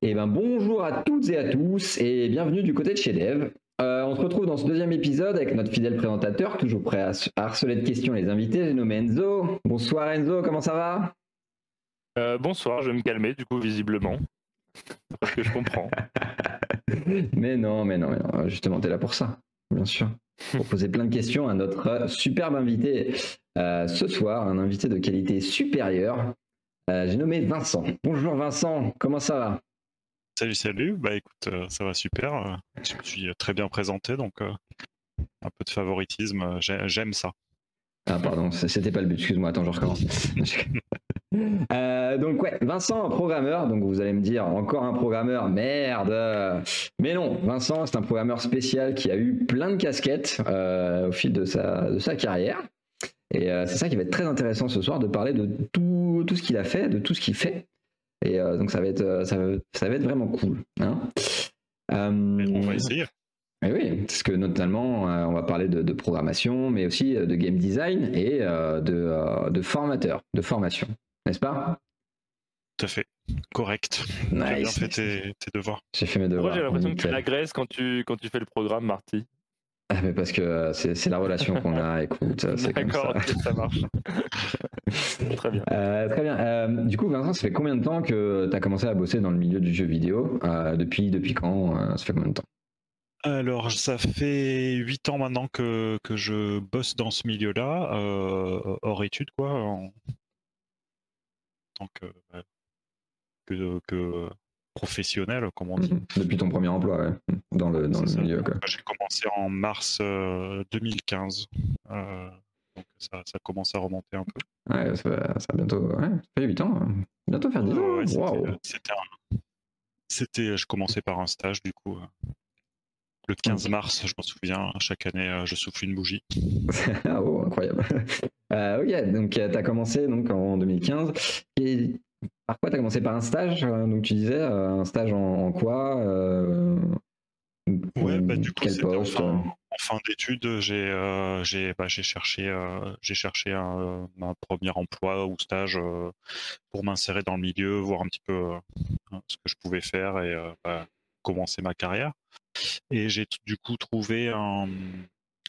Eh ben bonjour à toutes et à tous et bienvenue du côté de chez Dev. Euh, on se retrouve dans ce deuxième épisode avec notre fidèle présentateur, toujours prêt à harceler de questions les invités, j'ai nommé Enzo. Bonsoir Enzo, comment ça va? Euh, Bonsoir, je vais me calmer du coup visiblement. Parce que je comprends. mais non, mais non, mais non, justement, t'es là pour ça, bien sûr. Pour poser plein de questions à notre superbe invité euh, ce soir, un invité de qualité supérieure. j'ai nommé Vincent. Bonjour Vincent, comment ça va? Salut, salut. Bah écoute, euh, ça va super. Euh, je suis très bien présenté, donc euh, un peu de favoritisme, j'aime ça. Ah pardon, c'était pas le but, excuse-moi, attends, je recommence. donc ouais, Vincent, programmeur, donc vous allez me dire, encore un programmeur, merde Mais non, Vincent, c'est un programmeur spécial qui a eu plein de casquettes au fil de sa, de sa carrière. Et c'est ça qui va être très intéressant ce soir, de parler de tout, tout ce qu'il a fait, de tout ce qu'il fait. Et euh, donc ça va être, euh, ça va, ça va être vraiment cool. Hein on va essayer. Et oui, parce que notamment, euh, on va parler de, programmation, mais aussi de game design et de, de formateur, de formation, n'est-ce pas? Tout à fait, correct. Nice. Tu as bien fait tes, devoirs. J'ai fait mes devoirs. Moi, j'ai l'impression que tu l'agresses quand tu, quand tu fais le programme, Marty. Ah, mais parce que euh, c'est la relation qu'on a, écoute, euh, c'est comme ça. ça marche. très bien. Euh, très bien. du coup, Vincent, ça fait combien de temps que tu as commencé à bosser dans le milieu du jeu vidéo depuis, depuis quand Ça fait combien de temps? Alors, ça fait 8 ans maintenant que, que je bosse dans ce milieu-là, hors études, quoi, en tant que, que, que professionnel, comme on dit. Mhm. Depuis ton premier emploi, dans le, dans le milieu. J'ai commencé en mars 2015. Euh, euh, donc ça, ça, commence à remonter un peu. Ouais, ça, ça bientôt. Ouais, ça fait 8 ans. Hein. Bientôt faire 10 ans. C'était, je commençais par un stage, du coup. Le 15 mars, je m'en souviens, chaque année, je souffle une bougie. ah, oh, incroyable. Euh, ok, donc tu as commencé donc, en 2015. Et par quoi tu as commencé? Par un stage euh, Donc tu disais euh, un stage en, quoi euh, Ouais, bah, du coup, en fin, d'études, j'ai j'ai bah, cherché, j'ai cherché un, premier emploi ou stage pour m'insérer dans le milieu, voir un petit peu ce que je pouvais faire et bah, commencer ma carrière. Et j'ai du coup trouvé un,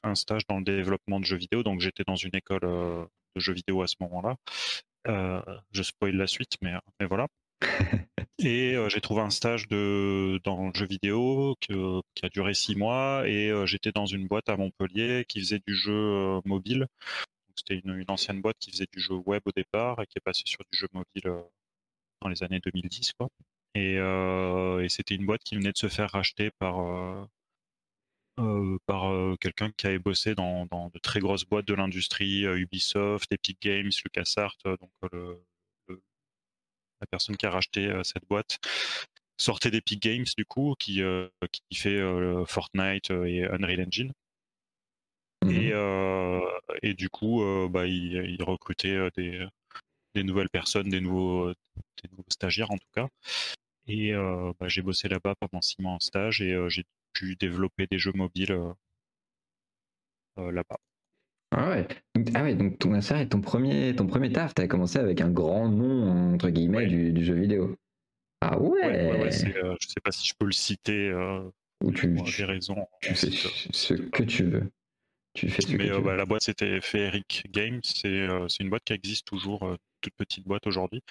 un, stage dans le développement de jeux vidéo. Donc j'étais dans une école de jeux vidéo à ce moment-là. Euh, je spoil la suite, mais, mais voilà. et euh, j'ai trouvé un stage de, dans le jeu vidéo qui a duré six mois et euh, j'étais dans une boîte à Montpellier qui faisait du jeu mobile. C'était une, ancienne boîte qui faisait du jeu web au départ et qui est passée sur du jeu mobile dans les années 2010. Quoi. Et, et c'était une boîte qui venait de se faire racheter par, euh, par euh, quelqu'un qui avait bossé dans, de très grosses boîtes de l'industrie, euh, Ubisoft, Epic Games, LucasArts, donc la personne qui a racheté cette boîte sortait d'Epic Games du coup, qui, qui fait Fortnite et Unreal Engine. Et, mmh et, du coup, bah, il, recrutait des, des, nouvelles personnes, des nouveaux, des nouveaux stagiaires en tout cas. Et bah, j'ai bossé là-bas pendant six mois en stage et j'ai pu développer des jeux mobiles euh, euh, là-bas. Ah ouais. Donc, ah ouais, donc ton, ça, ton premier, ton premier taf, tu as commencé avec un grand nom, entre guillemets, du, jeu vidéo. Ah ouais, ouais, euh, Je sais pas si je peux le citer. Ou tu, j'ai raison. Tu fais ce que tu veux. Tu fais ce Mais que tu bah, la boîte, c'était Feeric Games. C'est une boîte qui existe toujours, toute petite boîte aujourd'hui,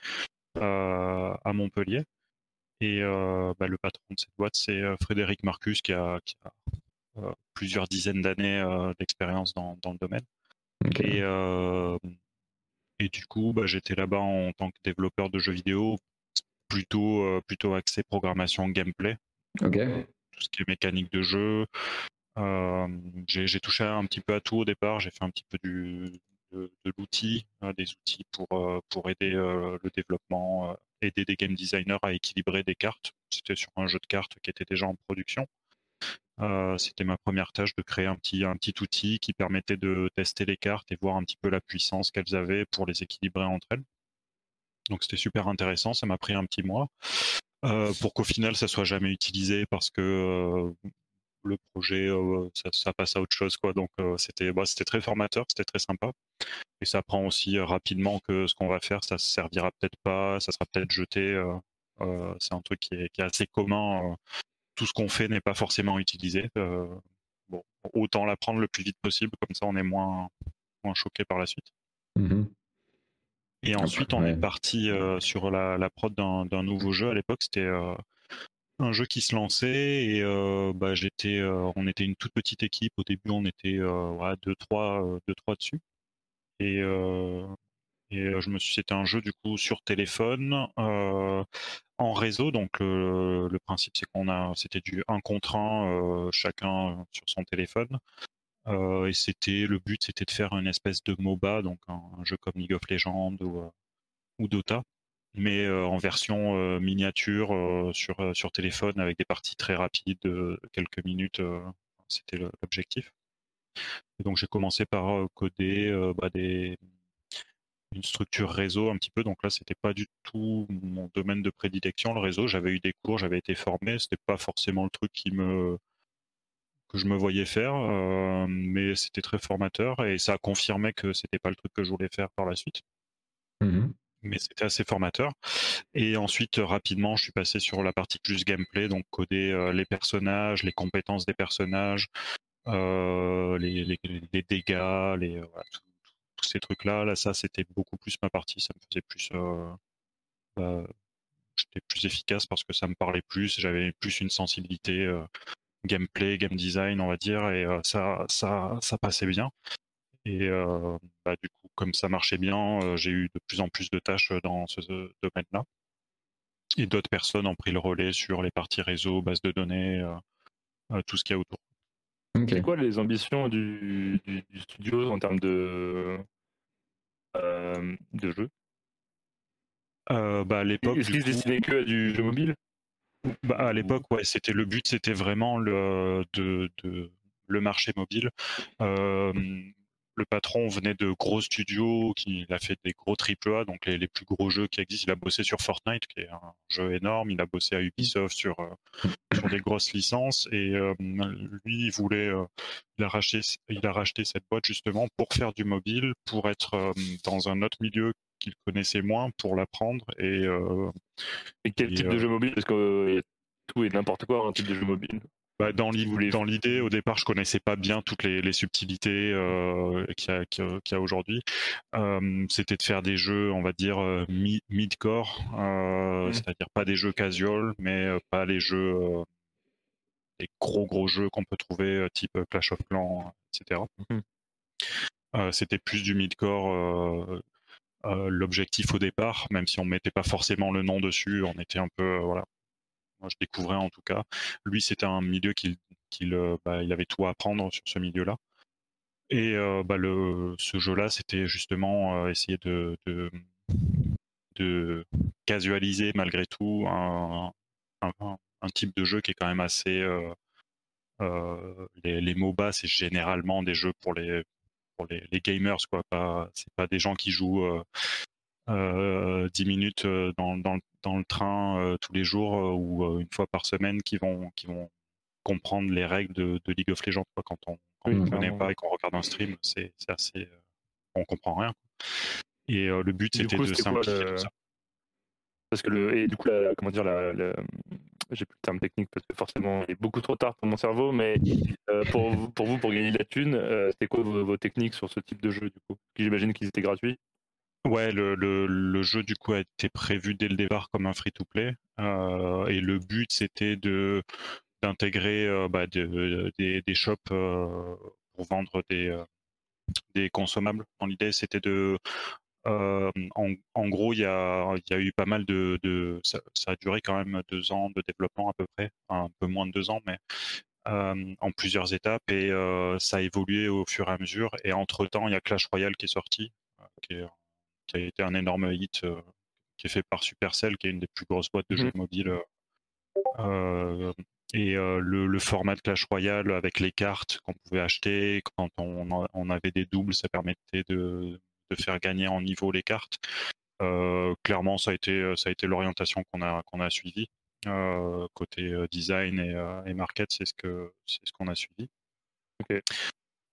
à Montpellier. Et euh, bah, le patron de cette boîte, c'est euh, Frédéric Marcus, qui a, euh, plusieurs dizaines d'années d'expérience dans, le domaine. Et, et, du coup, bah, j'étais là-bas en tant que développeur de jeux vidéo, plutôt, plutôt axé programmation gameplay. Tout ce qui est mécanique de jeu. j'ai touché un petit peu à tout au départ. J'ai fait un petit peu du, de, l'outil, des outils pour, pour aider le développement aider des game designers à équilibrer des cartes. C'était sur un jeu de cartes qui était déjà en production. Euh, c'était ma première tâche de créer un petit, outil qui permettait de tester les cartes et voir un petit peu la puissance qu'elles avaient pour les équilibrer entre elles. Donc c'était super intéressant, ça m'a pris un petit mois. Euh, pour qu'au final ça soit jamais utilisé parce que euh, le projet ça, passe à autre chose quoi donc c'était bah, c'était très formateur c'était très sympa et ça apprend aussi rapidement que ce qu'on va faire ça servira peut-être pas ça sera peut-être jeté c'est un truc qui est, assez commun. tout ce qu'on fait n'est pas forcément utilisé. bon, autant l'apprendre le plus vite possible, comme ça on est moins, moins choqué par la suite. Mmh et ensuite, on est parti sur la, prod d'un nouveau jeu. À l'époque, c'était un jeu qui se lançait et bah, j'étais, on était une toute petite équipe. Au début, on était ouais, deux, trois, deux, trois dessus. Et, je me suis, c'était un jeu du coup sur téléphone en réseau. Donc le, principe, c'est qu'on a, c'était du 1 contre 1 chacun sur son téléphone. et c'était le but, c'était de faire une espèce de MOBA, donc un, jeu comme League of Legends ou Dota mais en version miniature sur, sur téléphone avec des parties très rapides, quelques minutes, c'était l'objectif. donc j'ai commencé par coder bah, une structure réseau un petit peu. Donc là, c'était pas du tout mon domaine de prédilection, le réseau. J'avais eu des cours, j'avais été formé. C'était pas forcément le truc me que je me voyais faire, mais c'était très formateur et ça a confirmé que c'était pas le truc que je voulais faire par la suite. Mmh mais c'était assez formateur. Et ensuite, rapidement, je suis passé sur la partie plus gameplay, donc coder euh, les personnages, les compétences des personnages, euh, les, dégâts, les, euh, tous ces trucs-là. Là, ça, c'était beaucoup plus ma partie. Ça me faisait plus. Bah, j'étais plus efficace parce que ça me parlait plus. J'avais plus une sensibilité gameplay, game design, on va dire, et ça, ça passait bien. Et bah, du coup, comme ça marchait bien, j'ai eu de plus en plus de tâches dans ce domaine-là. Et d'autres personnes ont pris le relais sur les parties réseau, bases de données, tout ce qu'il y a autour. C'est quoi les ambitions du, studio en termes de, de jeu? Bah, à l'époque. Est-ce qu'il se destinait que à du jeu mobile? Bah, À l'époque, ouais, c'était le but, c'était vraiment le, de, le marché mobile le patron venait de gros studios, qui il a fait des gros AAA, donc les, plus gros jeux qui existent. Il a bossé sur Fortnite, qui est un jeu énorme. Il a bossé à Ubisoft sur, euh, sur des grosses licences. Et euh, lui, il voulait, euh, il, a racheté, il a racheté cette boîte justement pour faire du mobile, pour être dans un autre milieu qu'il connaissait moins, pour l'apprendre. Et, et quel type de jeu mobile? Parce que tout et n'importe quoi, un type de jeu mobile. Bah, dans l'idée, au départ, je connaissais pas bien toutes les, subtilités euh, qu'il y a, aujourd'hui. Euh, c'était de faire des jeux, on va dire, euh, mid-core, mmh. c'est-à-dire pas des jeux casual, mais pas les jeux, les gros gros jeux qu'on peut trouver, type Clash of Clans, etc. Mmh. c'était plus du mid-core. L'objectif au départ, même si on mettait pas forcément le nom dessus, on était un peu voilà, moi je découvrais en tout cas. Lui, c'était un milieu qu'il euh, bah, il avait tout à apprendre sur ce milieu-là. Et euh, bah, le, ce jeu-là, c'était justement euh, essayer de, de, casualiser malgré tout un, un, type de jeu qui est quand même assez. les, MOBA, c'est généralement des jeux pour les, pour les gamers, quoi. Pas, c'est pas des gens qui jouent 10 minutes dans, dans, dans le train euh, tous les jours euh, ou euh, une fois par semaine qui vont, qui vont comprendre les règles de, League of Legends. Quand on ne connaît pas et qu'on regarde un stream, c'est assez. on comprend rien. Et le but, c'était de simplifier ça. Parce que le, et du coup, comment dire, la, j'ai plus le terme technique parce que forcément, il est beaucoup trop tard pour mon cerveau, mais pour, vous, pour vous, pour gagner de la thune, c'était quoi vos, vos, techniques sur ce type de jeu du coup? J'imagine qu'ils étaient gratuits. Ouais, le, jeu du coup a été prévu dès le départ comme un free-to-play euh, et le but c'était de d'intégrer euh, bah, des, des, shops euh, pour vendre des, des consommables. L'idée c'était de en, gros, il y a, y a, eu pas mal de, ça, a duré quand même deux ans de développement à peu près, un peu moins de deux ans, mais en plusieurs étapes et ça a évolué au fur et à mesure. Et entre temps, il y a Clash Royale qui est sorti, qui a été un énorme hit, euh, qui est fait par Supercell, qui est une des plus grosses boîtes de jeux mmh. mobiles. Euh, et euh, le, format de Clash Royale avec les cartes qu'on pouvait acheter, quand on, avait des doubles, ça permettait de, faire gagner en niveau les cartes. clairement, ça a été, ça a été l'orientation qu'on a, qu'on a suivie. côté design et, market, c'est ce que c'est ce qu'on a suivi.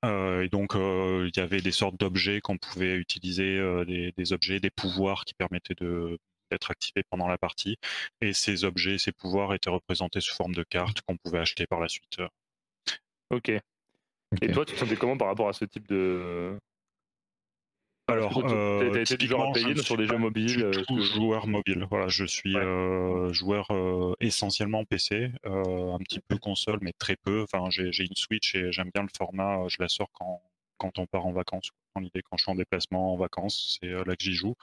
Euh, et donc, euh, il y avait des sortes d'objets qu'on pouvait utiliser, euh, des, objets, des pouvoirs qui permettaient de, d'être activés pendant la partie. Et ces objets, ces pouvoirs étaient représentés sous forme de cartes qu'on pouvait acheter par la suite. Ok. Et toi, tu te sentais comment par rapport à ce type de, alors, tu as été payer sur des jeux mobiles euh, joueur mobile. Voilà, je suis euh, joueur euh, essentiellement PC, un petit peu console, mais très peu. Enfin, j'ai une Switch et j'aime bien le format. Je la sors quand, quand on part en vacances. En idée, quand je suis en déplacement en vacances, c'est là que j'y joue.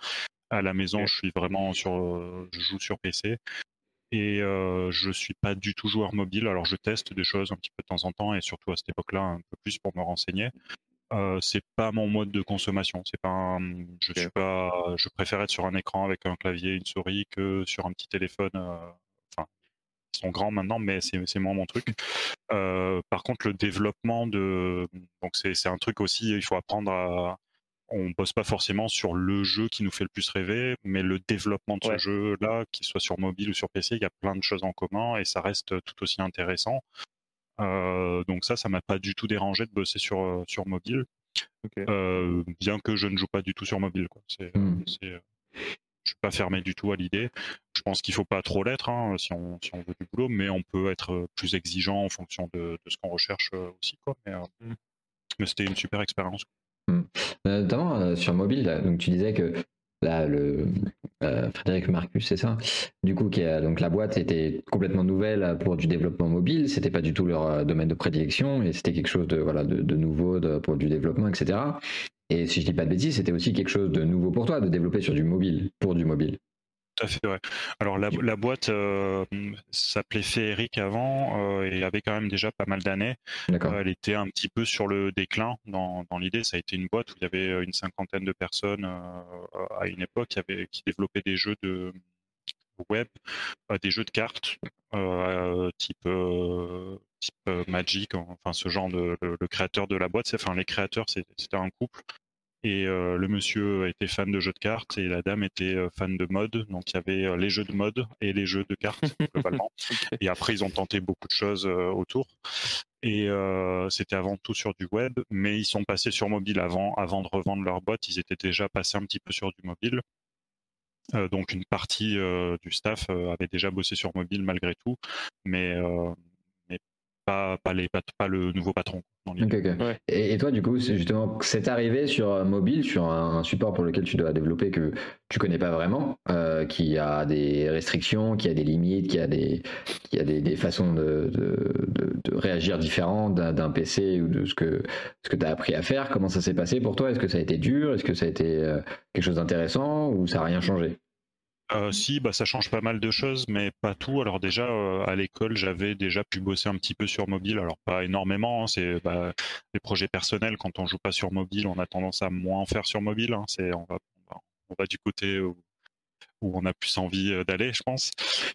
À la maison, je suis vraiment sur, je joue sur PC. Et je suis pas du tout joueur mobile. Alors, je teste des choses un petit peu de temps en temps et surtout à cette époque-là, un peu plus pour me renseigner. Euh, c'est pas mon mode de consommation. C'est pas, je suis pas, je préfère être sur un écran avec un clavier, une souris que sur un petit téléphone. Euh, enfin, ils sont grands maintenant, mais c'est moins mon truc. Euh, par contre, le développement de, donc c'est un truc aussi, il faut apprendre à. On bosse pas forcément sur le jeu qui nous fait le plus rêver, mais le développement de ce jeu-là, qu'il soit sur mobile ou sur PC, il y a plein de choses en commun et ça reste tout aussi intéressant. Euh, donc ça, ça m'a pas du tout dérangé de bosser sur, euh, sur mobile. Euh, bien que je ne joue pas du tout sur mobile. Quoi. Hmm. je suis pas fermé du tout à l'idée. Je pense qu'il faut pas trop l'être hein, si, on, si, on, veut du boulot, mais on peut être plus exigeant en fonction de, de ce qu'on recherche aussi. Quoi. Mais, hmm. mais c'était une super expérience. Hmm. Notamment sur mobile, donc tu disais que là, le euh, Frédéric Marcus, c'est ça. Du coup, qui a, donc la boîte était complètement nouvelle pour du développement mobile. C'était pas du tout leur euh, domaine de prédilection et c'était quelque chose de nouveau pour du développement, etc. Et si je dis pas de bêtises, c'était aussi quelque chose de nouveau pour toi de développer sur du mobile, pour du mobile. Tout à fait, ouais. Alors la, boîte euh, s'appelait Féeric avant euh, et avait quand même déjà pas mal d'années. Euh, elle était un petit peu sur le déclin dans, l'idée. Ça a été une boîte où il y avait une cinquantaine de personnes à une époque qui, avait, qui développaient des jeux de web, des jeux de cartes type, type Magic, enfin ce genre de le, créateur de la boîte, enfin les créateurs c'était un couple et euh, le monsieur était fan de jeux de cartes et la dame était euh, fan de mode. Donc il y avait euh, les jeux de mode et les jeux de cartes globalement. Et après ils ont tenté beaucoup de choses autour. Et c'était avant tout sur du web, mais ils sont passés sur mobile avant, avant de revendre leur boîte. Ils étaient déjà passés un petit peu sur du mobile. donc une partie du staff avait déjà bossé sur mobile malgré tout, mais pas, pas, les, pas, le nouveau patron. Et, toi, du coup, c'est justement, c'est arrivé sur euh, mobile, sur un, support pour lequel tu dois développer que tu connais pas vraiment, euh, qui a des restrictions, qui a des limites, qui a des, qui a des, façons de, de, réagir différentes d'un PC ou de ce que, ce que tu as appris à faire. Comment ça s'est passé pour toi? Est-ce que ça a été dur? Est-ce que ça a été euh, quelque chose d'intéressant? Ou ça n'a rien changé? Euh, si, bah, ça change pas mal de choses, mais pas tout. Alors déjà, euh, à l'école, j'avais déjà pu bosser un petit peu sur mobile. Alors pas énormément, hein, c'est bah, des projets personnels. Quand on joue pas sur mobile, on a tendance à moins en faire sur mobile. Hein. C'est, on va, on va du côté où on a plus envie euh, d'aller, je pense.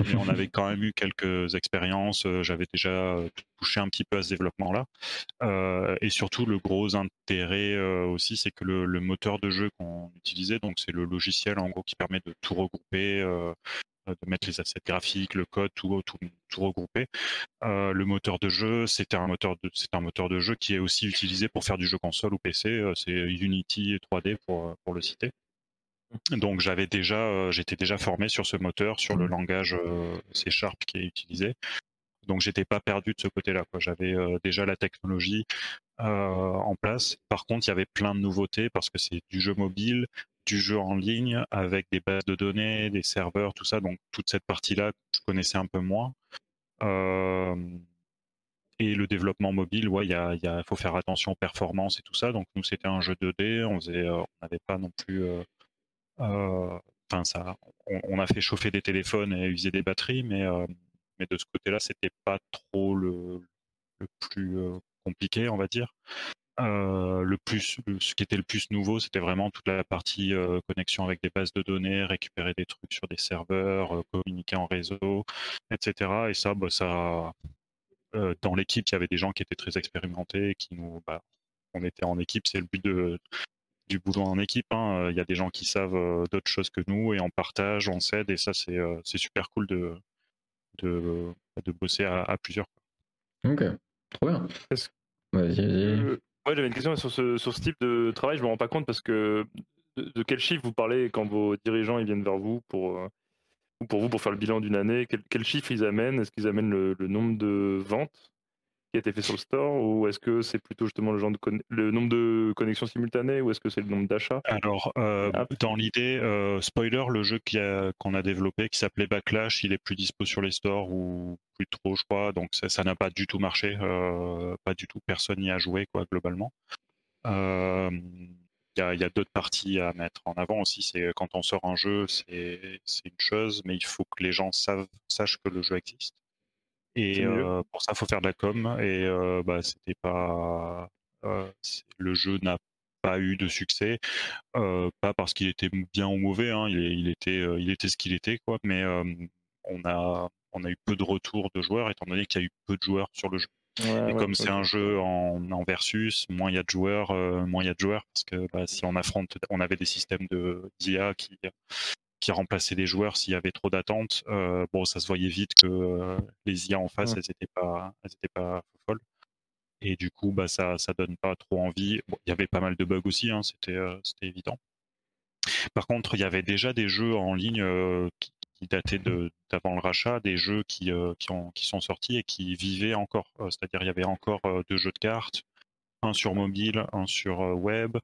Mais on avait quand même eu quelques expériences. Euh, j'avais déjà euh, touché un petit peu à ce développement-là. et surtout, le gros intérêt aussi, c'est que le, moteur de jeu qu'on utilisait, donc c'est le logiciel en gros qui permet de tout regrouper, de mettre les assets graphiques, le code, tout, tout, le moteur de jeu, c'est un moteur de jeu qui est aussi utilisé pour faire du jeu console ou PC. c'est Unity 3D pour, pour le citer. Donc j'avais déjà, euh, j'étais déjà formé sur ce moteur, sur le mmh. langage euh, C Sharp qui est utilisé. Donc j'étais pas perdu de ce côté-là. J'avais euh, déjà la technologie en place. Par contre, il y avait plein de nouveautés parce que c'est du jeu mobile, du jeu en ligne avec des bases de données, des serveurs, tout ça. Donc toute cette partie-là, je connaissais un peu moins. et le développement mobile, ouais, il y faut faire attention aux performances et tout ça. Donc nous, c'était un jeu 2D. On faisait, on n'avait pas non plus enfin, ça, on, a fait chauffer des téléphones et user des batteries, mais, euh, mais de ce côté-là, c'était pas trop le, plus euh, compliqué, on va dire. le plus, ce qui était le plus nouveau, c'était vraiment toute la partie connexion avec des bases de données, récupérer des trucs sur des serveurs, communiquer en réseau, etc. Et ça, bah, ça, dans l'équipe, il y avait des gens qui étaient très expérimentés, qui nous, bah, on était en équipe, c'est le but de, du boulot en équipe. Hein. Euh, il y a des gens qui savent euh, d'autres choses que nous et on partage, on s'aide et ça c'est euh, super cool de, de, de bosser à, plusieurs. Ok, trop bien. Vas-y, vas-y. j'avais une question sur ce, sur ce type de travail, je me rends pas compte parce que de, quel chiffre vous parlez quand vos dirigeants ils viennent vers vous pour, pour vous pour faire le bilan d'une année quel, quel, chiffre ils amènent? Est-ce qu'ils amènent le, nombre de ventes? Qui a été fait sur le store ou est-ce que c'est plutôt justement le, genre de le nombre de connexions simultanées ou est-ce que c'est le nombre d'achats? Alors, euh, ah. dans l'idée, euh, spoiler, le jeu qu'on a, a, développé qui s'appelait Backlash, il est plus dispo sur les stores ou plus trop, je crois, donc ça n'a pas du tout marché, euh, pas du tout, personne n'y a joué, quoi, globalement. Il y a, a d'autres parties à mettre en avant aussi. C'est quand on sort un jeu, c'est une chose, mais il faut que les gens savent, sachent que le jeu existe. Et euh, pour ça, il faut faire de la com. Et euh, bah, c'était pas. Euh, le jeu n'a pas eu de succès, pas parce qu'il était bien ou mauvais, hein, il, était, il était ce qu'il était, quoi. Mais on a, on a eu peu de retours de joueurs, étant donné qu'il y a eu peu de joueurs sur le jeu. et comme c'est un jeu en, en, versus, moins il y a de joueurs, moins il y a de joueurs, parce que bah, si on affronte, on avait des systèmes de d'IA qui qui remplaçait les joueurs s'il y avait trop d'attentes. Euh, bon, ça se voyait vite que euh, les IA en face, elles n'étaient pas, elles étaient pas folles. Et du coup, bah, ça, ça donne pas trop envie. il y avait pas mal de bugs aussi, hein, c'était, euh, c'était évident. Par contre, il y avait déjà des jeux en ligne qui, dataient d'avant le rachat, des jeux qui, qui, ont, qui sont sortis et qui vivaient encore. C'est-à-dire, il y avait encore deux jeux de cartes, un sur mobile, un sur web,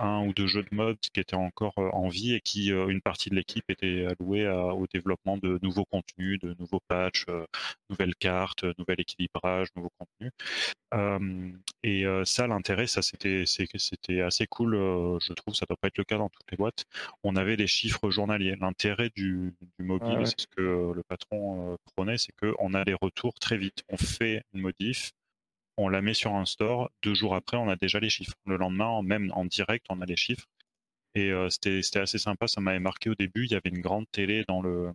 un ou deux jeux de mode qui étaient encore euh, en vie et qui, euh, une partie de l'équipe était allouée au développement de nouveaux contenus, de nouveaux patchs, euh, nouvelles cartes, nouvel équilibrage, nouveaux contenus. et ça, l'intérêt, ça c'était c'était assez cool. je trouve, ça doit pas être le cas dans toutes les boîtes. On avait les chiffres journaliers. L'intérêt du, mobile, c'est ce que le patron prenait, c'est qu'on a les retours très vite. On fait une modif, on la met sur un store, deux jours après, on a déjà les chiffres. Le lendemain, même en direct, on a les chiffres. Et euh, c'était assez sympa, ça m'avait marqué au début. Il y avait une grande télé dans le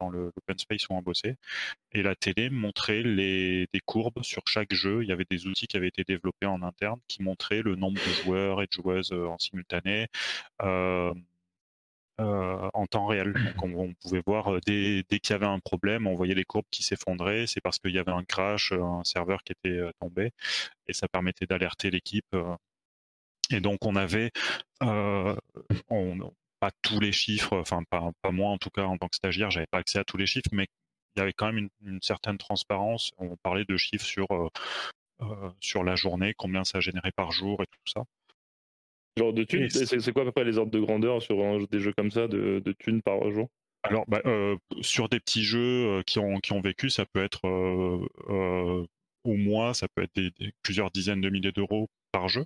dans le open space où on bossait. Et la télé montrait des courbes sur chaque jeu. Il y avait des outils qui avaient été développés en interne qui montraient le nombre de joueurs et de joueuses euh, en simultané. Euh, euh, en temps réel. On, pouvait voir euh, dès, qu'il y avait un problème, on voyait les courbes qui s'effondraient. C'est parce qu'il y avait un crash, euh, un serveur qui était tombé, et ça permettait d'alerter l'équipe. Et donc on avait pas tous les chiffres, enfin pas, moi en tout cas en tant que stagiaire, j'avais pas accès à tous les chiffres, mais il y avait quand même une, une certaine transparence. On parlait de chiffres sur sur la journée, combien ça générait par jour et tout ça. Genre de thunes C'est quoi à peu près les ordres de grandeur sur des jeux comme ça, de, de thunes par jour? Alors, bah, euh, sur des petits jeux euh, qui ont, qui ont vécu, ça peut être euh, au mois, ça peut être plusieurs dizaines de milliers d'euros par jeu.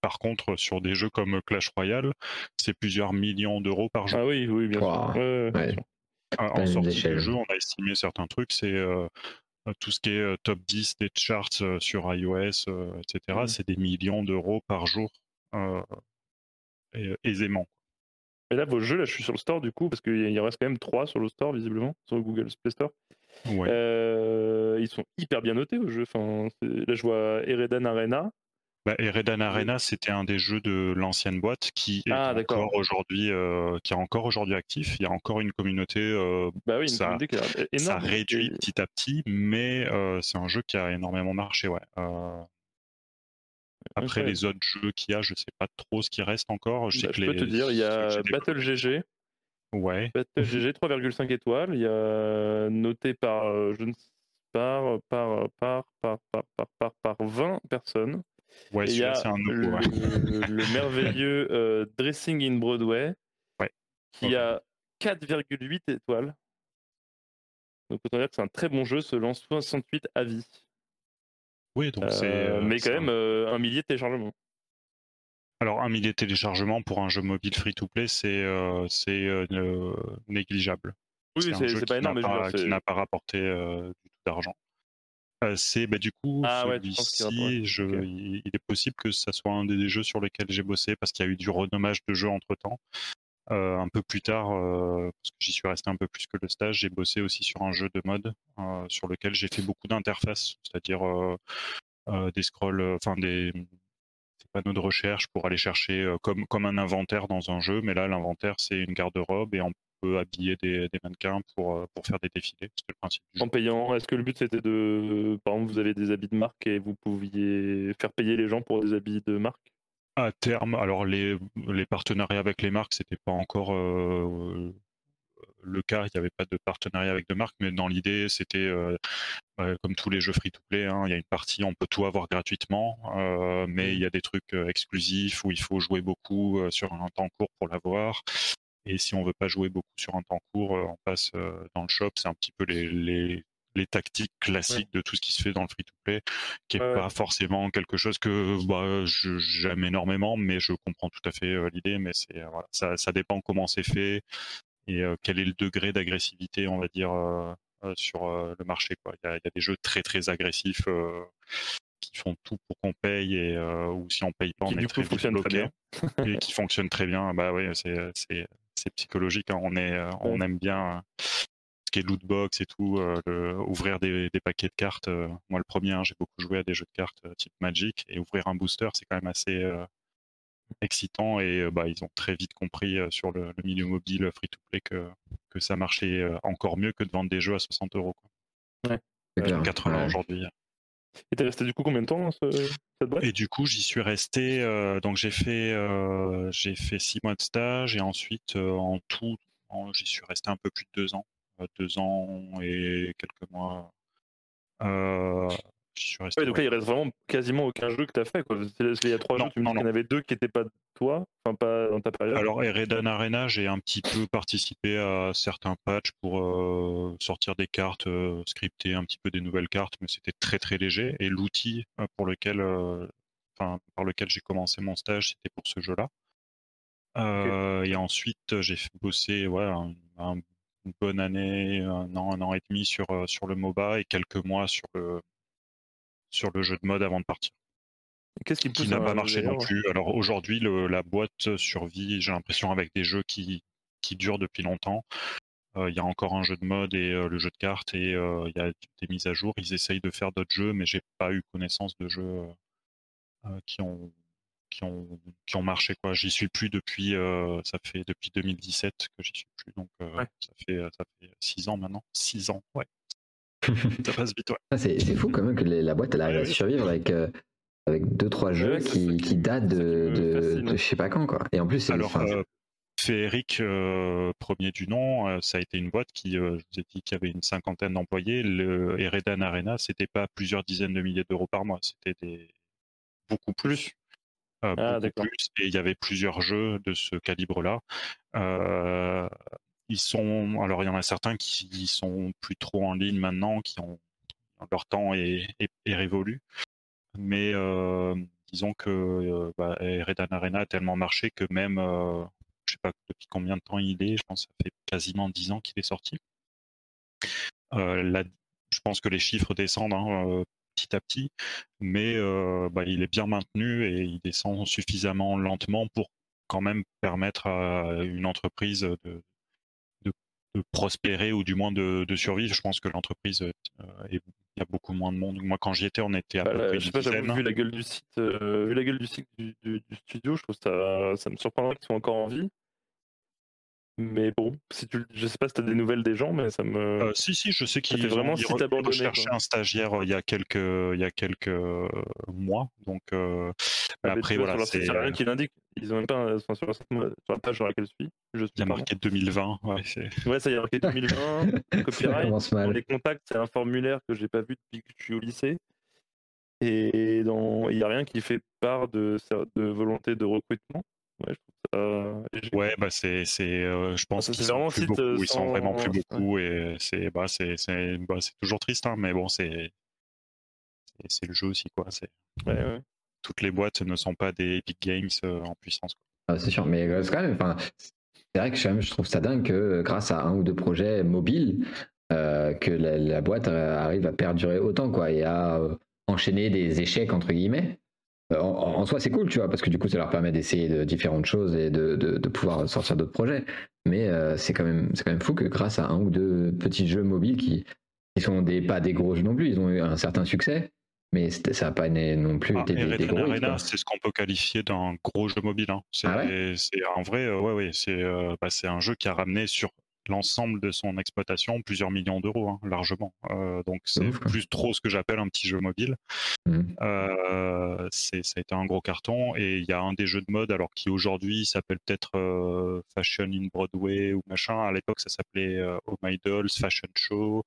par contre, sur des jeux comme Clash Royale, c'est plusieurs millions d'euros par jeu. Ah oui, oui, bien sûr. En sortie de jeu, on a estimé certains trucs, c'est euh, tout ce qui est euh, top 10 des charts euh, sur iOS, etc., mmh. c'est des millions d'euros par jour aisément. Et là, vos jeux, là, je suis sur le store du coup, parce qu'il reste quand même 3 sur le store, visiblement, sur le Google Play Store. ils sont hyper bien notés vos jeux. Enfin, là, je vois Eredan Arena. Bah, Eredan Arena, c'était un des jeux de l'ancienne boîte qui est ah, encore aujourd'hui, euh, qui est encore aujourd'hui actif. Il y a encore une communauté. Euh, bah oui, ça, énorme. ça réduit petit à petit, mais euh, c'est un jeu qui a énormément marché, ouais. Après les autres jeux qu'il y a, je sais pas trop ce qui reste encore. Je, sais bah, peux te dire, il y a Battle GG. Ouais. Battle GG 3,5 étoiles. Il y a noté par je ne sais par par par par par par, par 20 personnes. Ouais, il y a un le, merveilleux euh, Dressing in Broadway qui a 4,8 étoiles. Donc autant dire que c'est un très bon jeu selon 68 avis. Oui, donc c'est. Euh, mais quand même euh, un millier de téléchargements. Alors un millier de téléchargements pour un jeu mobile free-to-play, c'est négligeable. Oui, c'est pas énorme, mais qui n'a pas rapporté du tout d'argent. Euh, c'est bah, du coup ah je, il, est possible que ça soit un des jeux sur lesquels j'ai bossé parce qu'il y a eu du renommage de jeu entre temps. Euh, un peu plus tard, euh, parce que j'y suis resté un peu plus que le stage, j'ai bossé aussi sur un jeu de mode sur lequel j'ai fait beaucoup d'interfaces, c'est-à-dire des scrolls, enfin des, panneaux de recherche pour aller chercher comme, comme un inventaire dans un jeu, mais là l'inventaire c'est une garde-robe et on habiller des, mannequins pour, euh, pour faire des défilés. C'était le principe. en payant, est-ce que le but c'était de. Par exemple, vous avez des habits de marque et vous pouviez faire payer les gens pour des habits de marque? À terme, alors les, les partenariats avec les marques, c'était pas encore le cas, il n'y avait pas de partenariat avec de marques, mais dans l'idée, c'était comme tous les jeux free-to-play, hein, il y a une partie, on peut tout avoir gratuitement, mais il y a des trucs exclusifs où il faut jouer beaucoup sur un temps court pour l'avoir. Et si on veut pas jouer beaucoup sur un temps court, on passe dans le shop. C'est un petit peu les, les, tactiques classiques de tout ce qui se fait dans le free-to-play, qui est pas forcément quelque chose que bah, j'aime énormément, mais je comprends tout à fait l'idée. Mais c'est ça, ça dépend comment c'est fait et quel est le degré d'agressivité, on va dire, sur le marché. Quoi. Il, y a, des jeux très très agressifs qui font tout pour qu'on paye et ou si on paye pas, on est très bloqué et qui fonctionnent très bien. Bah oui, c'est c'est psychologique. Hein. On est on aime bien ce qui est lootbox et tout, ouvrir des, des, paquets de cartes. moi, le premier, hein, j'ai beaucoup joué à des jeux de cartes type Magic et ouvrir un booster, c'est quand même assez excitant et bah, ils ont très vite compris sur le, milieu mobile free-to-play que, que ça marchait encore mieux que de vendre des jeux à 60 euros. Ouais. 80 aujourd'hui. Et t'es resté du coup combien de temps cette boîte? Et du coup, j'y suis resté. donc j'ai fait j'ai fait six mois de stage et ensuite en tout, j'y suis resté un peu plus de deux ans, deux ans et quelques mois. Ouais, donc là, il reste vraiment quasiment aucun jeu que tu as fait. Quoi. Il y a trois jeux, tu me dis qu'il y en avait deux qui n'étaient pas toi, enfin pas dans ta période. Alors, Eredan Arena, j'ai un petit peu participé à certains patchs pour euh, sortir des cartes, euh, scripter un petit peu des nouvelles cartes, mais c'était très très léger. Et l'outil euh, pour lequel, enfin, par lequel j'ai commencé mon stage, c'était pour ce jeu-là. Et ensuite, j'ai bossé ouais, une bonne année, un an, un an et demi sur, sur le MOBA et quelques mois sur le, sur le jeu de mode avant de partir. Qu'est-ce qui, n'a pas marché non plus. Alors aujourd'hui, la boîte survit, j'ai l'impression, avec des jeux qui, qui durent depuis longtemps. Euh, il y a encore un jeu de mode et euh, le jeu de cartes et euh, il y a des mises à jour. Ils essayent de faire d'autres jeux, mais j'ai pas eu connaissance de jeux qui ont qui ont qui ont marché quoi. J'y suis plus depuis ça fait depuis 2017 que j'y suis plus donc ça fait ça fait six ans maintenant. Six ans, ouais. Ça passe vite, ah, c'est, fou quand même que la boîte elle arrive à survivre avec, euh, avec 2-3 jeux qui, qui, datent de, de, je sais pas quand. Quoi. Et en plus, c'est. Alors, euh, Féeric, euh, premier du nom, ça a été une boîte qui, je vous ai dit qu'il y avait une cinquantaine d'employés. Le Eredan Arena, c'était pas plusieurs dizaines de milliers d'euros par mois, c'était des... beaucoup plus. ah, beaucoup plus. Et il y avait plusieurs jeux de ce calibre-là. Ils sont, alors il y en a certains qui sont plus trop en ligne maintenant, qui ont leur temps est, révolu. Mais euh, disons que euh, bah, Redan Arena a tellement marché que même, euh, je sais pas depuis combien de temps il est, je pense que ça fait quasiment 10 ans qu'il est sorti. je pense que les chiffres descendent hein, petit à petit, mais bah, il est bien maintenu et il descend suffisamment lentement pour quand même permettre à une entreprise de, prospérer ou du moins de, survivre. Je pense que l'entreprise, euh, il y a beaucoup moins de monde. Moi, quand j'y étais, on était à peu bah, près Je sais pas, vu la gueule du site, euh, vu la gueule du site du, studio, je trouve ça, ça me surprendrait qu'ils soient encore en vie. Mais bon, si tu, je sais pas si tu as des nouvelles des gens, mais ça me. Euh, si, si, je sais qu'ils vraiment ont cherché un stagiaire euh, il y a quelques, il y a quelques euh, mois. Donc, euh, ah, après, voilà. Il n'y a rien qui l'indique. Ils ont même pas enfin, sur, la page sur laquelle je suis. Je il y a marqué 2020. Ouais, ouais, ça y a marqué 2020. copyright. Pour les contacts, c'est un formulaire que j'ai pas vu depuis que je suis au lycée. Et dans... il n'y a rien qui fait part de, de volonté de recrutement. Ouais, je euh, ouais, bah c'est, c'est, euh, je pense qu'ils sont, plus beaucoup, ils sont vraiment plus beaucoup et c'est, bah c'est, c'est, bah c'est toujours triste, hein, mais bon, c'est, c'est, le jeu aussi, quoi. C'est, ouais, Toutes les boîtes ne sont pas des Epic Games euh, en puissance. Ah, c'est sûr, mais c'est quand même, c'est vrai que je trouve ça dingue que grâce à un ou deux projets mobiles, que la, la, boîte arrive à perdurer autant, quoi, et à enchaîner des échecs entre guillemets. Euh, en, soi, c'est cool, tu vois, parce que du coup, ça leur permet d'essayer de différentes choses et de, de, pouvoir sortir d'autres projets. Mais euh, c'est quand même, c'est quand même fou que grâce à un ou deux petits jeux mobiles qui, qui sont des, pas des gros jeux non plus, ils ont eu un certain succès. Mais ça n'a pas non plus ah, été des, des, gros C'est ce qu'on peut qualifier d'un gros jeu mobile. Hein. C'est, ah en vrai, euh, ouais, ouais, c'est, bah, c'est un jeu qui a ramené sur l'ensemble de son exploitation plusieurs millions d'euros, hein, largement. Euh, donc c'est plus trop ce que j'appelle un petit jeu mobile. Mmh. Euh, ça a été un gros carton et il y a un des jeux de mode, alors qui aujourd'hui s'appelle peut-être euh, Fashion in Broadway ou machin. À l'époque, ça s'appelait Oh My Dolls Fashion Show.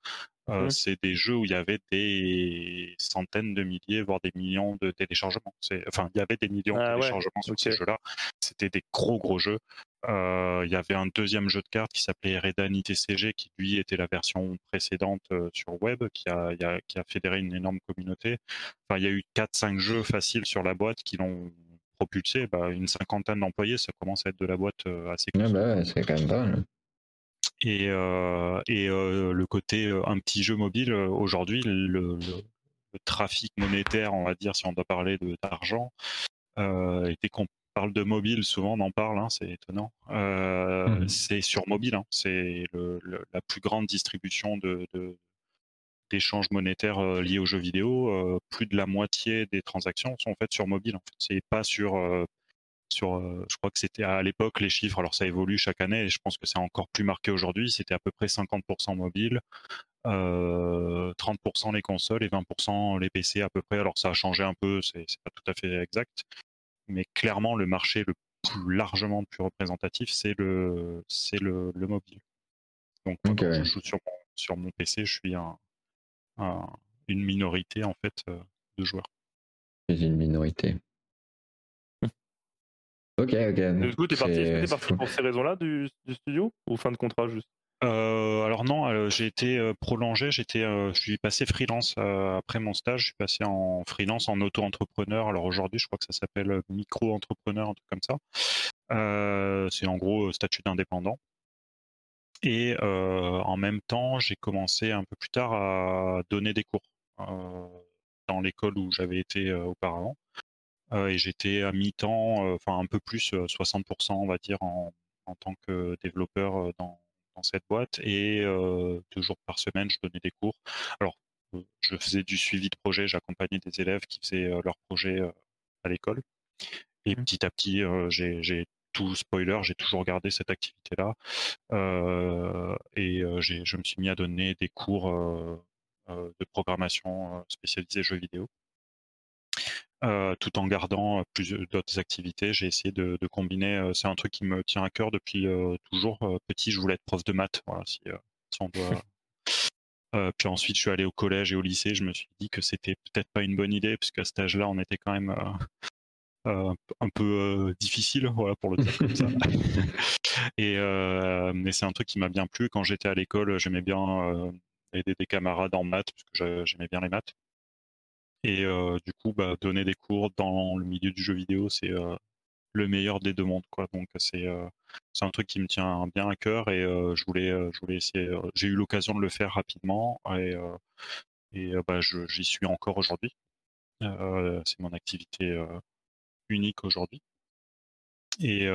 Mmh. C'est des jeux où il y avait des centaines de milliers, voire des millions de téléchargements. Enfin, il y avait des millions de ah téléchargements sur ces jeux-là. C'était des gros gros jeux. Euh, il y avait un deuxième jeu de cartes qui s'appelait Redan ITCG, qui lui était la version précédente euh, sur web, qui a, qui a fédéré une énorme communauté. Enfin, il y a eu 4-5 jeux faciles sur la boîte qui l'ont propulsé. Bah, une cinquantaine d'employés, ça commence à être de la boîte euh, assez bah, c'est quand même pas. Et, et le côté un petit jeu mobile, aujourd'hui, le, le, trafic monétaire, on va dire, si on doit parler d'argent, était parle de mobile, souvent on en parle, hein, c'est étonnant. Euh, mmh c'est sur mobile, hein, c'est la plus grande distribution de, d'échanges monétaires euh, liés aux jeux vidéo. Euh, plus de la moitié des transactions sont faites sur mobile. En fait. C'est pas sur sur, je crois que c'était à l'époque les chiffres, alors ça évolue chaque année et je pense que c'est encore plus marqué aujourd'hui, c'était à peu près 50% mobile, 30% les consoles et 20% les PC à peu près, alors ça a changé un peu, c'est pas tout à fait exact, mais clairement le marché le plus largement plus représentatif, c'est le, c'est le, le, mobile. Donc quand je joue sur mon, sur mon PC, je suis un, une minorité en fait euh, de joueurs. Une minorité. ok, ok. Du coup, t'es parti, parti pour ces raisons-là du, du, studio ou fin de contrat juste? Euh, alors non, euh, j'ai été euh, prolongé, j'étais, je suis passé freelance après mon stage, je suis passé en freelance, en auto-entrepreneur. Alors aujourd'hui, je crois que ça s'appelle micro-entrepreneur, un truc comme ça. c'est en gros statut d'indépendant. Et en même temps, j'ai commencé un peu plus tard à donner des cours dans l'école où j'avais été auparavant. et j'étais à mi-temps, enfin un peu plus, 60% on va dire, en, en tant que développeur dans cette boîte et deux jours par semaine, je donnais des cours. Alors, je faisais du suivi de projet, j'accompagnais des élèves qui faisaient leurs projets à l'école. Et mmh. petit à petit, j'ai tout spoiler, j'ai toujours gardé cette activité-là. et je me suis mis à donner des cours de programmation spécialisés jeux vidéo. Euh, tout en gardant plus d'autres activités. J'ai essayé de, combiner. c'est un truc qui me tient à cœur depuis toujours. petit, je voulais être prof de maths. Voilà, si, on doit. puis ensuite, je suis allé au collège et au lycée. Je me suis dit que c'était peut-être pas une bonne idée, puisqu'à cet âge-là, on était quand même un peu difficile, voilà, pour le dire comme ça. et mais c'est un truc qui m'a bien plu. Quand j'étais à l'école, j'aimais bien aider des camarades en maths, parce que j'aimais bien les maths. Et du coup, bah, donner des cours dans le milieu du jeu vidéo, c'est le meilleur des deux mondes. Quoi. Donc c'est c'est un truc qui me tient bien à cœur et je voulais je voulais essayer. J'ai eu l'occasion de le faire rapidement et, et bah, j'y suis encore aujourd'hui. c'est mon activité unique aujourd'hui. Et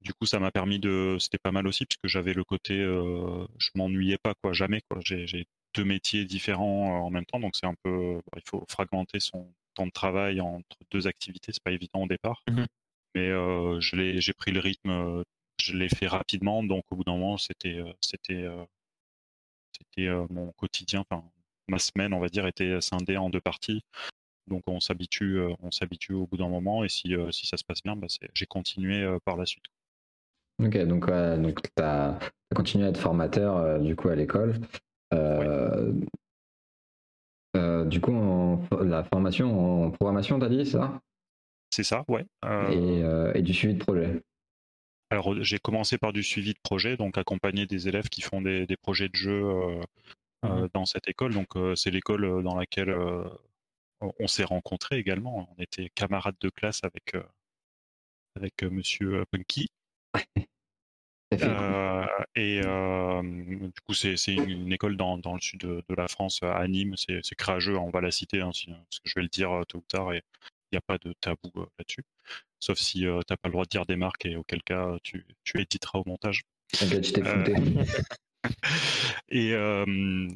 du coup, ça m'a permis de. C'était pas mal aussi puisque j'avais le côté. je m'ennuyais pas quoi, jamais quoi. J'ai deux métiers différents euh, en même temps, donc c'est un peu, il faut fragmenter son temps de travail entre deux activités, c'est pas évident au départ. Mmh Mais euh, j'ai pris le rythme, euh, je l'ai fait rapidement, donc au bout d'un moment, c'était c'était c'était mon quotidien, enfin ma semaine, on va dire, était scindée en deux parties. Donc on s'habitue, on s'habitue au bout d'un moment, et si, si ça se passe bien, bah, j'ai continué par la suite. Ok, donc, donc tu as, continué à être formateur du coup à l'école. Euh, euh, du coup, la formation en programmation, t'as dit ça? C'est ça, ouais. Euh, et, du suivi de projet? Alors, j'ai commencé par du suivi de projet, donc accompagner des élèves qui font des, projets de jeu mmh dans cette école. Donc, c'est l'école dans laquelle on s'est rencontrés également. On était camarades de classe avec, avec Monsieur Punky. Euh, et euh, du coup, c'est une, école dans, dans, le sud de, la France, à Nîmes. C'est crageux, on va la citer, hein, parce que je vais le dire euh, tôt ou tard, et il n'y a pas de tabou là-dessus. Sauf si tu n'as pas le droit de dire des marques, et auquel cas, tu, tu éditeras au montage. T'inquiète, t'ai Et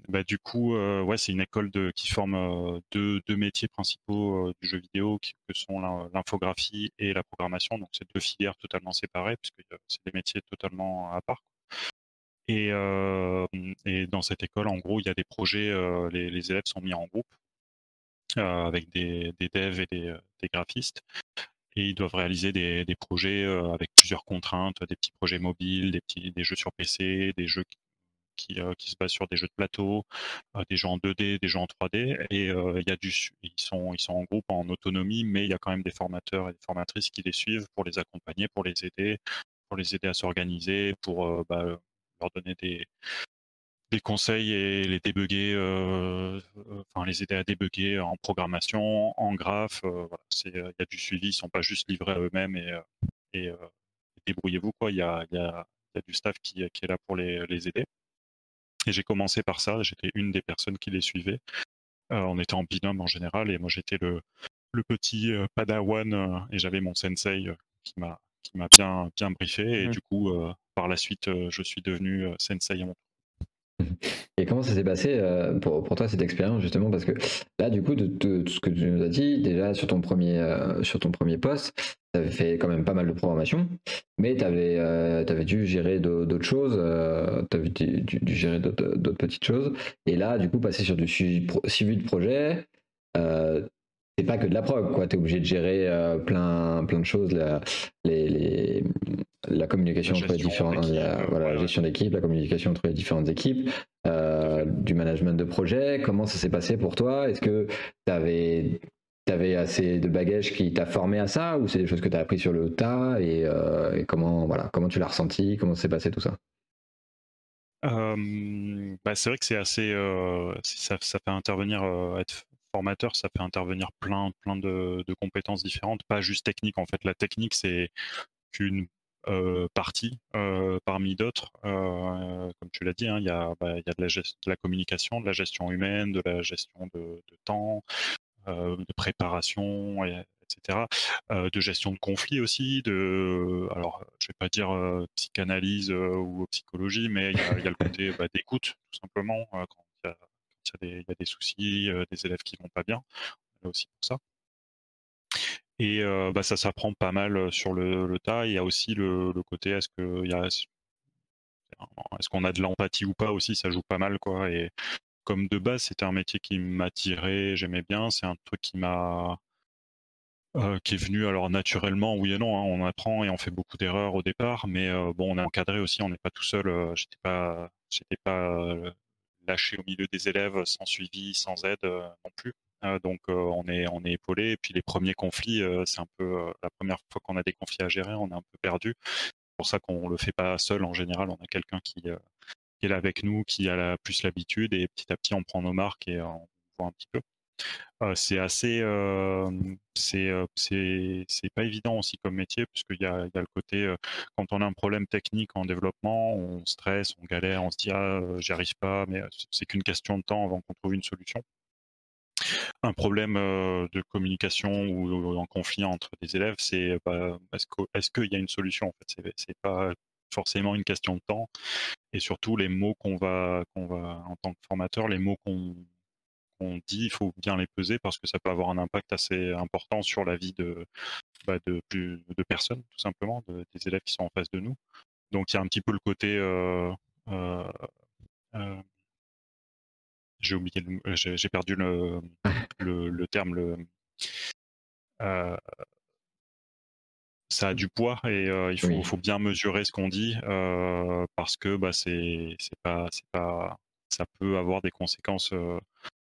bah, du coup, ouais, c'est une école qui forme deux, métiers principaux du jeu vidéo, qui, que sont l'infographie et la programmation. Donc, c'est deux filières totalement séparées, puisque c'est des métiers totalement à part. Et, dans cette école, en gros, il y a des projets, les, élèves sont mis en groupe avec des, devs et des, graphistes. Et ils doivent réaliser des, des projets avec plusieurs contraintes, des petits projets mobiles, des, petits, des jeux sur PC, des jeux qui, qui, se basent sur des jeux de plateau, des jeux en 2D, des jeux en 3D. Et il y a du, ils sont, ils sont en groupe, en autonomie, mais il y a quand même des formateurs et des formatrices qui les suivent pour les accompagner, pour les aider, pour les aider à s'organiser, pour bah, leur donner des, des conseils et les débugger, euh, euh, enfin les aider à débugger en programmation, en graphe. Euh, il y a du suivi, ils sont pas juste livrés à eux-mêmes et, débrouillez-vous quoi. Il y a, y, a, y a, du staff qui, qui est là pour les, les aider. Et j'ai commencé par ça. J'étais une des personnes qui les suivait. on était en binôme en général et moi j'étais le, le petit padawan et j'avais mon sensei qui m'a qui m'a bien bien briefé et du coup par la suite je suis devenu sensei à mon et comment ça s'est passé euh, pour, pour, toi cette expérience justement? Parce que là, du coup, de, tout ce que tu nous as dit, déjà sur ton premier, euh, sur ton premier poste, tu avais fait quand même pas mal de programmation, mais tu avais, euh, dû gérer d'autres choses, tu avais dû, gérer d'autres petites choses. Et là, du coup, passer sur du suivi, de projet, c'est pas que de la prog, quoi. Tu es obligé de gérer plein, plein de choses, les, la communication entre les différentes, la, voilà, gestion d'équipe, la communication entre les différentes équipes, euh, du management de projet. Comment ça s'est passé pour toi? Est-ce que tu avais, avais, assez de bagages qui t'a formé à ça ou c'est des choses que tu as appris sur le tas et, euh, et, comment, voilà, comment tu l'as ressenti? Comment s'est passé tout ça? Euh, bah c'est vrai que c'est assez, ça, ça, fait intervenir, être formateur, ça fait intervenir plein, plein de, de, compétences différentes, pas juste technique. En fait, la technique, c'est qu'une euh, partie euh, parmi d'autres. Euh, comme tu l'as dit, hein, il y a, bah, y a de, la communication, de la gestion humaine, de la gestion de, temps, de préparation, et, etc. de gestion de conflits aussi, de, alors je vais pas dire psychanalyse ou psychologie, mais il y a, le côté bah, d'écoute tout simplement quand il y, y, y, a des soucis, des élèves qui vont pas bien, là aussi pour ça. Et euh, bah, ça s'apprend pas mal sur le, tas. Il y a aussi le, côté est-ce que y est-ce qu'on a de l'empathie ou pas aussi, ça joue pas mal quoi. Et comme de base c'était un métier qui m'attirait, j'aimais bien, c'est un truc qui m'a euh, qui est venu alors naturellement, oui et non. Hein, on apprend et on fait beaucoup d'erreurs au départ, mais euh, bon, on est encadré aussi, on n'est pas tout seul. j'étais pas, j'étais pas lâché au milieu des élèves sans suivi, sans aide non plus. Euh, donc euh, on est on est épaulé. Et puis les premiers conflits, euh, c'est un peu la première fois qu'on a des conflits à gérer, on est un peu perdu. C'est pour ça qu'on le fait pas seul en général. On a quelqu'un qui, est là avec nous, qui a la, plus l'habitude, et petit à petit on prend nos marques et on voit un petit peu. c'est assez, c'est c'est pas évident aussi comme métier puisqu'il a, y a le côté quand on a un problème technique en développement, on stresse, on galère, on se dit ah j'y arrive pas, mais c'est qu'une question de temps avant qu'on trouve une solution un problème de communication ou, en conflit entre des élèves, c'est bah, est-ce qu'il y a une solution en fait? C'est pas forcément une question de temps. Et surtout, les mots qu'on va, qu'on va, en tant que formateur, les mots qu'on dit, il faut bien les peser parce que ça peut avoir un impact assez important sur la vie de, bah, de, de personnes, tout simplement, des élèves qui sont en face de nous. Donc il y a un petit peu le côté euh, euh, euh, j'ai oublié, euh, j'ai perdu le, le, le, terme, le, euh, ça a du poids et euh, il faut, faut, bien mesurer ce qu'on dit euh, parce que bah, c'est pas, pas, ça peut avoir des conséquences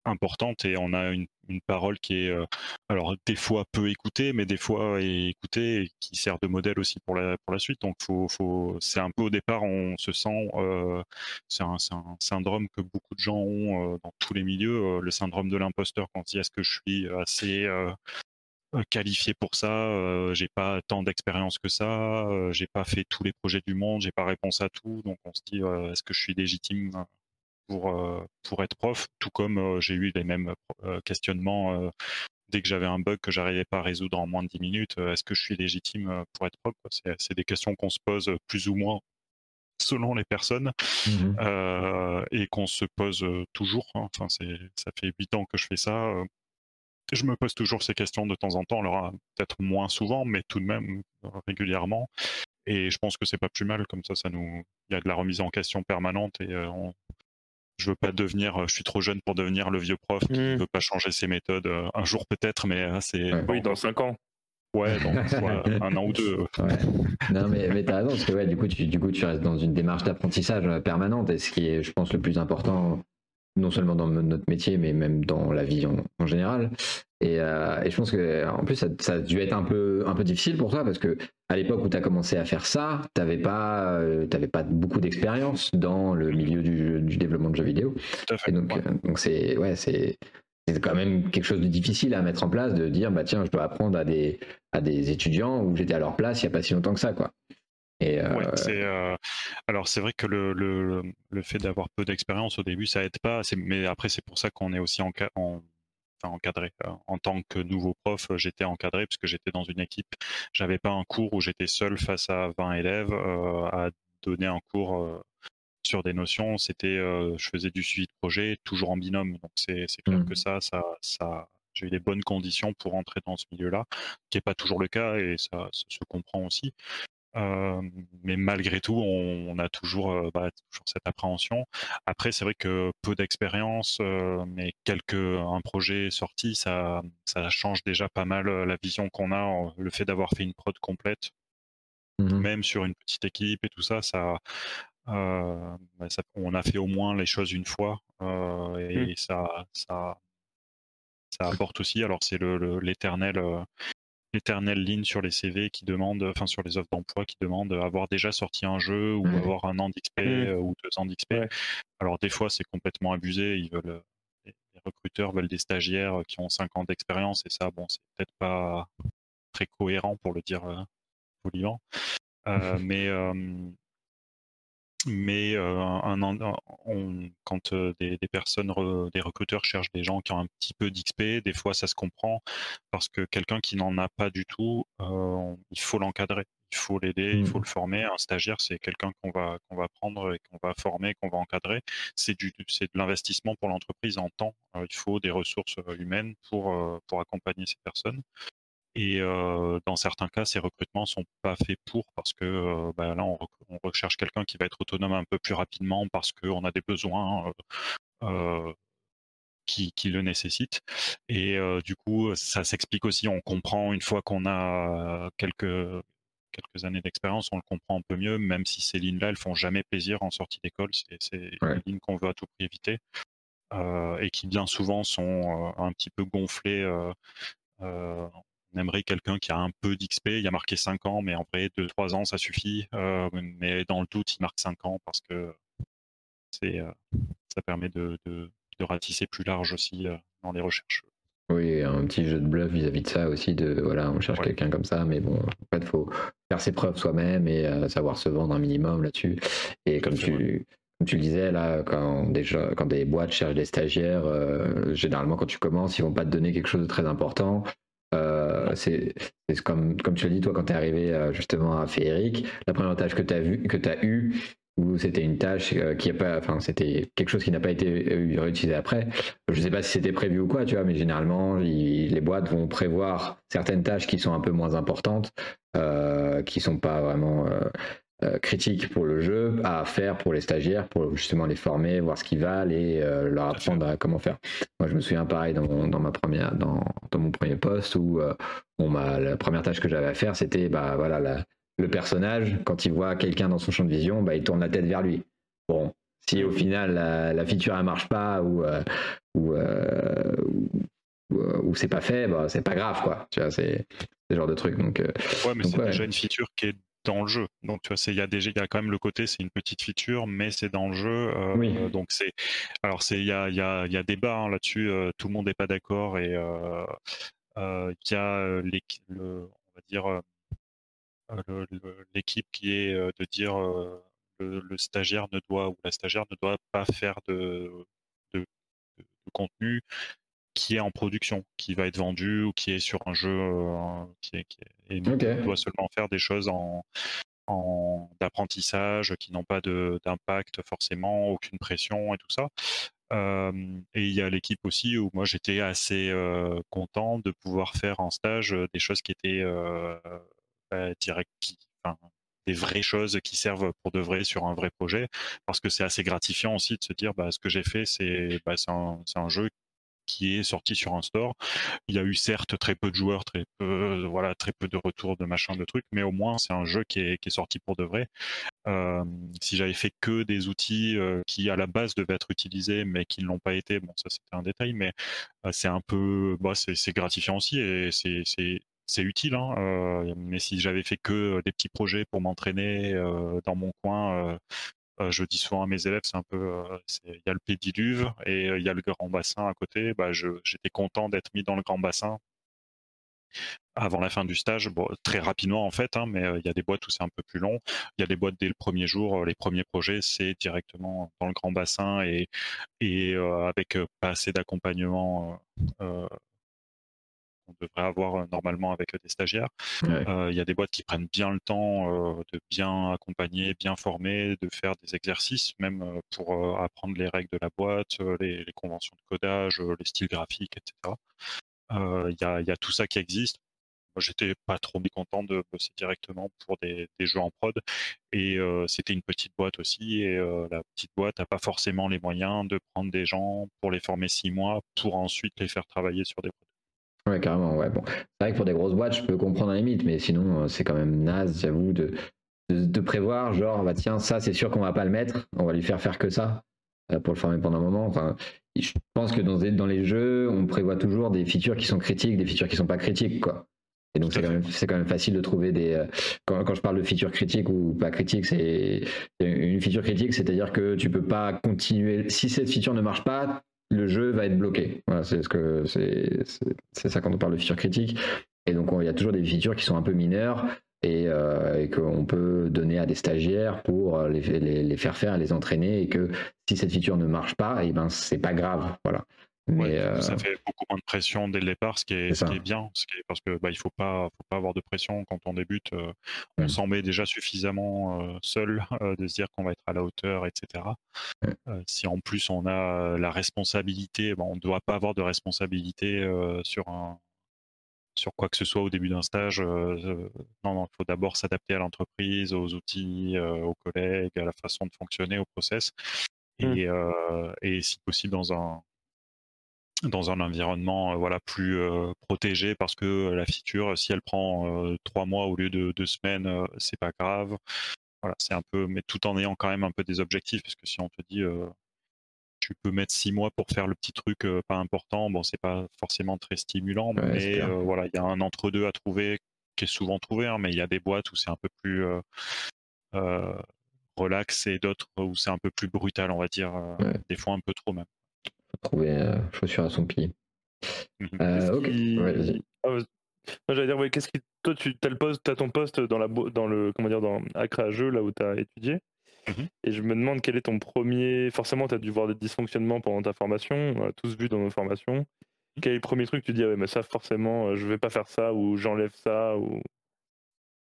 importante et on a une, parole qui est euh, alors des fois peu écoutée mais des fois écoutée et qui sert de modèle aussi pour la pour la suite. Donc faut faut c'est un peu au départ on se sent euh, c'est un, un, syndrome que beaucoup de gens ont euh, dans tous les milieux le syndrome de l'imposteur quand on dit est-ce que je suis assez qualifié pour ça, j'ai pas tant d'expérience que ça, j'ai pas fait tous les projets du monde, j'ai pas réponse à tout, donc on se dit est-ce que je suis légitime pour, euh, pour être prof, tout comme euh, j'ai eu les mêmes euh, questionnements dès que j'avais un bug que j'arrivais pas à résoudre en moins de 10 minutes, est-ce que je suis légitime pour être prof C'est des questions qu'on se pose plus ou moins selon les personnes mmh euh, et qu'on se pose toujours. Hein. Enfin, c'est ça fait 8 ans que je fais ça. Je me pose toujours ces questions de temps en temps, alors peut-être moins souvent, mais tout de même régulièrement. Et je pense que c'est pas plus mal, comme ça, ça nous, il y a de la remise en question permanente et on... je veux pas devenir, je suis trop jeune pour devenir le vieux prof qui ne mmh. veut pas changer ses méthodes. Un jour peut-être, mais c'est. Oui, dans cinq ans. Ouais, donc un an ou deux. Non, mais, mais tu as raison, parce que ouais, du, coup, tu, du coup, tu restes dans une démarche d'apprentissage permanente, et ce qui est, je pense, le plus important, non seulement dans notre métier, mais même dans la vie en, général. Et, euh, et, je pense que en plus, ça, ça, a dû être un peu, un peu difficile pour toi, parce que à l'époque où tu as commencé à faire ça, tu n'avais pas, euh, pas beaucoup d'expérience dans le milieu du, du, développement de jeux vidéo. Tout à fait, et donc, euh, donc c'est ouais, c'est quand même quelque chose de difficile à mettre en place, de dire bah tiens, je dois apprendre à des, à des étudiants où j'étais à leur place il n'y a pas si longtemps que ça, quoi. Et euh, euh, alors c'est vrai que le, le, le fait d'avoir peu d'expérience au début, ça aide pas. Mais après, c'est pour ça qu'on est aussi en, en enfin, encadré. Euh, en tant que nouveau prof, j'étais encadré puisque j'étais dans une équipe. J'avais pas un cours où j'étais seul face à 20 élèves à donner un cours sur des notions, c'était, je faisais du suivi de projet toujours en binôme. Donc c'est clair que mmh. ça, ça, ça j'ai eu des bonnes conditions pour entrer dans ce milieu-là, qui n'est pas toujours le cas et ça, se comprend aussi. Mais malgré tout, on, a toujours, bah, toujours, cette appréhension. Après, c'est vrai que peu d'expérience, mais quelques un projet sorti, ça, ça change déjà pas mal la vision qu'on a. Le fait d'avoir fait une prod complète, mmh même sur une petite équipe et tout ça, ça, euh, bah, on a fait au moins les choses une fois euh, et mmh. ça, ça, ça apporte aussi. Alors c'est le, l'éternel euh, l'éternelle ligne sur les CV qui demande, enfin sur les offres d'emploi qui demandent avoir déjà sorti un jeu ou mmh. avoir un an d'XP mmh. ou deux ans d'XP. Alors des fois c'est complètement abusé, ils veulent les recruteurs veulent des stagiaires qui ont cinq ans d'expérience et ça bon c'est peut-être pas très cohérent pour le dire poliment. mais mais un, on, quand des, personnes, des recruteurs cherchent des gens qui ont un petit peu d'XP, des fois ça se comprend parce que quelqu'un qui n'en a pas du tout, il faut l'encadrer, il faut l'aider, il faut mmh. le former. Un stagiaire, c'est quelqu'un qu'on va qu'on va prendre et qu'on va former, qu'on va encadrer. C'est du c'est de l'investissement pour l'entreprise en temps. il faut des ressources humaines pour pour accompagner ces personnes. Et dans certains cas, ces recrutements sont pas faits pour parce que bah, là, on, recherche quelqu'un qui va être autonome un peu plus rapidement parce qu'on a des besoins qui, qui, le nécessitent. Et du coup, ça s'explique aussi. On comprend une fois qu'on a quelques quelques années d'expérience, on le comprend un peu mieux, même si ces lignes-là, elles font jamais plaisir en sortie d'école. C'est des lignes qu'on veut à tout prix éviter. et qui bien souvent sont un petit peu gonflées on aimerait quelqu'un qui a un peu d'XP, il a marqué 5 ans, mais en vrai, 2-3 ans, ça suffit. Euh, mais dans le doute, il marque 5 ans parce que c'est, euh, ça permet de, de, ratisser plus large aussi euh, dans les recherches. Oui, un petit jeu de bluff vis-à-vis de ça aussi, de voilà, on cherche quelqu'un comme ça, mais bon, en fait, il faut faire ses preuves soi-même et savoir se vendre un minimum là-dessus. Et comme tu, tu le disais, là, quand, déjà, quand des boîtes cherchent des stagiaires, généralement, quand tu commences, ils vont pas te donner quelque chose de très important. Euh, c'est comme, comme tu l'as dit, toi, quand tu es arrivé euh, justement à Féeric, la première tâche que tu as, vu, que as eue, ou c'était une tâche euh, qui a pas, enfin, c'était quelque chose qui n'a pas été réutilisé après. Je sais pas si c'était prévu ou quoi, tu vois, mais généralement, les boîtes vont prévoir certaines tâches qui sont un peu moins importantes, qui sont pas vraiment euh, critique pour le jeu à faire pour les stagiaires, pour justement les former, voir ce qu'ils valent et euh, leur apprendre à comment faire. Moi, je me souviens pareil dans mon, dans ma première, dans, dans mon premier poste où euh, bon, bah, la première tâche que j'avais à faire, c'était bah, voilà, le personnage, quand il voit quelqu'un dans son champ de vision, bah, il tourne la tête vers lui. Bon, si au final la, feature ne marche pas ou, ou, ou, c'est pas fait, bah, c'est pas grave, quoi. Tu vois, c'est ce genre de truc. Donc, ouais, mais c'est déjà une feature qui est dans le jeu. Donc tu vois, il y a y quand même le côté, c'est une petite feature, mais c'est dans le jeu. Euh, donc c'est, alors c'est, il y a, y a, y a débat hein, là-dessus. Euh, tout le monde n'est pas d'accord et euh, il y a l'équipe, on va dire l'équipe qui est de dire le, stagiaire ne doit ou la stagiaire ne doit pas faire de, de, de contenu qui est en production, qui va être vendu ou qui est sur un jeu euh, qui est, et doit seulement faire des choses en, en d'apprentissage qui n'ont pas d'impact forcément, aucune pression et tout ça. Euh, et il y a l'équipe aussi où moi j'étais assez euh, content de pouvoir faire en stage des choses qui étaient bah, direct, des vraies choses qui servent pour de vrai sur un vrai projet, parce que c'est assez gratifiant aussi de se dire, bah, ce que j'ai fait, c'est bah, un, un jeu qui est sorti sur un store. Il y a eu certes très peu de joueurs, très peu, voilà, très peu de retours de machin, de trucs, mais au moins c'est un jeu qui est, sorti pour de vrai. Euh, si j'avais fait que des outils euh, qui à la base devaient être utilisés mais qui ne l'ont pas été, bon ça c'était un détail, mais euh, c'est un peu, bah, c'est gratifiant aussi et c'est utile, hein, euh, mais si j'avais fait que des petits projets pour m'entraîner euh, dans mon coin, euh, je dis souvent à mes élèves, c'est un peu, euh, il y a le pédiluve et euh, il y a le grand bassin à côté. Bah, j'étais content d'être mis dans le grand bassin avant la fin du stage, très rapidement en fait, hein, mais il y a des boîtes où c'est un peu plus long. Il y a des boîtes dès le premier jour, les premiers projets, c'est directement dans le grand bassin et avec pas assez d'accompagnement devrait avoir euh, normalement avec euh, des stagiaires. Euh, il y a des boîtes qui prennent bien le temps de bien accompagner, bien former, de faire des exercices, même pour apprendre les règles de la boîte, les, conventions de codage, les styles graphiques, etc. Il y, a, tout ça qui existe. Moi, j'étais pas trop mécontent de bosser directement pour des, jeux en prod. Et c'était une petite boîte aussi. Et la petite boîte n'a pas forcément les moyens de prendre des gens pour les former six mois pour ensuite les faire travailler sur des. Ouais, carrément, ouais. Bon. C'est vrai que pour des grosses boîtes, je peux comprendre la limite, mais sinon, euh, c'est quand même naze, j'avoue, de, de, prévoir, genre, bah tiens, ça, c'est sûr qu'on va pas le mettre, on va lui faire faire que ça euh, pour le former pendant un moment. Enfin, je pense que dans, dans les jeux, on prévoit toujours des features qui sont critiques, des features qui sont pas critiques, quoi. Et donc, c'est quand, même, quand même facile de trouver des. Euh, quand, quand, je parle de feature critique ou pas critique, c'est une feature critique, c'est-à-dire que tu peux pas continuer. Si cette feature ne marche pas, le jeu va être bloqué. Voilà, c'est ce que c'est, ça quand on parle de feature critique. Et donc il y a toujours des features qui sont un peu mineures et, euh, qu'on peut donner à des stagiaires pour les, les, faire faire, les entraîner et que si cette feature ne marche pas, et eh ben c'est pas grave. Voilà. Mais Ça euh, fait beaucoup moins de pression dès le départ, ce qui est, ce qui est bien, ce qui est, parce que bah, il faut pas, faut pas avoir de pression quand on débute. Euh, on s'en met déjà suffisamment euh, seul de se dire qu'on va être à la hauteur, etc. si en plus on a la responsabilité, on ne doit pas avoir de responsabilité sur un, sur quoi que ce soit au début d'un stage. non, non, il faut d'abord s'adapter à l'entreprise, aux outils, aux collègues, à la façon de fonctionner, au process. Mmh. Et si possible dans un dans un environnement euh, voilà plus euh, protégé parce que euh, la feature si elle prend trois mois au lieu de deux semaines c'est pas grave. Voilà c'est un peu mais tout en ayant quand même un peu des objectifs parce que si on te dit tu peux mettre six mois pour faire le petit truc pas important bon c'est pas forcément très stimulant mais voilà il y a un entre deux à trouver qui est souvent trouvé hein, mais il y a des boîtes où c'est un peu plus relax et d'autres où c'est un peu plus brutal on va dire des fois un peu trop même trouver euh, chaussure à son pied. Mhm. Euh, ok, vas-y. Ah, j'allais dire, qu'est-ce qui. Toi, tu as, le poste, as ton poste dans, la, dans le. Comment dire, dans Accra Jeux, là où tu as étudié. Mhm. Et je me demande quel est ton premier. Forcément, tu as dû voir des dysfonctionnements pendant ta formation. On a tous vu dans nos formations. Mhm. Quel est le premier truc que tu dis, ah ouais, mais ça, forcément, euh, je vais pas faire ça, ou j'enlève ça, ou.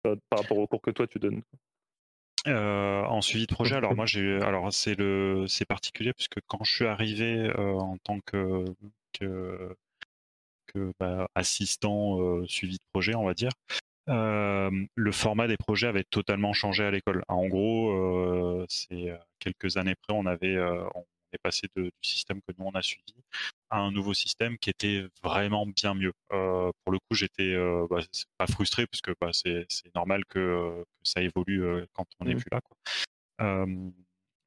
Par rapport au cours que toi, tu donnes euh, en suivi de projet, alors moi alors c'est le, c'est particulier puisque quand je suis arrivé euh, en tant que, bah, assistant euh, suivi de projet, on va dire, le format des projets avait totalement changé à l'école. En gros, c'est quelques années près, on avait, on est passé du système que nous on a suivi à un nouveau système qui était vraiment bien mieux. Euh, pour le coup, j'étais euh, bah, pas frustré parce que bah, c'est normal que, que, ça évolue euh, quand on n'est mmh. plus là. Quoi.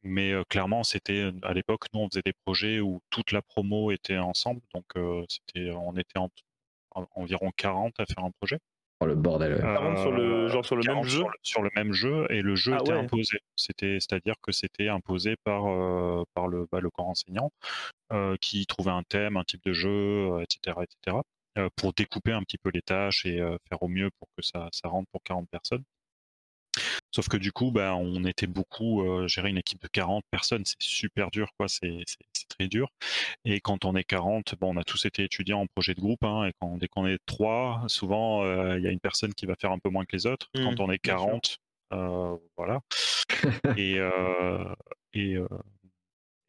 mais clairement, c'était à l'époque, nous on faisait des projets où toute la promo était ensemble, donc c'était, on était en, environ 40 à faire un projet. Oh, le bordel. sur le, genre sur le même jeu sur le, même jeu, et le jeu ah était imposé. C'était, c'est-à-dire que c'était imposé par, par le, bah, le corps enseignant, qui trouvait un thème, un type de jeu, etc., etc., pour découper un petit peu les tâches et faire au mieux pour que ça, ça rentre pour 40 personnes. Sauf que du coup, bah, on était beaucoup, euh, gérer une équipe de 40 personnes, c'est super dur, quoi, c'est très dur. Et quand on est 40, bon, on a tous été étudiants en projet de groupe, hein, et quand, dès qu'on est 3, souvent, euh, il y a une personne qui va faire un peu moins que les autres. quand mmh, on est 40, euh, voilà. et, et,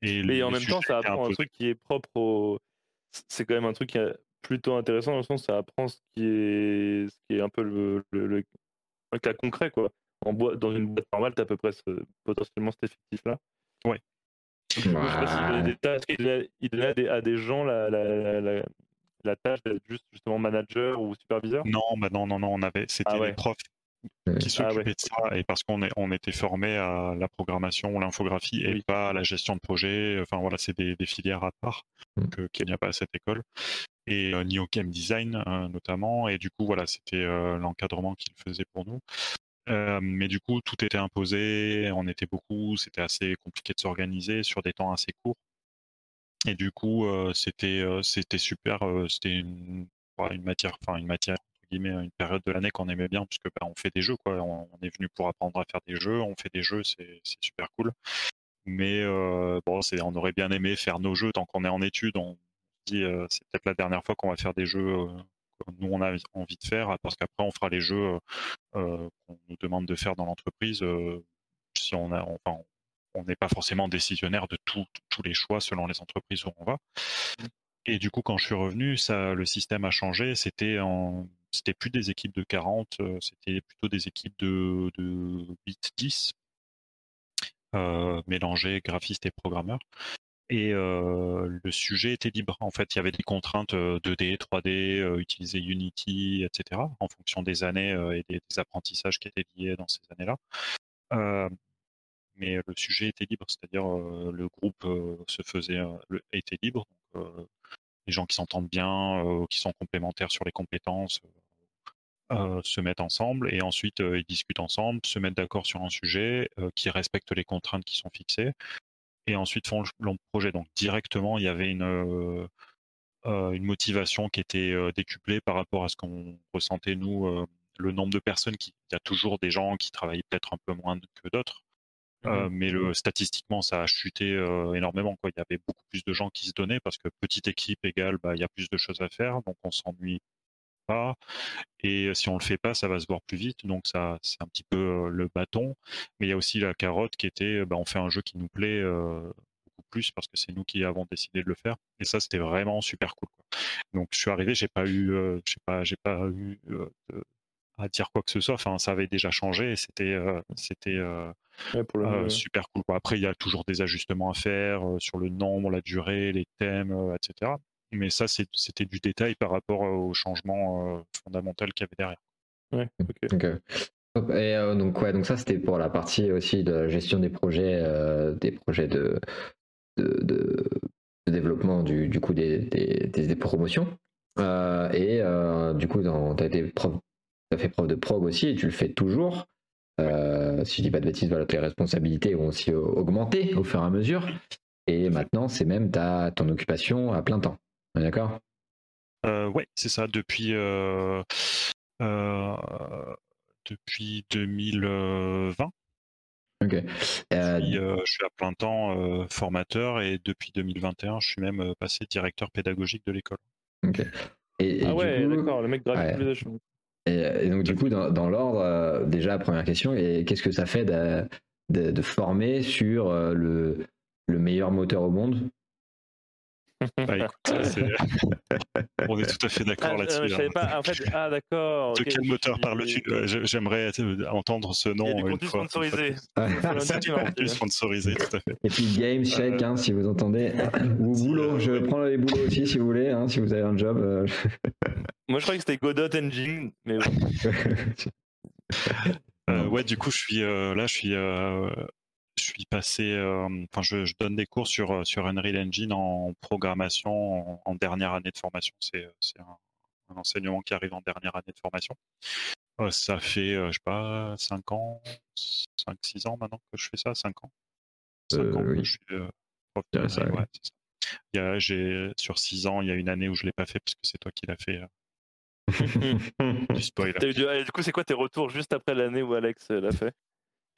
et, en même temps, ça apprend un, truc qui est propre au. C'est quand même un truc qui est plutôt intéressant, dans le sens ça apprend ce qui est, ce qui est un peu le, le, le cas concret, quoi en boîte, dans une boîte normale, tu as à peu près potentiellement cet effectif-là. Ouais. Je sais pas s'il des tâches, il donnait à des, gens la, la, la, la tâche d'être juste justement manager ou superviseur? Non, bah non, non, non, on avait, c'était ah les profs qui s'occupaient de ça et parce qu'on on était formé à la programmation, l'infographie et pas à la gestion de projet. Enfin voilà, c'est des, filières à part mmh. qu'il n'y a pas à cette école et euh, ni au game design euh, notamment. Et du coup voilà, c'était euh, l'encadrement qu'il faisait pour nous. Mais du coup, tout était imposé, on était beaucoup, c'était assez compliqué de s'organiser sur des temps assez courts. Et du coup, c'était c'était super, c'était une, matière, enfin une matière une période de l'année qu'on aimait bien puisque bah, on fait des jeux quoi. On, est venu pour apprendre à faire des jeux, on fait des jeux, c'est super cool. Mais bon, c'est on aurait bien aimé faire nos jeux tant qu'on est en études. On dit c'est peut-être la dernière fois qu'on va faire des jeux nous on a envie de faire parce qu'après on fera les jeux qu'on nous demande de faire dans l'entreprise. si on a, enfin, on n'est pas forcément décisionnaire de tous les choix selon les entreprises où on va. Mmh. Et du coup, quand je suis revenu, ça, le système a changé. C'était en, c'était plus des équipes de 40, euh, c'était plutôt des équipes de, de 8-10, euh, mélangés graphistes et programmeurs. Et le sujet était libre. En fait, il y avait des contraintes 2D, 3D, utiliser Unity, etc., en fonction des années et des, apprentissages qui étaient liés dans ces années-là. mais le sujet était libre, c'est-à-dire le groupe se faisait était libre. les gens qui s'entendent bien, qui sont complémentaires sur les compétences, se mettent ensemble et ensuite ils discutent ensemble, se mettent d'accord sur un sujet, qui respecte les contraintes qui sont fixées et ensuite font le projet. Donc directement, il y avait une, une motivation qui était décuplée par rapport à ce qu'on ressentait nous, le nombre de personnes qui, il y a toujours des gens qui travaillent peut-être un peu moins que d'autres. Mmh mais le, statistiquement, ça a chuté énormément. Quoi. Il y avait beaucoup plus de gens qui se donnaient parce que petite équipe égale, bah, il y a plus de choses à faire, donc on s'ennuie pas. Et si on le fait pas, ça va se voir plus vite. Donc ça, c'est un petit peu le bâton. Mais il y a aussi la carotte qui était, bah, on fait un jeu qui nous plaît beaucoup plus parce que c'est nous qui avons décidé de le faire. Et ça, c'était vraiment super cool. Donc je suis arrivé, j'ai pas eu, je sais pas, j'ai pas eu à dire quoi que ce soit. Enfin, ça avait déjà changé et c'était, c'était super cool. Après, il y a toujours des ajustements à faire sur le nombre, la durée, les thèmes, etc mais ça, c'était du détail par rapport au changement fondamental qu'il y avait derrière. Ouais, Et donc, ouais, donc ça, c'était pour la partie aussi de la gestion des projets, des projets de, de, développement du, du coup des, des, promotions. et du coup, tu as, fait preuve de prog aussi, et tu le fais toujours. si je dis pas de bêtises, voilà, tes responsabilités ont aussi augmenté au fur et à mesure. Et maintenant, c'est même ta, ton occupation à plein temps. D'accord? Euh, Ouais, c'est ça. Depuis, euh, euh, depuis 2020. Ok. je suis à plein temps formateur et depuis 2021, je suis même passé directeur pédagogique de l'école. Ok. Et, ah ouais, d'accord, le mec grave les Et, donc, du coup, dans, l'ordre, déjà, première question, et qu'est-ce que ça fait de, de, former sur le, le meilleur moteur au monde? Bah, on est tout à fait d'accord ah, là-dessus. je savais pas. En fait, ah d'accord. De quel moteur parles-tu J'aimerais entendre ce nom du une fois. Sponsorisé. C'est du contenu sponsorisé, tout à fait. Et puis Games Check, hein, si vous entendez. Ou boulot, je prends les boulots aussi si vous voulez, hein, si vous avez un job. Euh. Moi, je croyais que c'était Godot Engine, mais bon. Euh, ouais, du coup, je suis euh, là, je suis suis passé, euh, enfin, je, donne des cours sur, euh, sur Unreal Engine en programmation en, dernière année de formation. C'est un, enseignement qui arrive en dernière année de formation. Euh, ça fait, je sais pas, 5 ans, 5-6 ans maintenant que je fais ça, 5 ans. 5 ans que je suis prof de j'ai, sur 6 ans, il y a une année où je ne l'ai pas fait parce que c'est toi qui l'as fait. du spoil. du coup, c'est quoi tes retours juste après l'année où Alex l'a fait?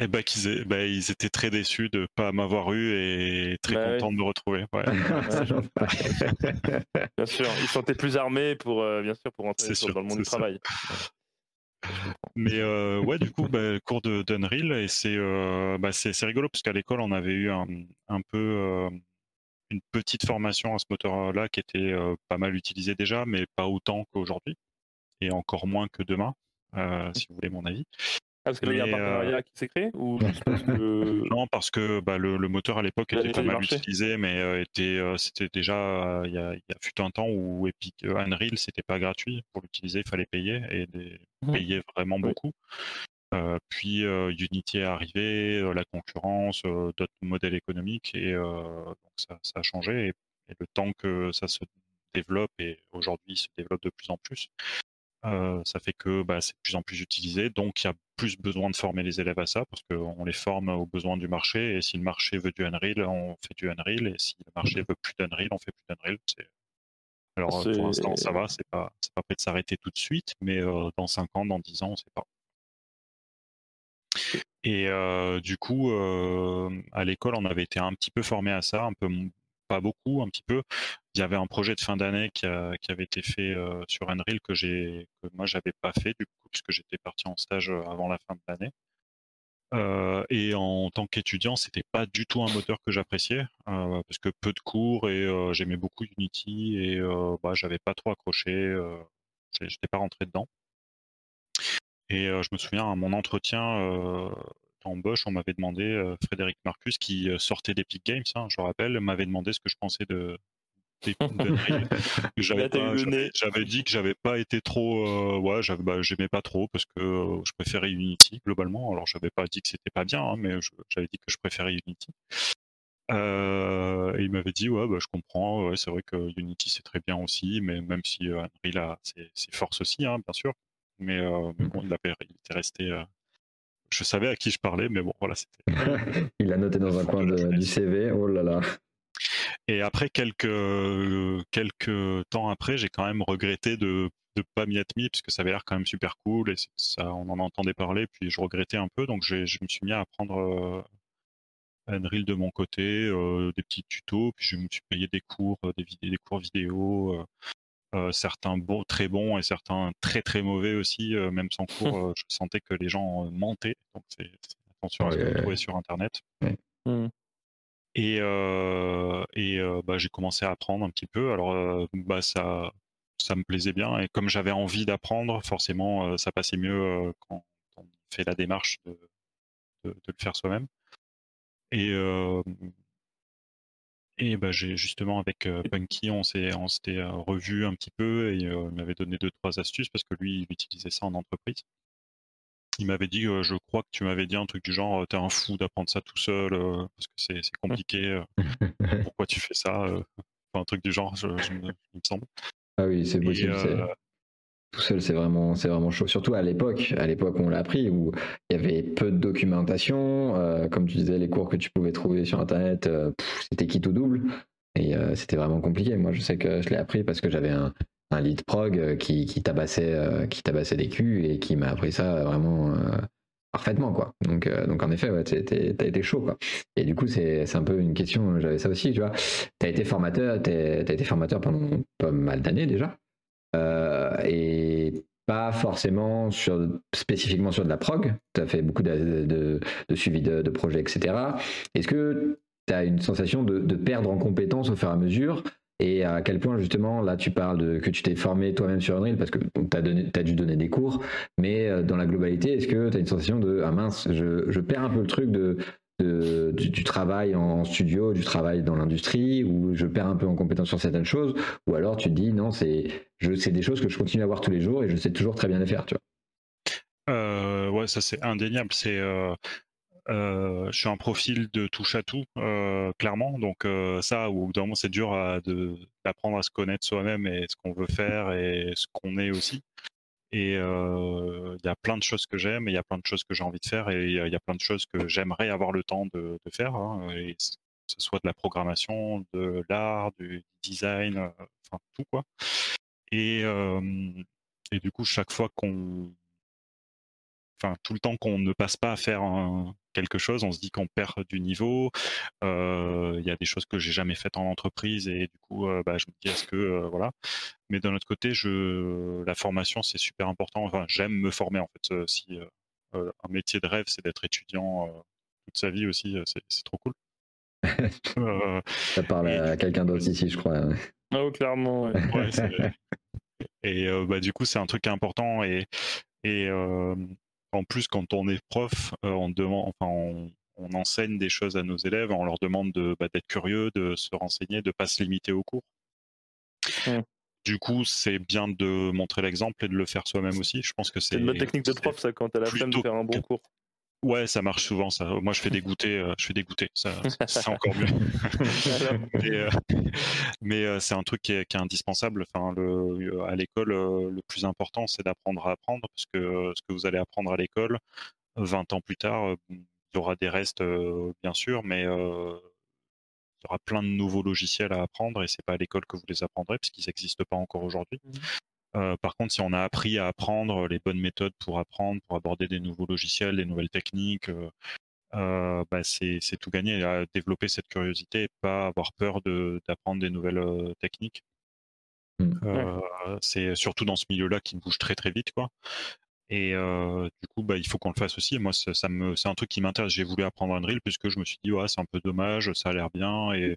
Eh ben, qu'ils bah, ils étaient très déçus de ne pas m'avoir eu et très bah contents de me retrouver. bien sûr, ils se sentaient plus armés pour, euh, bien sûr, pour entrer dans le monde du travail. Mais euh, ouais, du coup, bah, cours de d'Unreal et c'est euh, bah, c'est rigolo parce qu'à l'école on avait eu un, un peu une petite formation à ce moteur-là qui était pas mal utilisé déjà, mais pas autant qu'aujourd'hui et encore moins que demain, si vous voulez mon avis. Parce qu'il y a un partenariat qui s'est créé ou Non, parce que bah, le, moteur à l'époque était pas mal utilisé, mais était, c'était déjà il y, a, fut un temps où Epic Unreal c'était pas gratuit. Pour l'utiliser, il fallait payer et mmh payer vraiment beaucoup. puis Unity est arrivé, la concurrence, d'autres modèles économiques et donc ça, a changé et, le temps que ça se développe et aujourd'hui se développe de plus en plus, ça fait que bah, c'est de plus en plus utilisé, donc il y a plus besoin de former les élèves à ça parce qu'on les forme aux besoins du marché et si le marché veut du Unreal, on fait du Unreal et si le marché veut plus d'Unreal, on fait plus d'Unreal. Alors pour l'instant ça va, c'est pas pas prêt de s'arrêter tout de suite, mais dans 5 ans, dans 10 ans, on sait pas. Et du coup, à l'école, on avait été un petit peu formé à ça, un peu pas beaucoup, un petit peu. Il y avait un projet de fin d'année qui, avait été fait euh, sur Unreal que j'ai, que moi j'avais pas fait du coup puisque j'étais parti en stage euh, avant la fin de l'année. Euh, et en tant qu'étudiant, c'était pas du tout un moteur que j'appréciais parce que peu de cours et j'aimais beaucoup Unity et bah, j'avais pas trop accroché. j'étais pas rentré dedans. Et je me souviens à mon entretien Bosch, on m'avait demandé, euh, Frédéric Marcus, qui euh, sortait d'Epic Games, hein, je rappelle, m'avait demandé ce que je pensais de, j'avais dit que j'avais pas été trop euh, ouais bah, j'aimais pas trop parce que je préférais Unity globalement. Alors j'avais pas dit que c'était pas bien hein, mais j'avais dit que je préférais Unity. Et il m'avait dit ouais bah, je comprends c'est vrai que Unity c'est très bien aussi mais même si Unreal a ses, forces aussi hein, bien sûr. Mais, mais bon il, avait, il était resté je savais à qui je parlais, mais bon, voilà, c'était. il l'a noté dans un coin du CV. Oh là là. Et après quelques quelques temps après, j'ai quand même regretté de ne pas m'y être mis parce que ça avait l'air quand même super cool et ça, on en entendait parler. Puis je regrettais un peu, donc je me suis mis à apprendre euh, Unreal de mon côté, euh, des petits tutos. Puis je me suis payé des cours, euh, des, des cours vidéo. Euh, certains bons, très bons et certains très très mauvais aussi. Euh, même sans cours, euh, je sentais que les gens mentaient. Donc c'est attention à ce que vous trouvez sur Internet. Mmh. Et, et bah, j'ai commencé à apprendre un petit peu. Alors bah, ça, ça me plaisait bien et comme j'avais envie d'apprendre, forcément ça passait mieux quand on fait la démarche de, de, de le faire soi-même. Et et bah, j'ai justement avec Punky, on s'est on s'était revu un petit peu et il m'avait donné deux trois astuces parce que lui il utilisait ça en entreprise. Il m'avait dit, je crois que tu m'avais dit un truc du genre, t'es un fou d'apprendre ça tout seul parce que c'est compliqué. pourquoi tu fais ça Un truc du genre, je, il me semble. Ah oui, c'est possible tout seul, c'est vraiment, c'est vraiment chaud. Surtout à l'époque, à l'époque où on l'a appris, où il y avait peu de documentation. Euh, comme tu disais, les cours que tu pouvais trouver sur Internet, euh, c'était qui tout double. Et euh, c'était vraiment compliqué. Moi, je sais que je l'ai appris parce que j'avais un, un lead prog qui, qui tabassait, qui tabassait des culs et qui m'a appris ça vraiment parfaitement quoi. Donc donc en effet ouais, t'as été chaud quoi. Et du coup c'est un peu une question j'avais ça aussi tu vois. T'as été formateur été formateur pendant pas mal d'années déjà. Euh, et pas forcément sur, spécifiquement sur de la prog. Tu as fait beaucoup de, de, suivi de, de projets, etc. Est-ce que tu as une sensation de, perdre en compétences au fur et à mesure? Et à quel point justement là tu parles de que tu t'es formé toi-même sur Unreal parce que tu as, dû donner des cours, mais euh, dans la globalité, est-ce que tu as une sensation de ah mince, je, je, perds un peu le truc de du, travail en studio, du travail dans l'industrie, où je perds un peu en compétence sur certaines choses, ou alors tu te dis non, c'est des choses que je continue à voir tous les jours et je sais toujours très bien les faire, tu vois. Euh, ouais, ça c'est indéniable. C'est euh, euh, je suis un profil de touche à tout, clairement. Donc ça, au bout d'un moment, c'est dur d'apprendre à se connaître soi-même et ce qu'on veut faire et ce qu'on est aussi. Et il y a plein de choses que j'aime, il y a plein de choses que j'ai envie de faire, et il y, a plein de choses que j'aimerais avoir le temps de, faire, hein, et que ce soit de la programmation, de l'art, du design, enfin tout quoi. Et, et du coup, chaque fois qu'on enfin tout le temps qu'on ne passe pas à faire quelque chose, on se dit qu'on perd du niveau. Il y a des choses que j'ai jamais faites en entreprise et du coup, bah, je me dis est-ce que voilà. Mais d'un autre côté, je la formation c'est super important. Enfin, j'aime me former en fait. si un métier de rêve c'est d'être étudiant toute sa vie aussi, c'est trop cool. Ça parle à quelqu'un d'autre ici, je crois. Oh, clairement. et bah, du coup, c'est un truc important et, et en plus, quand on est prof, on demande, enfin, on, enseigne des choses à nos élèves, on leur demande de, bah, d'être curieux, de se renseigner, de ne pas se limiter au cours. Mmh. Du coup, c'est bien de montrer l'exemple et de le faire soi-même aussi. Je pense que c'est une bonne technique de prof, ça, quand as la flemme de faire un bon cours. Ouais, ça marche souvent. Ça. Moi, je fais des goûters. je fais des goûters. Ça, c'est encore mieux. mais, euh, c'est un truc qui est, indispensable. Enfin, le, à l'école, euh, le plus important, c'est d'apprendre à apprendre, parce que ce que vous allez apprendre à l'école, 20 ans plus tard, il y aura des restes, bien sûr, mais il y aura plein de nouveaux logiciels à apprendre et c'est pas à l'école que vous les apprendrez parce qu'ils n'existent pas encore aujourd'hui. Euh, par contre, si on a appris à apprendre les bonnes méthodes pour apprendre, pour aborder des nouveaux logiciels, des nouvelles techniques, euh, euh, bah c'est tout gagné. À développer cette curiosité et pas avoir peur d'apprendre des nouvelles techniques. Mmh. C'est surtout dans ce milieu-là qui bouge très très vite, quoi. Et du coup, bah, il faut qu'on le fasse aussi. moi, ça, me, c'est un truc qui m'intéresse. J'ai voulu apprendre Unreal puisque je me suis dit, ouais, c'est un peu dommage, ça a l'air bien, et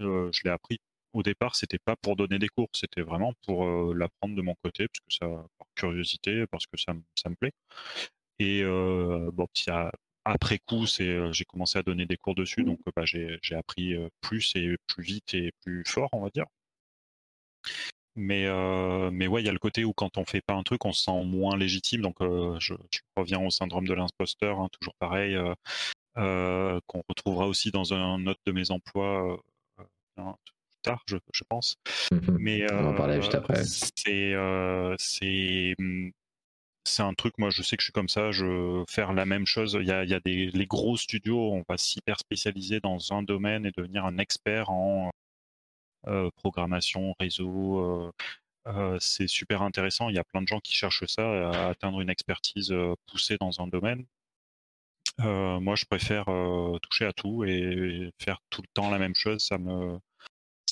je l'ai appris. Au départ, c'était pas pour donner des cours, c'était vraiment pour l'apprendre de mon côté, parce que ça, par curiosité, parce que ça, ça me plaît. Et bon, après coup, c'est, j'ai commencé à donner des cours dessus, donc bah, j'ai, appris plus et plus vite et plus fort, on va dire. Mais, euh, mais ouais, il y a le côté où quand on fait pas un truc, on se sent moins légitime. Donc, euh, je, reviens au syndrome de l'imposteur, hein, toujours pareil, euh, euh, qu'on retrouvera aussi dans un autre de mes emplois plus tard, je, je pense. Mmh mais on en parlait juste après. C'est c'est mmh, c'est un truc, moi je sais que je suis comme ça, je faire la même chose. Il y a, il y a des les gros studios, on va s'hyper spécialiser dans un domaine et devenir un expert en euh, programmation, réseau. Euh, euh, c'est super intéressant. Il y a plein de gens qui cherchent ça, à atteindre une expertise poussée dans un domaine. moi, je préfère toucher à tout et faire tout le temps la même chose. Ça me,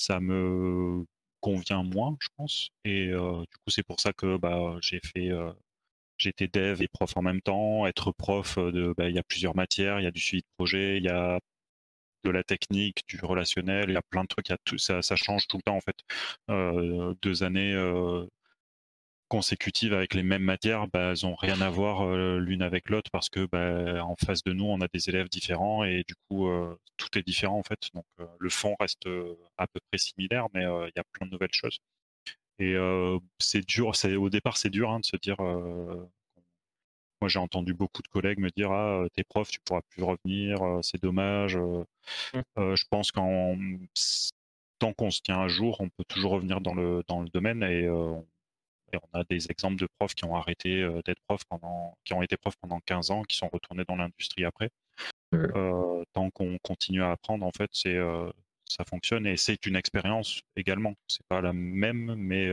ça me convient moins, je pense. Et du coup, c'est pour ça que bah, j'ai fait, j'étais dev et prof en même temps. Être prof, bah, il y a plusieurs matières, il y a du suivi de projet, il y a de la technique, du relationnel, il y a plein de trucs, tout, ça, change tout le temps en fait. Deux années consécutives avec les mêmes matières, bah, elles n'ont rien à voir euh, l'une avec l'autre parce que bah, en face de nous, on a des élèves différents et du coup, tout est différent en fait. Donc le fond reste à peu près similaire, mais il y a plein de nouvelles choses. Et c'est dur, au départ c'est dur hein, de se dire moi, j'ai entendu beaucoup de collègues me dire Ah, t'es prof, tu pourras plus revenir, c'est dommage. Mmh. je pense qu'en tant qu'on se tient à jour, on peut toujours revenir dans le, dans le domaine et, on a des exemples de profs qui ont arrêté d'être profs pendant, qui ont été profs pendant 15 ans, qui sont retournés dans l'industrie après. tant qu'on continue à apprendre, en fait, c'est ça fonctionne et c'est une expérience également. C'est pas la même, mais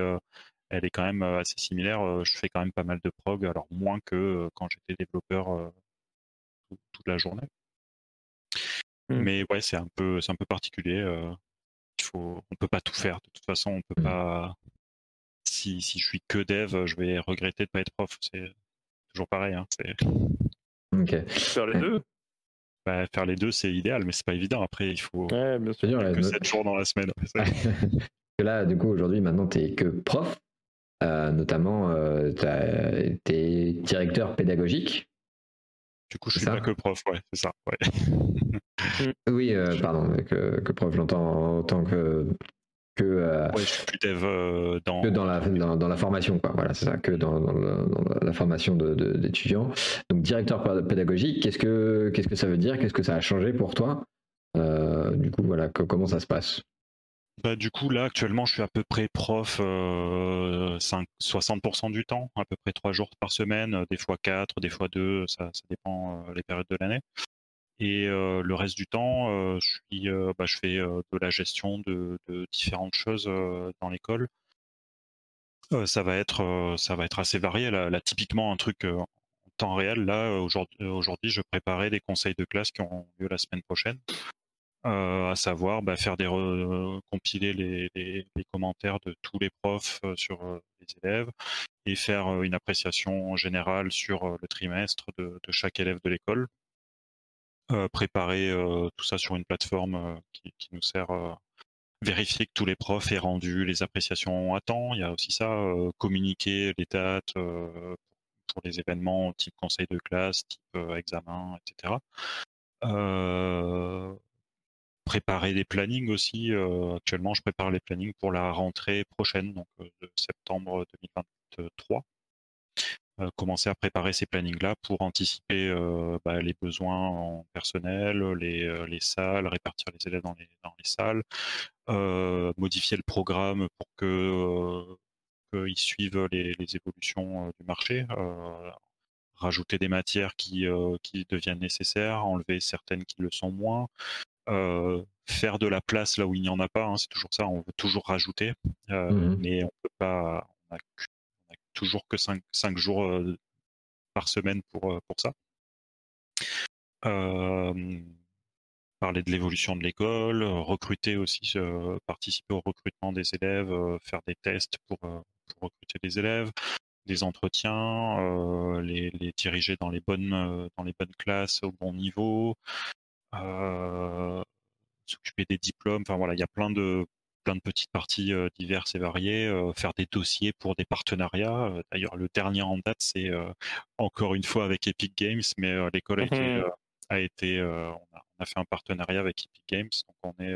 elle est quand même assez similaire. Je fais quand même pas mal de prog, alors moins que quand j'étais développeur toute la journée. Mmh. Mais ouais, c'est un peu, c'est un peu particulier. faut, on peut pas tout faire. De toute façon, on peut mmh. pas. Si, si je suis que dev, je vais regretter de pas être prof. C'est toujours pareil. Hein, Faire les deux? Bah, faire les deux, c'est idéal, mais c'est pas évident. Après, il faut ouais, bien sûr. que 7 jours dans la semaine. là, du coup, aujourd'hui, maintenant, tu es que prof. Euh, notamment, euh, tu es directeur pédagogique. Du coup, je suis pas que prof, ouais, c'est ça. oui, euh, pardon, que, prof, j'entends en tant que. Que, je suis plus dev dans... Que dans la, dans, la formation, quoi. Voilà, c'est ça, que dans, la formation d'étudiants. Donc, directeur pédagogique, qu'est-ce que, qu'est-ce que ça veut dire? Qu'est-ce que ça a changé pour toi? Du coup, voilà, comment ça se passe? Bah, du coup, là, actuellement, je suis à peu près prof 60% du temps, à peu près 3 jours par semaine, des fois 4, des fois 2, ça, ça dépend les périodes de l'année. Et le reste du temps, je, suis, bah, je fais de la gestion de, différentes choses dans l'école. ça, va être, assez varié. Là, typiquement, un truc en temps réel, là, aujourd'hui, je préparais des conseils de classe qui ont lieu la semaine prochaine. Euh, à savoir bah, faire des compiler les, commentaires de tous les profs euh, sur euh, les élèves et faire une appréciation générale sur le trimestre de chaque élève de l'école. Préparer tout ça sur une plateforme qui, qui, nous sert vérifier que tous les profs aient rendu les appréciations à temps. Il y a aussi ça, communiquer les dates pour les événements type conseil de classe, type examen, etc. préparer des plannings aussi. actuellement, je prépare les plannings pour la rentrée prochaine, donc de septembre 2023. Commencer à préparer ces plannings-là pour anticiper bah, les besoins en personnel, les, les, salles, répartir les élèves dans les, dans les salles, modifier le programme pour que qu'ils suivent les, les évolutions du marché, rajouter des matières qui, qui deviennent nécessaires, enlever certaines qui le sont moins, faire de la place là où il n'y en a pas. Hein, c'est toujours ça, on veut toujours rajouter, mmh mais on peut pas. Toujours que 5, jours par semaine pour, pour ça parler de l'évolution de l'école, recruter aussi, participer au recrutement des élèves, faire des tests pour, recruter des élèves, des entretiens, les, diriger dans les bonnes dans les bonnes classes au bon niveau, s'occuper des diplômes. Enfin voilà, il y a plein de plein de petites parties diverses et variées, faire des dossiers pour des partenariats. D'ailleurs, le dernier en date, c'est encore une fois avec Epic Games, mais l'école a été, mmh a été on, a, fait un partenariat avec Epic Games, donc on est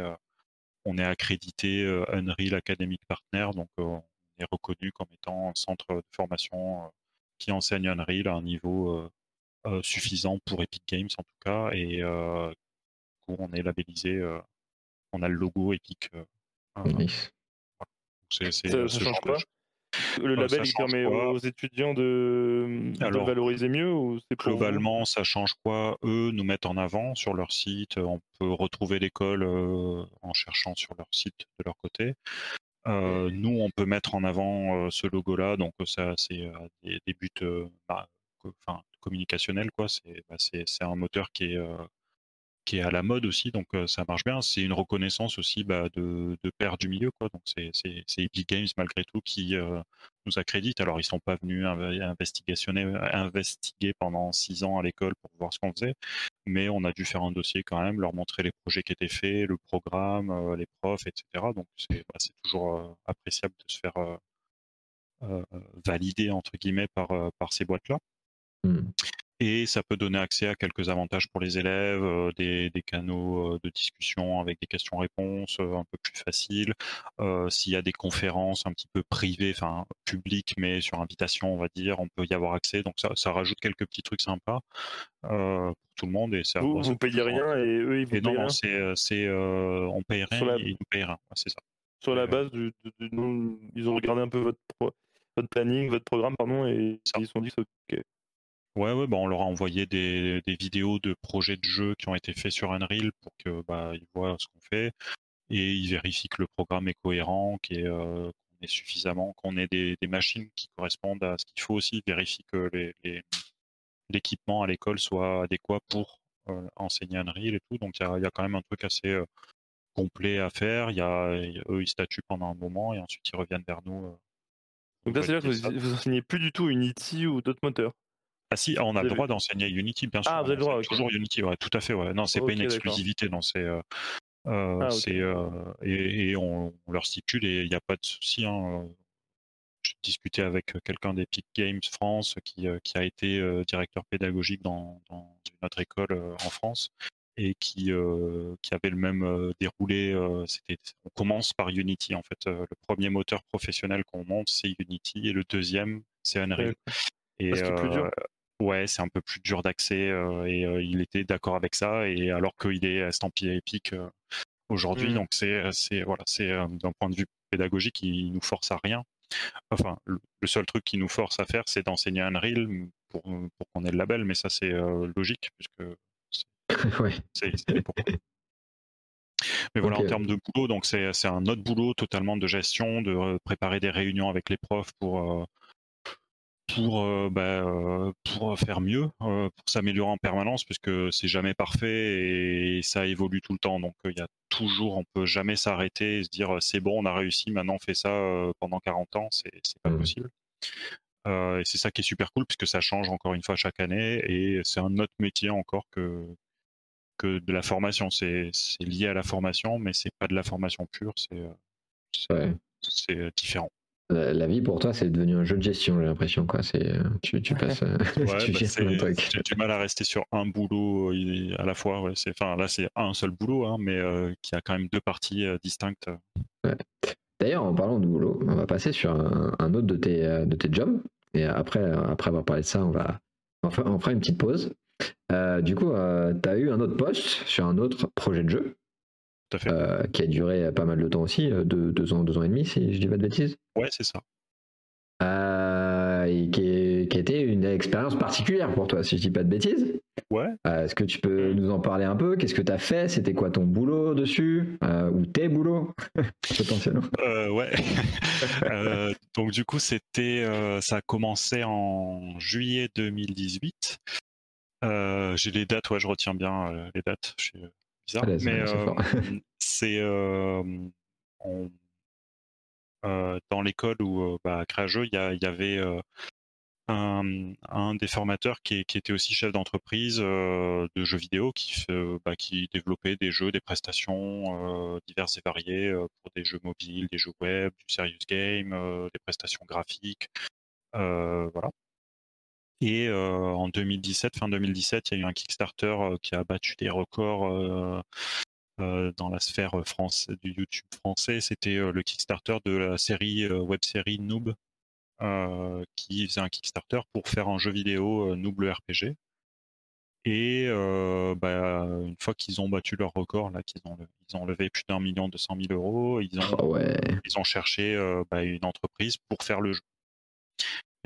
on est accrédité Unreal Academic Partner, donc on est reconnu comme étant un centre de formation qui enseigne Unreal à un niveau suffisant pour Epic Games en tout cas, et on est labellisé, on a le logo Epic c'est, ça, change quoi? Le label il permet aux étudiants de, valoriser mieux ou c'est Globalement, ça change quoi? Eux nous mettent en avant sur leur site. On peut retrouver l'école euh, en cherchant sur leur site de leur côté. Euh, nous, on peut mettre en avant euh, ce logo-là. Donc, ça, c'est des, des, buts bah, communicationnels. Quoi. C'est, bah, c'est, c'est un moteur qui est qui est à la mode aussi, donc ça marche bien. C'est une reconnaissance aussi bah, de, de père du milieu, quoi. Donc c'est Epic Games malgré tout qui nous accrédite. Alors ils sont pas venus investiguer pendant six ans à l'école pour voir ce qu'on faisait, mais on a dû faire un dossier quand même, leur montrer les projets qui étaient faits, le programme, les profs, etc. Donc c'est bah, toujours appréciable de se faire valider entre guillemets par, par ces boîtes-là. Mmh et ça peut donner accès à quelques avantages pour les élèves, euh, des, canaux euh, de discussion avec des questions-réponses euh, un peu plus faciles. S'il y a des conférences un petit peu privées, enfin publiques, mais sur invitation, on va dire, on peut y avoir accès. Donc ça, ça rajoute quelques petits trucs sympas pour tout le monde. Et ça, vous, vous payez rien et eux, ils vous et non, non, c'est, c'est on paye rien et ils nous payent rien. c'est ça. Sur la base du, ils ont regardé un peu votre, votre planning, votre programme, pardon, et ils se sont dit, ok, Ouais, ouais, bah on leur a envoyé des, des, vidéos de projets de jeux qui ont été faits sur Unreal pour que bah, ils voient ce qu'on fait et ils vérifient que le programme est cohérent, qu'on euh, est suffisamment, qu'on ait des, des, machines qui correspondent à ce qu'il faut aussi, vérifient que l'équipement à l'école soit adéquat pour euh, enseigner Unreal et tout. Donc il y a, y a, quand même un truc assez euh, complet à faire. Il y a, eux, ils statuent pendant un moment et ensuite ils reviennent vers nous. Donc là, c'est-à-dire que vous, vous enseignez plus du tout Unity ou d'autres moteurs? Ah si, on a le droit d'enseigner Unity, bien sûr. Ah, vous avez le droit, Toujours Unity, ouais, tout à fait, ouais. Non, c'est pas une exclusivité, non, c'est. Euh, euh, ah, c'est euh, et, et on, leur stipule et il n'y a pas de souci. Hein. J'ai discuté avec quelqu'un d'Epic Games France qui, qui a été directeur pédagogique dans, dans, une autre école en France et qui, qui avait le même déroulé. c'était, on commence par Unity en fait. le premier moteur professionnel qu'on monte, c'est Unity et le deuxième, c'est Unreal. Et, Parce plus dur. Ouais, c'est un peu plus dur d'accès et il était d'accord avec ça. Et alors qu'il est estampillé épique aujourd'hui, mmh. donc c'est c'est voilà, c'est d'un point de vue pédagogique, il nous force à rien. Enfin, le, seul truc qui nous force à faire, c'est d'enseigner Unreal pour, pour qu'on ait le label, mais ça c'est logique puisque c'est Mais voilà, en termes de boulot, donc c'est un autre boulot totalement de gestion, de préparer des réunions avec les profs pour pour, euh, bah, euh, pour faire mieux, euh, pour s'améliorer en permanence, puisque c'est jamais parfait et ça évolue tout le temps. Donc il y a toujours, on peut jamais s'arrêter et se dire c'est bon, on a réussi, maintenant on fait ça pendant 40 ans, c'est pas mmh. possible. et c'est ça qui est super cool, puisque ça change encore une fois chaque année et c'est un autre métier encore que, que de la formation. C'est lié à la formation, mais c'est pas de la formation pure, c'est c'est différent. La, vie pour toi, c'est devenu un jeu de gestion, j'ai l'impression. Quoi. C'est, tu, tu passes. tu bah, J'ai du mal à rester sur un boulot à la fois. Ouais. C'est, enfin, là, c'est un seul boulot, hein, mais qui a quand même deux parties distinctes. D'ailleurs, en parlant de boulot, on va passer sur un, autre de tes, de tes jobs. Et après, après avoir parlé de ça, on va, on fera une petite pause. Euh, du coup, euh, tu as eu un autre poste sur un autre projet de jeu. Euh, qui a duré pas mal de temps aussi, deux, deux, ans, deux ans et demi, si je dis pas de bêtises. Ouais, c'est ça. et qui, qui, a été une expérience particulière pour toi, si je dis pas de bêtises. Ouais. Est-ce que tu peux nous en parler un peu? Qu'est-ce que tu as fait? C'était quoi ton boulot dessus? Ou tes boulots Potentiellement? ouais. donc, du coup, c'était, ça a commencé en juillet 2018. Euh, j'ai les dates, ouais, je retiens bien euh, les dates. Je suis euh, bizarre, mais c'est dans l'école où bah, à il y, avait un, des formateurs qui, était aussi chef d'entreprise de jeux vidéo qui, bah, qui développait des jeux, des prestations diverses et variées pour des jeux mobiles, des jeux web, du serious game, des prestations graphiques. voilà. Et en 2017, fin 2017, il y a eu un Kickstarter qui a battu des records dans la sphère France, du YouTube français. C'était le Kickstarter de la série web série Noob, qui faisait un Kickstarter pour faire un jeu vidéo Noob le RPG. Et bah, une fois qu'ils ont battu leur record, là, qu'ils ont, ils ont levé plus d'un million deux cent mille euros, ils ont, ah ils ont cherché bah, une entreprise pour faire le jeu.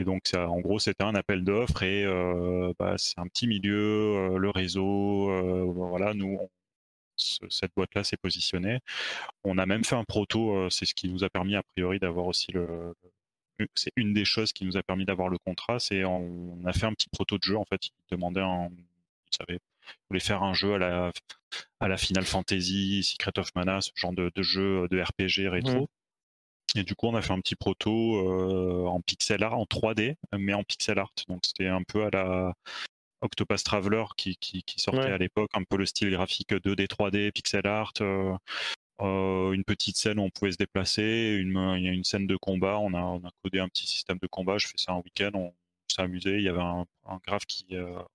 Et donc, en gros, c'était un appel d'offres et euh, bah, c'est un petit milieu, euh, le réseau. Euh, voilà, nous, cette boîte-là s'est positionnée. On a même fait un proto. c'est ce qui nous a permis, a priori, d'avoir aussi le. C'est une des choses qui nous a permis d'avoir le contrat. C'est on a fait un petit proto de jeu. En fait, ils demandaient un. Vous savez, voulaient faire un jeu à la à la Final Fantasy, Secret of Mana, ce genre de, jeu de RPG rétro. Mmh. Et du coup, on a fait un petit proto euh, en pixel art, en 3D, mais en pixel art. Donc c'était un peu à la Octopus Traveler qui, qui, sortait à l'époque, un peu le style graphique 2D, 3D, pixel art. Euh, euh, une petite scène où on pouvait se déplacer, une, il y a une scène de combat, on a, on a codé un petit système de combat, je fais ça un week-end, on s'est amusé, il y avait un, un graphe qui,